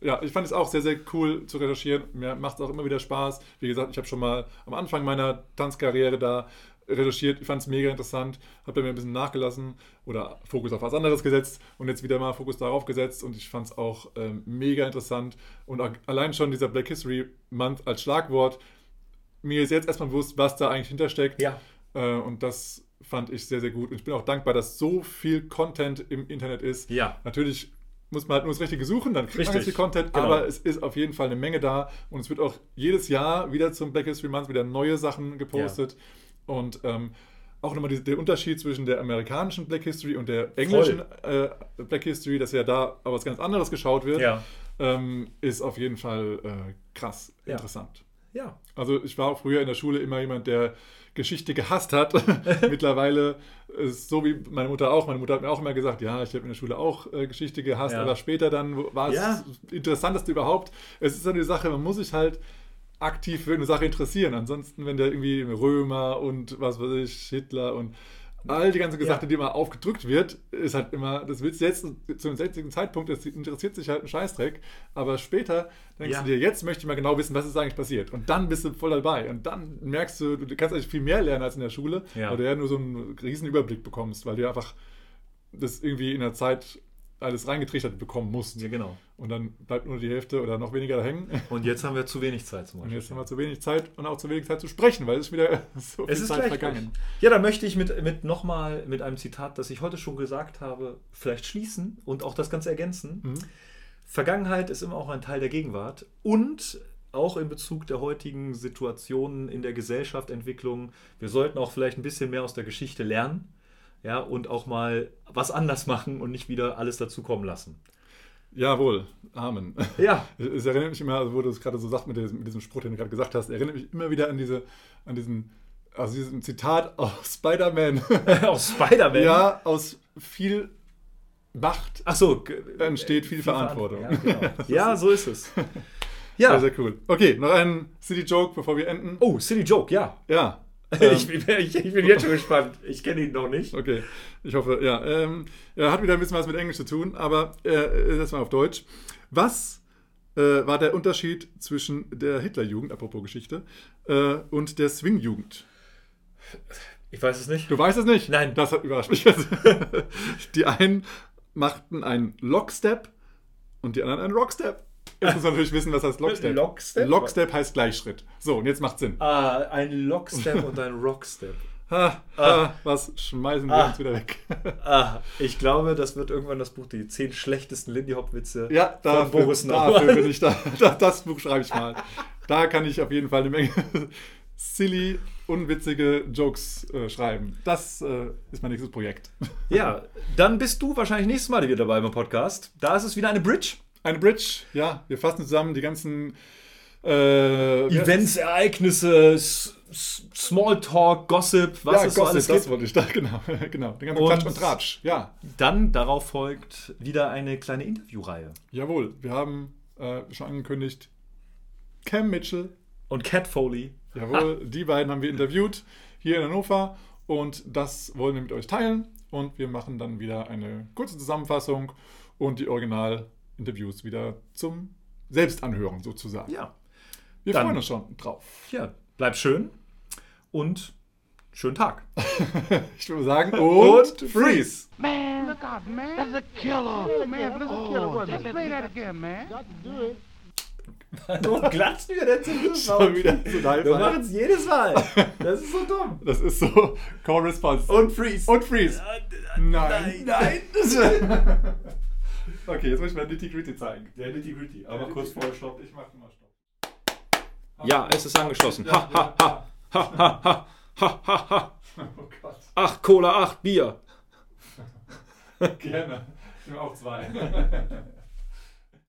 A: Ja, ich fand es auch sehr, sehr cool zu recherchieren. Mir macht es auch immer wieder Spaß. Wie gesagt, ich habe schon mal am Anfang meiner Tanzkarriere da recherchiert. Ich fand es mega interessant. Habe mir ein bisschen nachgelassen oder Fokus auf was anderes gesetzt und jetzt wieder mal Fokus darauf gesetzt. Und ich fand es auch ähm, mega interessant. Und allein schon dieser Black History Month als Schlagwort. Mir ist jetzt erstmal bewusst, was da eigentlich hintersteckt.
C: Ja.
A: Äh, und das fand ich sehr, sehr gut. Und ich bin auch dankbar, dass so viel Content im Internet ist.
C: Ja.
A: Natürlich muss man halt nur das Richtige suchen, dann kriegt man ganz viel Content,
C: genau.
A: aber es ist auf jeden Fall eine Menge da und es wird auch jedes Jahr wieder zum Black History Month wieder neue Sachen gepostet und ähm, auch nochmal die- der Unterschied zwischen der amerikanischen Black History und der englischen äh, Black History, dass ja da aber was ganz anderes geschaut wird,
C: Ja.
A: ähm, ist auf jeden Fall äh, krass
C: Ja.
A: interessant.
C: Ja.
A: Also ich war auch früher in der Schule immer jemand, der Geschichte gehasst hat. Mittlerweile ist so wie meine Mutter auch. Meine Mutter hat mir auch immer gesagt, ja, ich habe in der Schule auch äh, Geschichte gehasst,
C: Ja.
A: aber später dann war es
C: Ja.
A: das Interessanteste überhaupt. Es ist so eine Sache, man muss sich halt aktiv für eine Sache interessieren. Ansonsten, wenn der irgendwie Römer und was weiß ich, Hitler und all die ganze Geschichte,
C: Ja.
A: die immer aufgedrückt wird, ist halt immer, das willst du jetzt zu einem jetzigen Zeitpunkt, das interessiert sich halt ein Scheißdreck, aber später denkst
C: Ja.
A: du dir, jetzt möchte ich mal genau wissen, was ist eigentlich passiert. Und dann bist du voll dabei. Und dann merkst du, du kannst eigentlich viel mehr lernen als in der Schule,
C: Ja.
A: weil du ja nur so einen riesen Überblick bekommst, weil du einfach das irgendwie in der Zeit alles reingetrichtert bekommen musst.
C: Ja, genau.
A: Und dann bleibt nur die Hälfte oder noch weniger da hängen.
C: Und jetzt haben wir zu wenig Zeit zum
A: Und
C: Beispiel.
A: jetzt haben wir zu wenig Zeit und auch zu wenig Zeit zu sprechen, weil es ist wieder so viel
C: Es ist
A: Zeit
C: gleich
A: vergangen.
C: Ja, dann möchte ich mit, mit nochmal mit einem Zitat, das ich heute schon gesagt habe, vielleicht schließen und auch das Ganze ergänzen.
A: Mhm.
C: Vergangenheit ist immer auch ein Teil der Gegenwart und auch in Bezug der heutigen Situationen in der Gesellschaft, Entwicklung. Wir sollten auch vielleicht ein bisschen mehr aus der Geschichte lernen. Ja, und auch mal was anders machen und nicht wieder alles dazu kommen lassen.
A: Jawohl, Amen.
C: Ja,
A: Es erinnert mich immer, also wo du es gerade so sagst mit diesem, mit diesem Spruch, den du gerade gesagt hast, erinnert mich immer wieder an diese, an diesen, also diesem Zitat aus Spider-Man.
C: aus Spider-Man.
A: ja, aus viel Macht
C: Ach so.
A: entsteht viel, Verantwortung.
C: Ja, genau. ja, so ist es. Ja.
A: Sehr, sehr cool. Okay, noch einen City-Joke, bevor wir enden.
C: Oh, City Joke, ja.
A: Ja.
C: Ich, bin, ich, ich bin jetzt schon gespannt. Ich kenne ihn noch nicht.
A: Okay, ich hoffe, ja. Ähm, er hat wieder ein bisschen was mit Englisch zu tun, aber äh, das mal auf Deutsch. Was äh, war der Unterschied zwischen der Hitlerjugend, apropos Geschichte, äh, und der Swing-Jugend?
C: Ich weiß es nicht.
A: Du weißt es nicht?
C: Nein.
A: Das hat überrascht mich. Die einen machten einen Lockstep und die anderen einen Rockstep. Jetzt muss man natürlich wissen, was heißt Lockstep.
C: Lockstep?
A: Lockstep heißt Gleichschritt. So, und jetzt macht Sinn.
C: Ah, ein Lockstep und ein Rockstep.
A: Ha, ha, was schmeißen wir
C: Ah.
A: uns wieder weg?
C: Ah, ich glaube, das wird irgendwann das Buch, die zehn schlechtesten Lindy Hop-Witze
A: Ja,
C: von
A: dafür,
C: Boris Naumann.
A: dafür bin ich da. Das, das Buch schreibe ich mal. Da kann ich auf jeden Fall eine Menge silly, unwitzige Jokes äh, schreiben. Das äh, ist mein nächstes Projekt.
C: Ja, dann bist du wahrscheinlich nächstes Mal wieder dabei beim Podcast. Da ist es wieder eine Bridge.
A: Eine Bridge, ja, wir fassen zusammen die ganzen äh,
C: Events, Ereignisse, Smalltalk, Gossip, was
A: ja,
C: es so
A: Gossip,
C: alles
A: das
C: gibt.
A: wollte ich da, genau, genau. Den ganzen
C: Und-
A: Klatsch und Tratsch, ja.
C: Dann darauf folgt wieder eine kleine Interviewreihe.
A: Jawohl, wir haben äh, schon angekündigt, Cam Mitchell,
C: Und Cat Foley.
A: jawohl, die beiden haben wir interviewt hier in Hannover und das wollen wir mit euch teilen und wir machen dann wieder eine kurze Zusammenfassung und die Original-Interviews wieder zum Selbstanhören sozusagen.
C: Ja.
A: wir
C: dann-
A: freuen uns schon drauf.
C: Ja, bleib schön und schönen Tag.
A: Ich würde sagen, und, freeze!
D: Man, look out, man. That's a killer. Oh, man, that's a killer. it? Let's play that again, man. Got to do it.
C: Du klatschst mir denn zum
A: Schon wieder
C: Wir machen es jedes Mal. Das ist so dumm.
A: Das ist so Call Response.
C: Und Freeze.
A: Und freeze! Nein,
C: nein.
A: Okay, jetzt muss ich mal Nitty Gritty zeigen.
C: Der Nitty Gritty.
A: Aber kurz vorher Stopp. Ich mach mal Stopp.
C: Ja, es ist angeschlossen. Ha, ha, ha. Ha, ha, ha. Ha, ha, ha.
A: Oh Gott.
C: Acht Cola, acht Bier.
A: Gerne. Ich nehme auch zwei.